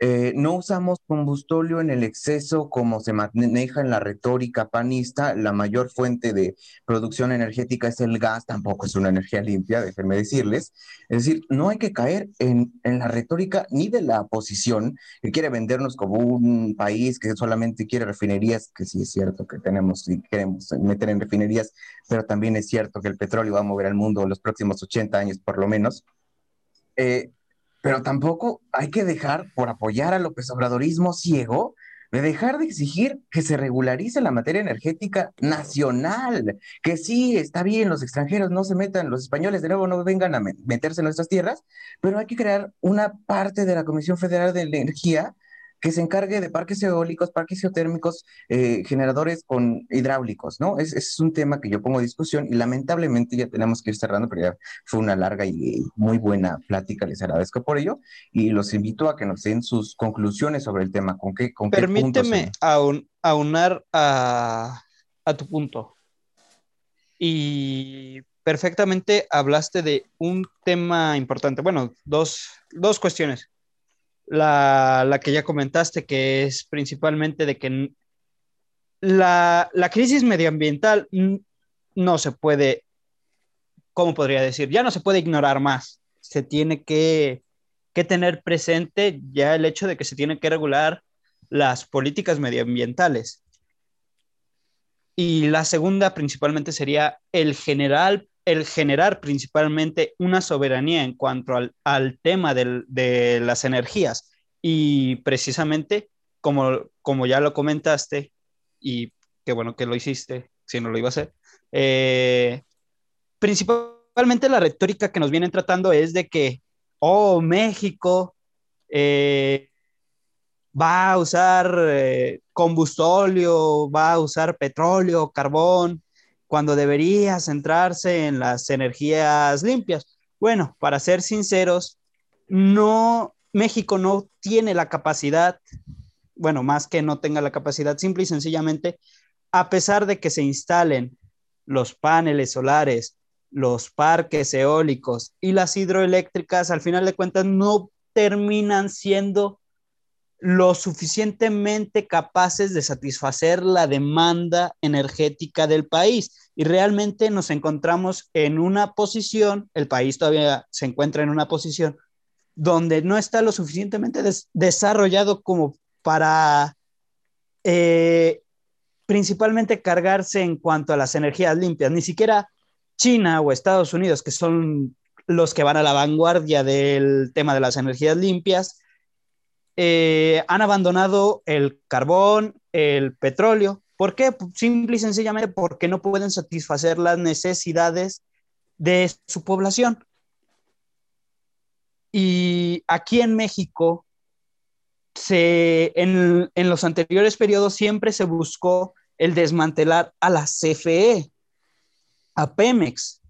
Eh, no usamos combustóleo en el exceso como se maneja en la retórica panista. La mayor fuente de producción energética es el gas, tampoco es una energía limpia, déjenme decirles. Es decir, no hay que caer en, en la retórica ni de la oposición que quiere vendernos como un país que solamente quiere refinerías, que sí es cierto que tenemos y queremos meter en refinerías, pero también es cierto que el petróleo va a mover al mundo en los próximos 80 años por lo menos. Eh, pero tampoco hay que dejar, por apoyar al López Obradorismo ciego, de dejar de exigir que se regularice la materia energética nacional, que sí, está bien, los extranjeros no se metan, los españoles de nuevo no vengan a meterse en nuestras tierras, pero hay que crear una parte de la Comisión Federal de Energía que se encargue de parques eólicos, parques geotérmicos, eh, generadores con hidráulicos, ¿no? Es, es, un tema que yo pongo a discusión y lamentablemente ya tenemos que ir cerrando, pero ya fue una larga y muy buena plática, les agradezco por ello y los invito a que nos den sus conclusiones sobre el tema. ¿Con qué, con Permíteme aunar a, a tu punto. Y perfectamente hablaste de un tema importante. Bueno, dos, dos cuestiones la, que ya comentaste, que es principalmente de que la, crisis medioambiental no se puede, ¿cómo podría decir? Ya no se puede ignorar más. Se tiene que, que tener presente ya el hecho de que se tiene que regular las políticas medioambientales. Y la segunda principalmente sería el general el generar principalmente una soberanía en cuanto al, tema de las energías. Y precisamente, como, como ya lo comentaste, y qué bueno que lo hiciste, si no lo iba a hacer, eh, principalmente la retórica que nos vienen tratando es de que, oh, México eh, va a usar eh, combustóleo, va a usar petróleo, carbón, cuando debería centrarse en las energías limpias. Bueno, para ser sinceros, no, México no tiene la capacidad, bueno, más que no tenga la capacidad, simple y sencillamente, a pesar de que se instalen los paneles solares, los parques eólicos y las hidroeléctricas, al final de cuentas no terminan siendo lo suficientemente capaces de satisfacer la demanda energética del país. Y realmente nos encontramos en una posición, el país todavía se encuentra en una posición donde no está lo suficientemente desarrollado como para eh, principalmente cargarse en cuanto a las energías limpias. Ni siquiera China o Estados Unidos, que son los que van a la vanguardia del tema de las energías limpias, eh, han abandonado el carbón, el petróleo. ¿Por qué? Simple y sencillamente porque no pueden satisfacer las necesidades de su población. Y aquí en México, en, los anteriores periodos siempre se buscó el desmantelar a la CFE, a Pemex,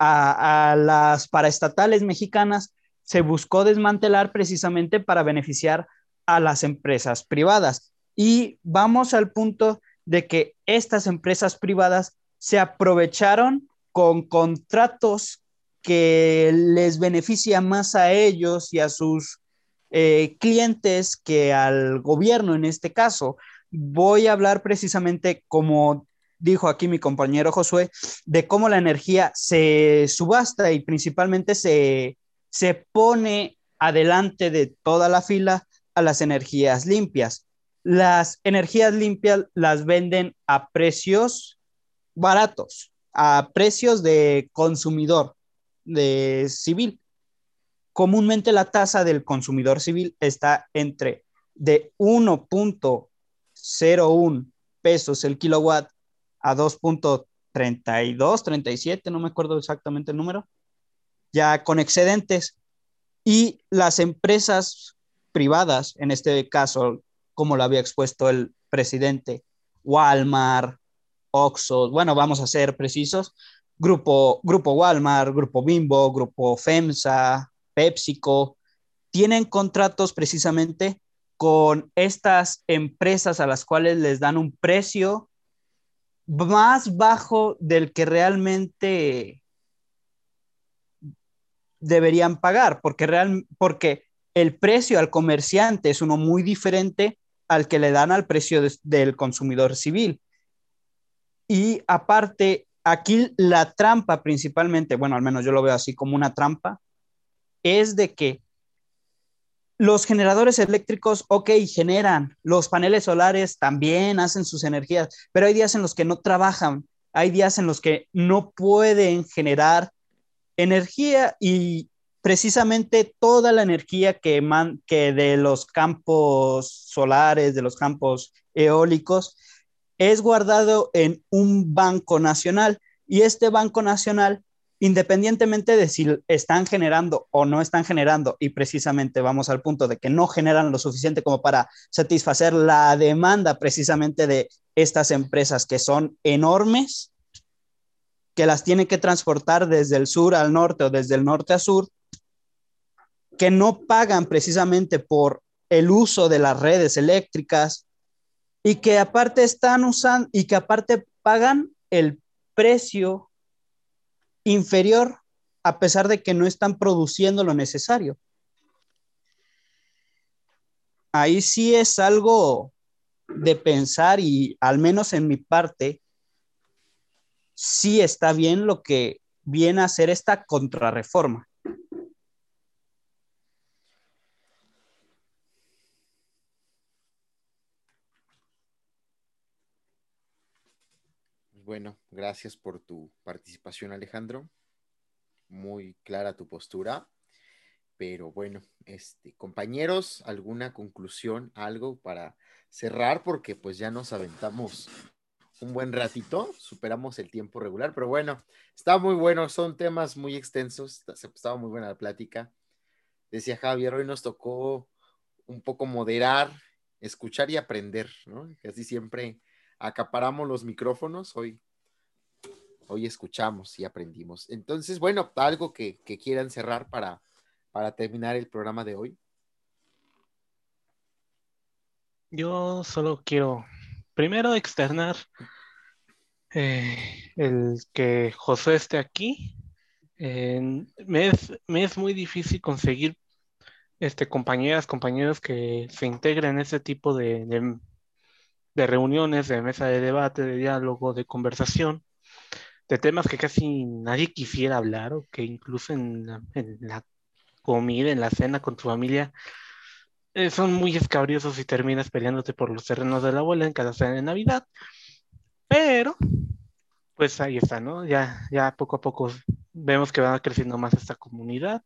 a, a las paraestatales mexicanas se buscó desmantelar precisamente para beneficiar a las empresas privadas. Y vamos al punto de que estas empresas privadas se aprovecharon con contratos que les beneficia más a ellos y a sus eh, clientes que al gobierno en este caso. Voy a hablar precisamente, como dijo aquí mi compañero Josué, de cómo la energía se subasta y principalmente se, se pone adelante de toda la fila a las energías limpias. Las energías limpias las venden a precios baratos, a precios de consumidor, de civil. Comúnmente la tasa del consumidor civil está entre de 1.01 pesos el kilowatt a 2.32, 37, no me acuerdo exactamente el número, ya con excedentes. Y las empresas privadas, en este caso, como lo había expuesto el presidente, Walmart, Oxxo, bueno, vamos a ser precisos, Grupo, Grupo Walmart, Grupo Bimbo, Grupo FEMSA, PepsiCo, tienen contratos precisamente con estas empresas a las cuales les dan un precio más bajo del que realmente deberían pagar, porque, real, porque el precio al comerciante es uno muy diferente al que le dan al precio del consumidor civil. Y aparte, aquí la trampa principalmente, bueno, al menos yo lo veo así como una trampa, es de que los generadores eléctricos, ok, generan, los paneles solares también hacen sus energías, pero hay días en los que no trabajan, hay días en los que no pueden generar energía y precisamente toda la energía que, que de los campos solares, de los campos eólicos, es guardado en un banco nacional. Y este banco nacional independientemente de si están generando o no están generando, y precisamente vamos al punto de que no generan lo suficiente como para satisfacer la demanda precisamente de estas empresas que son enormes, que las tiene que transportar desde el sur al norte o desde el norte a sur, que no pagan precisamente por el uso de las redes eléctricas y que aparte están usando y que aparte pagan el precio inferior a pesar de que no están produciendo lo necesario. Ahí sí es algo de pensar y al menos en mi parte, sí está bien lo que viene a ser esta contrarreforma. Bueno, gracias por tu participación, Alejandro. Muy clara tu postura. Pero bueno, este, compañeros, ¿alguna conclusión, algo para cerrar? Porque pues ya nos aventamos un buen ratito, superamos el tiempo regular, pero bueno, está muy bueno, son temas muy extensos, estaba muy buena la plática. Decía Javier, hoy nos tocó un poco moderar, escuchar y aprender, ¿no? Que así siempre acaparamos los micrófonos, hoy, hoy escuchamos y aprendimos. Entonces, bueno, algo que, quieran cerrar para, para terminar el programa de hoy. Yo solo quiero primero externar eh, el que José esté aquí. me, es, me, es, muy difícil conseguir este, compañeras, compañeros que se integren en ese tipo de, reuniones, de mesa de debate, de diálogo, de conversación, de temas que casi nadie quisiera hablar o que incluso en la, comida, en la cena con tu familia, eh, son muy escabriosos y terminas peleándote por los terrenos de la abuela en cada cena de Navidad. Pero, pues ahí está, ¿no? Ya, ya poco a poco vemos que va creciendo más esta comunidad,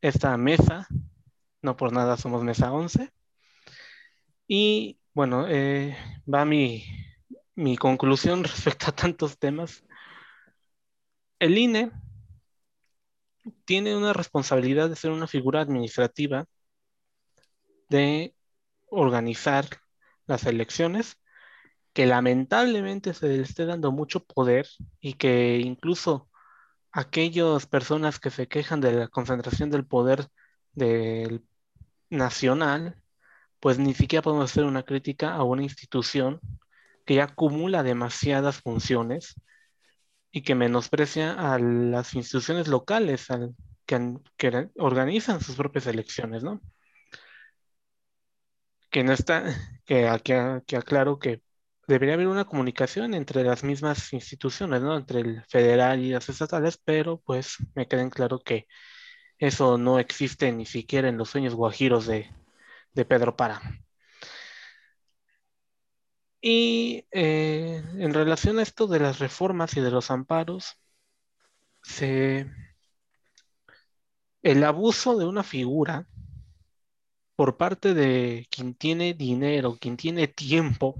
esta mesa, no por nada somos mesa 11. Y bueno, eh, va mi, mi conclusión (laughs) respecto a tantos temas. El INE tiene una responsabilidad de ser una figura administrativa, de organizar las elecciones, que lamentablemente se le esté dando mucho poder y que incluso aquellas personas que se quejan de la concentración del poder del nacional pues ni siquiera podemos hacer una crítica a una institución que ya acumula demasiadas funciones y que menosprecia a las instituciones locales que, organizan sus propias elecciones, ¿no? Que no está, que, que, aclaro que debería haber una comunicación entre las mismas instituciones, ¿no? Entre el federal y las estatales, pero pues me queda en claro que eso no existe ni siquiera en los sueños guajiros de, de Pedro Para. Y eh, en relación a esto de las reformas y de los amparos, el abuso de una figura por parte de quien tiene dinero, quien tiene tiempo,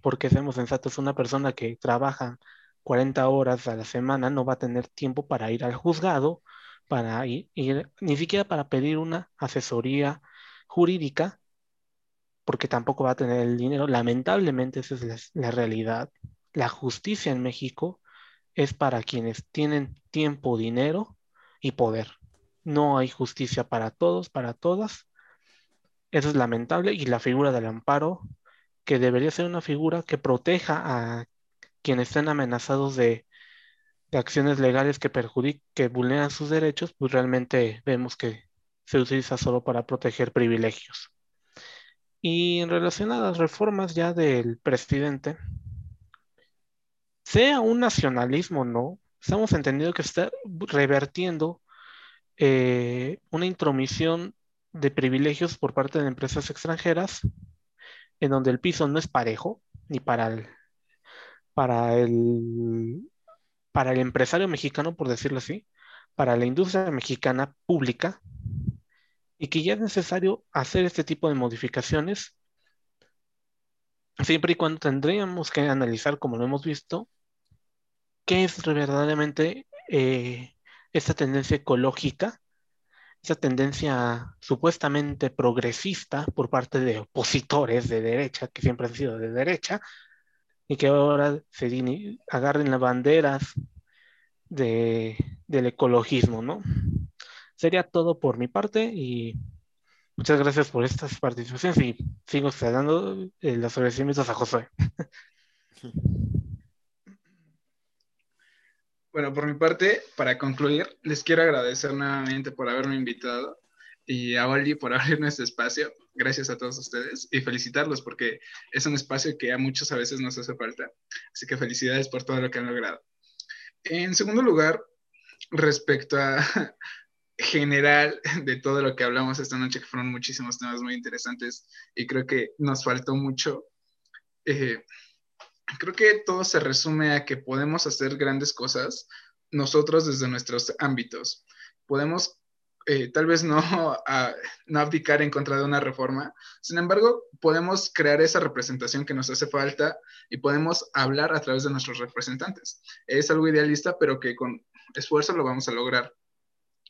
porque seamos sensatos, una persona que trabaja 40 horas a la semana no va a tener tiempo para ir al juzgado, para ir ni siquiera para pedir una asesoría jurídica, porque tampoco va a tener el dinero. Lamentablemente esa es la, realidad. La justicia en México es para quienes tienen tiempo, dinero y poder. No hay justicia para todos, para todas. Eso es lamentable y la figura del amparo, que debería ser una figura que proteja a quienes estén amenazados de, de acciones legales que perjudiquen, que vulneran sus derechos, pues realmente vemos que se utiliza solo para proteger privilegios. Y en relación a las reformas ya del presidente, sea un nacionalismo o no, estamos entendiendo que está revertiendo eh, una intromisión de privilegios por parte de empresas extranjeras, en donde el piso no es parejo, ni para el, para el, para el empresario mexicano, por decirlo así, para la industria mexicana pública, y que ya es necesario hacer este tipo de modificaciones, siempre y cuando tendríamos que analizar, como lo hemos visto, qué es verdaderamente eh, esta tendencia ecológica, esa tendencia supuestamente progresista por parte de opositores de derecha, que siempre han sido de derecha, y que ahora se agarren las banderas de, del ecologismo, ¿no? Sería todo por mi parte y muchas gracias por estas participaciones y sigo dando eh, los agradecimientos a José. (laughs) Bueno, por mi parte, para concluir, les quiero agradecer nuevamente por haberme invitado y a Oli por (laughs) abrirme este espacio. Gracias a todos ustedes y felicitarlos porque es un espacio que a muchos a veces nos hace falta. Así que felicidades por todo lo que han logrado. En segundo lugar, respecto a (laughs) general de todo lo que hablamos esta noche, que fueron muchísimos temas muy interesantes y creo que nos faltó mucho. Eh, creo que todo se resume a que podemos hacer grandes cosas nosotros desde nuestros ámbitos. Podemos eh, tal vez no, (laughs) no abdicar en contra de una reforma, sin embargo, podemos crear esa representación que nos hace falta y podemos hablar a través de nuestros representantes. Es algo idealista, pero que con esfuerzo lo vamos a lograr.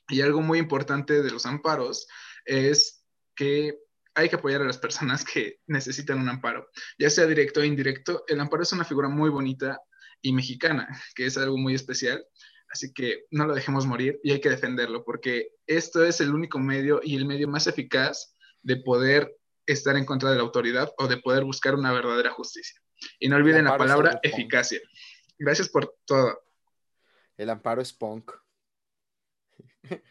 Y algo muy importante de los amparos es que hay que apoyar a las personas que necesitan un amparo, ya sea directo o indirecto. El amparo es una figura muy bonita y mexicana, que es algo muy especial. Así que no lo dejemos morir y hay que defenderlo, porque esto es el único medio y el medio más eficaz de poder estar en contra de la autoridad o de poder buscar una verdadera justicia. Y no olviden la palabra eficacia. Gracias por todo. El amparo es punk. (laughs)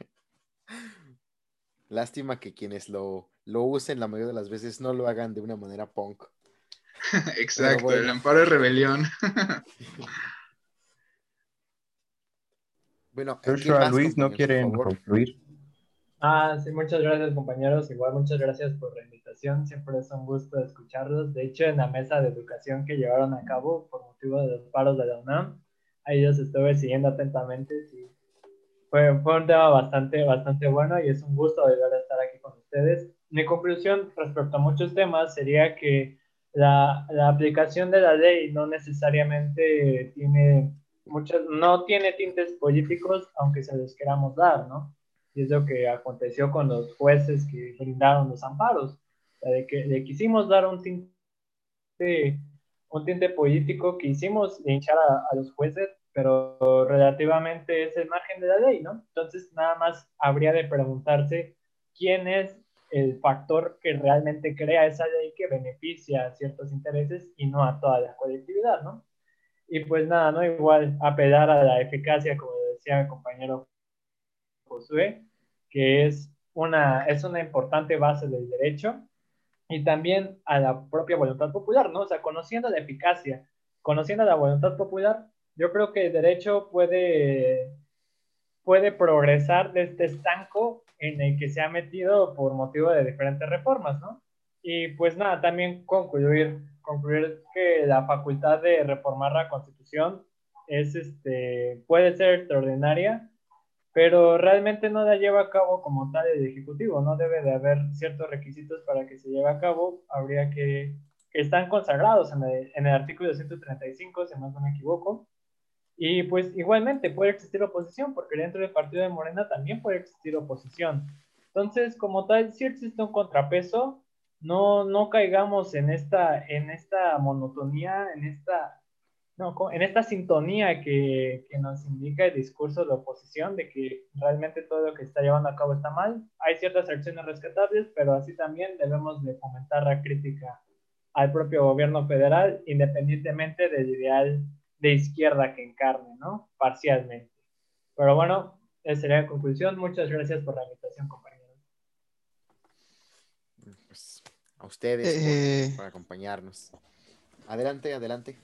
Lástima que quienes lo, lo usen la mayoría de las veces no lo hagan de una manera punk. (laughs) Exacto, el amparo es rebelión. (laughs) bueno, Luis, ¿no quieren concluir? Ah, sí, muchas gracias compañeros. Igual muchas gracias por la invitación. Siempre es un gusto escucharlos. De hecho, en la mesa de educación que llevaron a cabo por motivo de los paros de la UNAM, ahí los estuve siguiendo atentamente. Sí, fue, un tema bastante, bastante bueno y es un gusto volver a estar aquí con ustedes. Mi conclusión respecto a muchos temas sería que la, la aplicación de la ley no necesariamente tiene muchos, no tiene tintes políticos, aunque se los queramos dar, ¿no? Y es lo que aconteció con los jueces que brindaron los amparos, de que le quisimos dar un tinte, un tinte político, quisimos hinchar a, a los jueces, pero relativamente es el margen de la ley, ¿no? Entonces, nada más habría de preguntarse quién es el factor que realmente crea esa ley que beneficia a ciertos intereses y no a toda la colectividad, ¿no? Y pues nada, ¿no? Igual apelar a la eficacia, como decía mi compañero Josué, que es una, es una importante base del derecho, y también a la propia voluntad popular, ¿no? O sea, conociendo la eficacia, conociendo la voluntad popular, yo creo que el derecho puede, puede progresar de este estanco en el que se ha metido por motivo de diferentes reformas, ¿no? Y pues nada, también concluir, concluir que la facultad de reformar la constitución es, este, puede ser extraordinaria, pero realmente no la lleva a cabo como tal el Ejecutivo, no debe de haber ciertos requisitos para que se lleve a cabo, habría que, que están consagrados en el, en el artículo 135, si no me equivoco, y pues igualmente puede existir oposición, porque dentro del partido de Morena también puede existir oposición. Entonces, como tal, si existe un contrapeso, no, no caigamos en esta, en esta monotonía, en esta, no, en esta sintonía que, que nos indica el discurso de oposición, de que realmente todo lo que está llevando a cabo está mal. Hay ciertas acciones rescatables, pero así también debemos de fomentar la crítica al propio gobierno federal, independientemente del ideal de izquierda que encarne, ¿no? Parcialmente. Pero bueno, esa sería la conclusión. Muchas gracias por la invitación, compañeros. Pues a ustedes Eh, por, por acompañarnos. Adelante, adelante.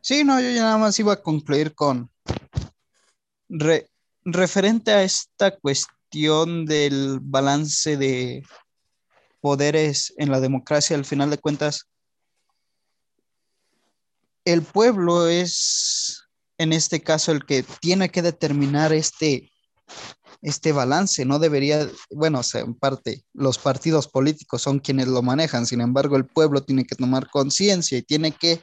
Sí, no, yo ya nada más iba a concluir con re- referente a esta cuestión del balance de poderes en la democracia, al final de cuentas, el pueblo es en este caso el que tiene que determinar este, este balance, no debería, bueno, en parte los partidos políticos son quienes lo manejan, sin embargo el pueblo tiene que tomar conciencia y tiene que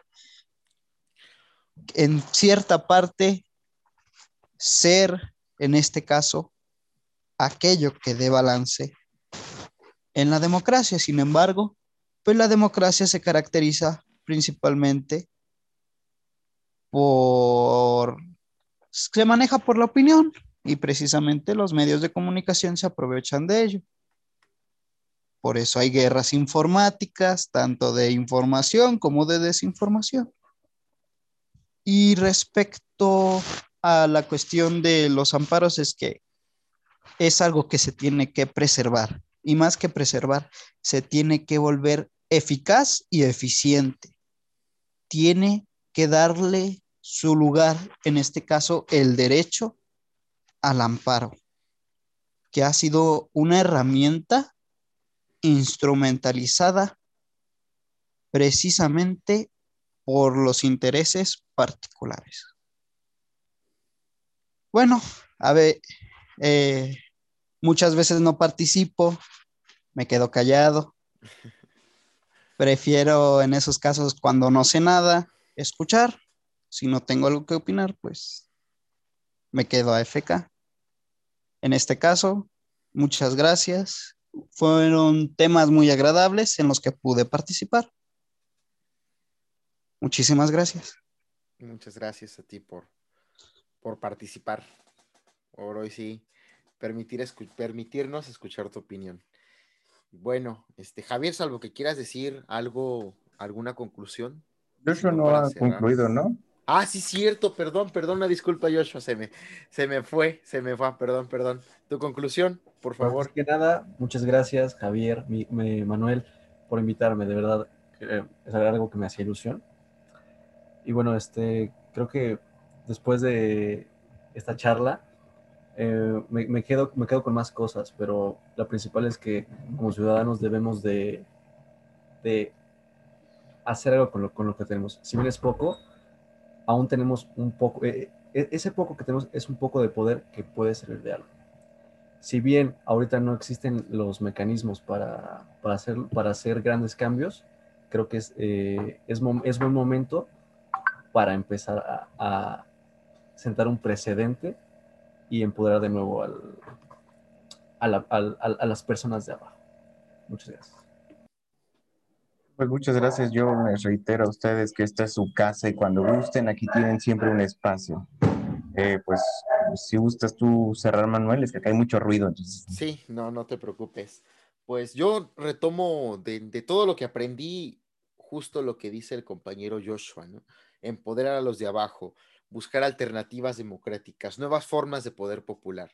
en cierta parte ser, en este caso, aquello que dé balance en la democracia. Sin embargo, pues la democracia se caracteriza principalmente por... se maneja por la opinión y precisamente los medios de comunicación se aprovechan de ello. Por eso hay guerras informáticas, tanto de información como de desinformación. Y respecto a la cuestión de los amparos, es que es algo que se tiene que preservar. Y más que preservar, se tiene que volver eficaz y eficiente. Tiene que darle su lugar, en este caso, el derecho al amparo, que ha sido una herramienta instrumentalizada precisamente por los intereses particulares. Bueno, a ver, eh, muchas veces no participo, me quedo callado. (laughs) Prefiero en esos casos cuando no sé nada, escuchar. Si no tengo algo que opinar, pues me quedo a FK. En este caso, muchas gracias fueron temas muy agradables en los que pude participar. Muchísimas gracias. Muchas gracias a ti por, por participar. Por hoy sí, permitir permitirnos escuchar tu opinión. Bueno, este, Javier, salvo que quieras decir algo, alguna conclusión. Eso no ha concluido, ¿no? Ah, sí, cierto, perdón, perdón, una disculpa, Joshua, se me, se me fue, se me fue, perdón, perdón. Tu conclusión, por favor. que nada, muchas gracias, Javier, mi, Manuel, por invitarme, de verdad, es algo que me hacía ilusión. Y bueno, este, creo que después de esta charla, eh, me, quedo, me quedo con más cosas, pero la principal es que como ciudadanos debemos de, de hacer algo con lo, con lo que tenemos. Si bien es poco, aún tenemos un poco, eh, eh, ese poco que tenemos es un poco de poder que puede servir de algo. Si bien ahorita no existen los mecanismos para, para, hacer, para hacer grandes cambios, creo que es, eh, es, es, buen momento para empezar a, a, sentar un precedente y empoderar de nuevo al, a, la, a las personas de abajo. Muchas gracias. Pues muchas gracias. Yo les reitero a ustedes que esta es su casa y cuando gusten, aquí tienen siempre un espacio. Eh, pues si gustas tú cerrar, Manuel, es que acá hay mucho ruido. Sí, no, no te preocupes. Pues yo retomo de, de todo lo que aprendí, justo lo que dice el compañero Joshua, ¿no? Empoderar a los de abajo, buscar alternativas democráticas, nuevas formas de poder popular.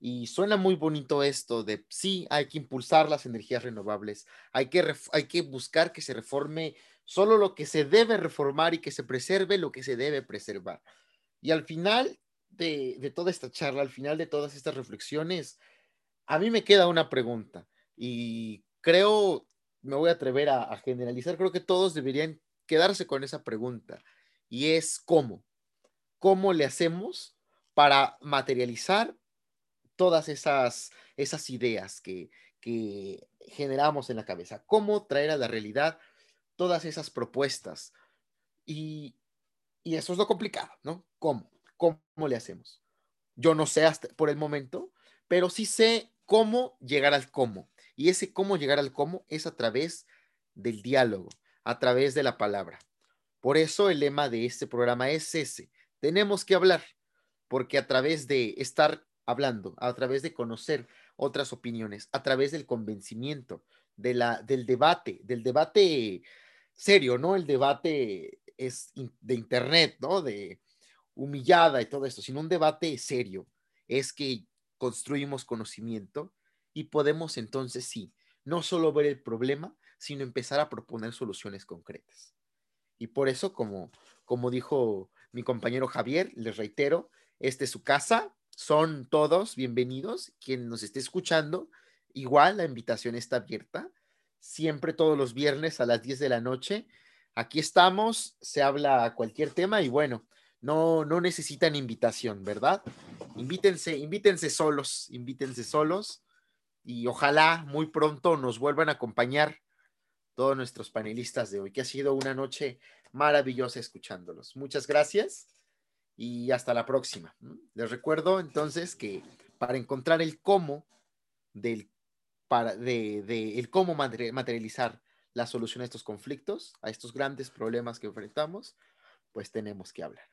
Y suena muy bonito esto de sí, hay que impulsar las energías renovables, hay que, hay que buscar que se reforme solo lo que se debe reformar y que se preserve lo que se debe preservar. Y al final de, de toda esta charla, al final de todas estas reflexiones, a mí me queda una pregunta y creo, me voy a atrever a, a generalizar, creo que todos deberían quedarse con esa pregunta y es cómo, cómo le hacemos para materializar todas esas, esas ideas que, que generamos en la cabeza, cómo traer a la realidad todas esas propuestas. Y, y eso es lo complicado, ¿no? ¿Cómo? ¿Cómo le hacemos? Yo no sé hasta por el momento, pero sí sé cómo llegar al cómo. Y ese cómo llegar al cómo es a través del diálogo, a través de la palabra. Por eso el lema de este programa es ese. Tenemos que hablar, porque a través de estar hablando, a través de conocer otras opiniones, a través del convencimiento, de la, del debate, del debate serio, ¿no? El debate es de internet, ¿no? De humillada y todo esto, sino un debate serio. Es que construimos conocimiento y podemos entonces sí, no solo ver el problema, sino empezar a proponer soluciones concretas. Y por eso, como, como dijo mi compañero Javier, les reitero, esta es su casa, son todos bienvenidos. Quien nos esté escuchando, igual la invitación está abierta. Siempre todos los viernes a las 10 de la noche. Aquí estamos, se habla cualquier tema y bueno, no, no necesitan invitación, ¿verdad? Invítense, invítense solos, invítense solos y ojalá muy pronto nos vuelvan a acompañar todos nuestros panelistas de hoy, que ha sido una noche maravillosa escuchándolos. Muchas gracias y hasta la próxima. Les recuerdo entonces que para encontrar el cómo del para de, de el cómo materializar la solución a estos conflictos, a estos grandes problemas que enfrentamos, pues tenemos que hablar.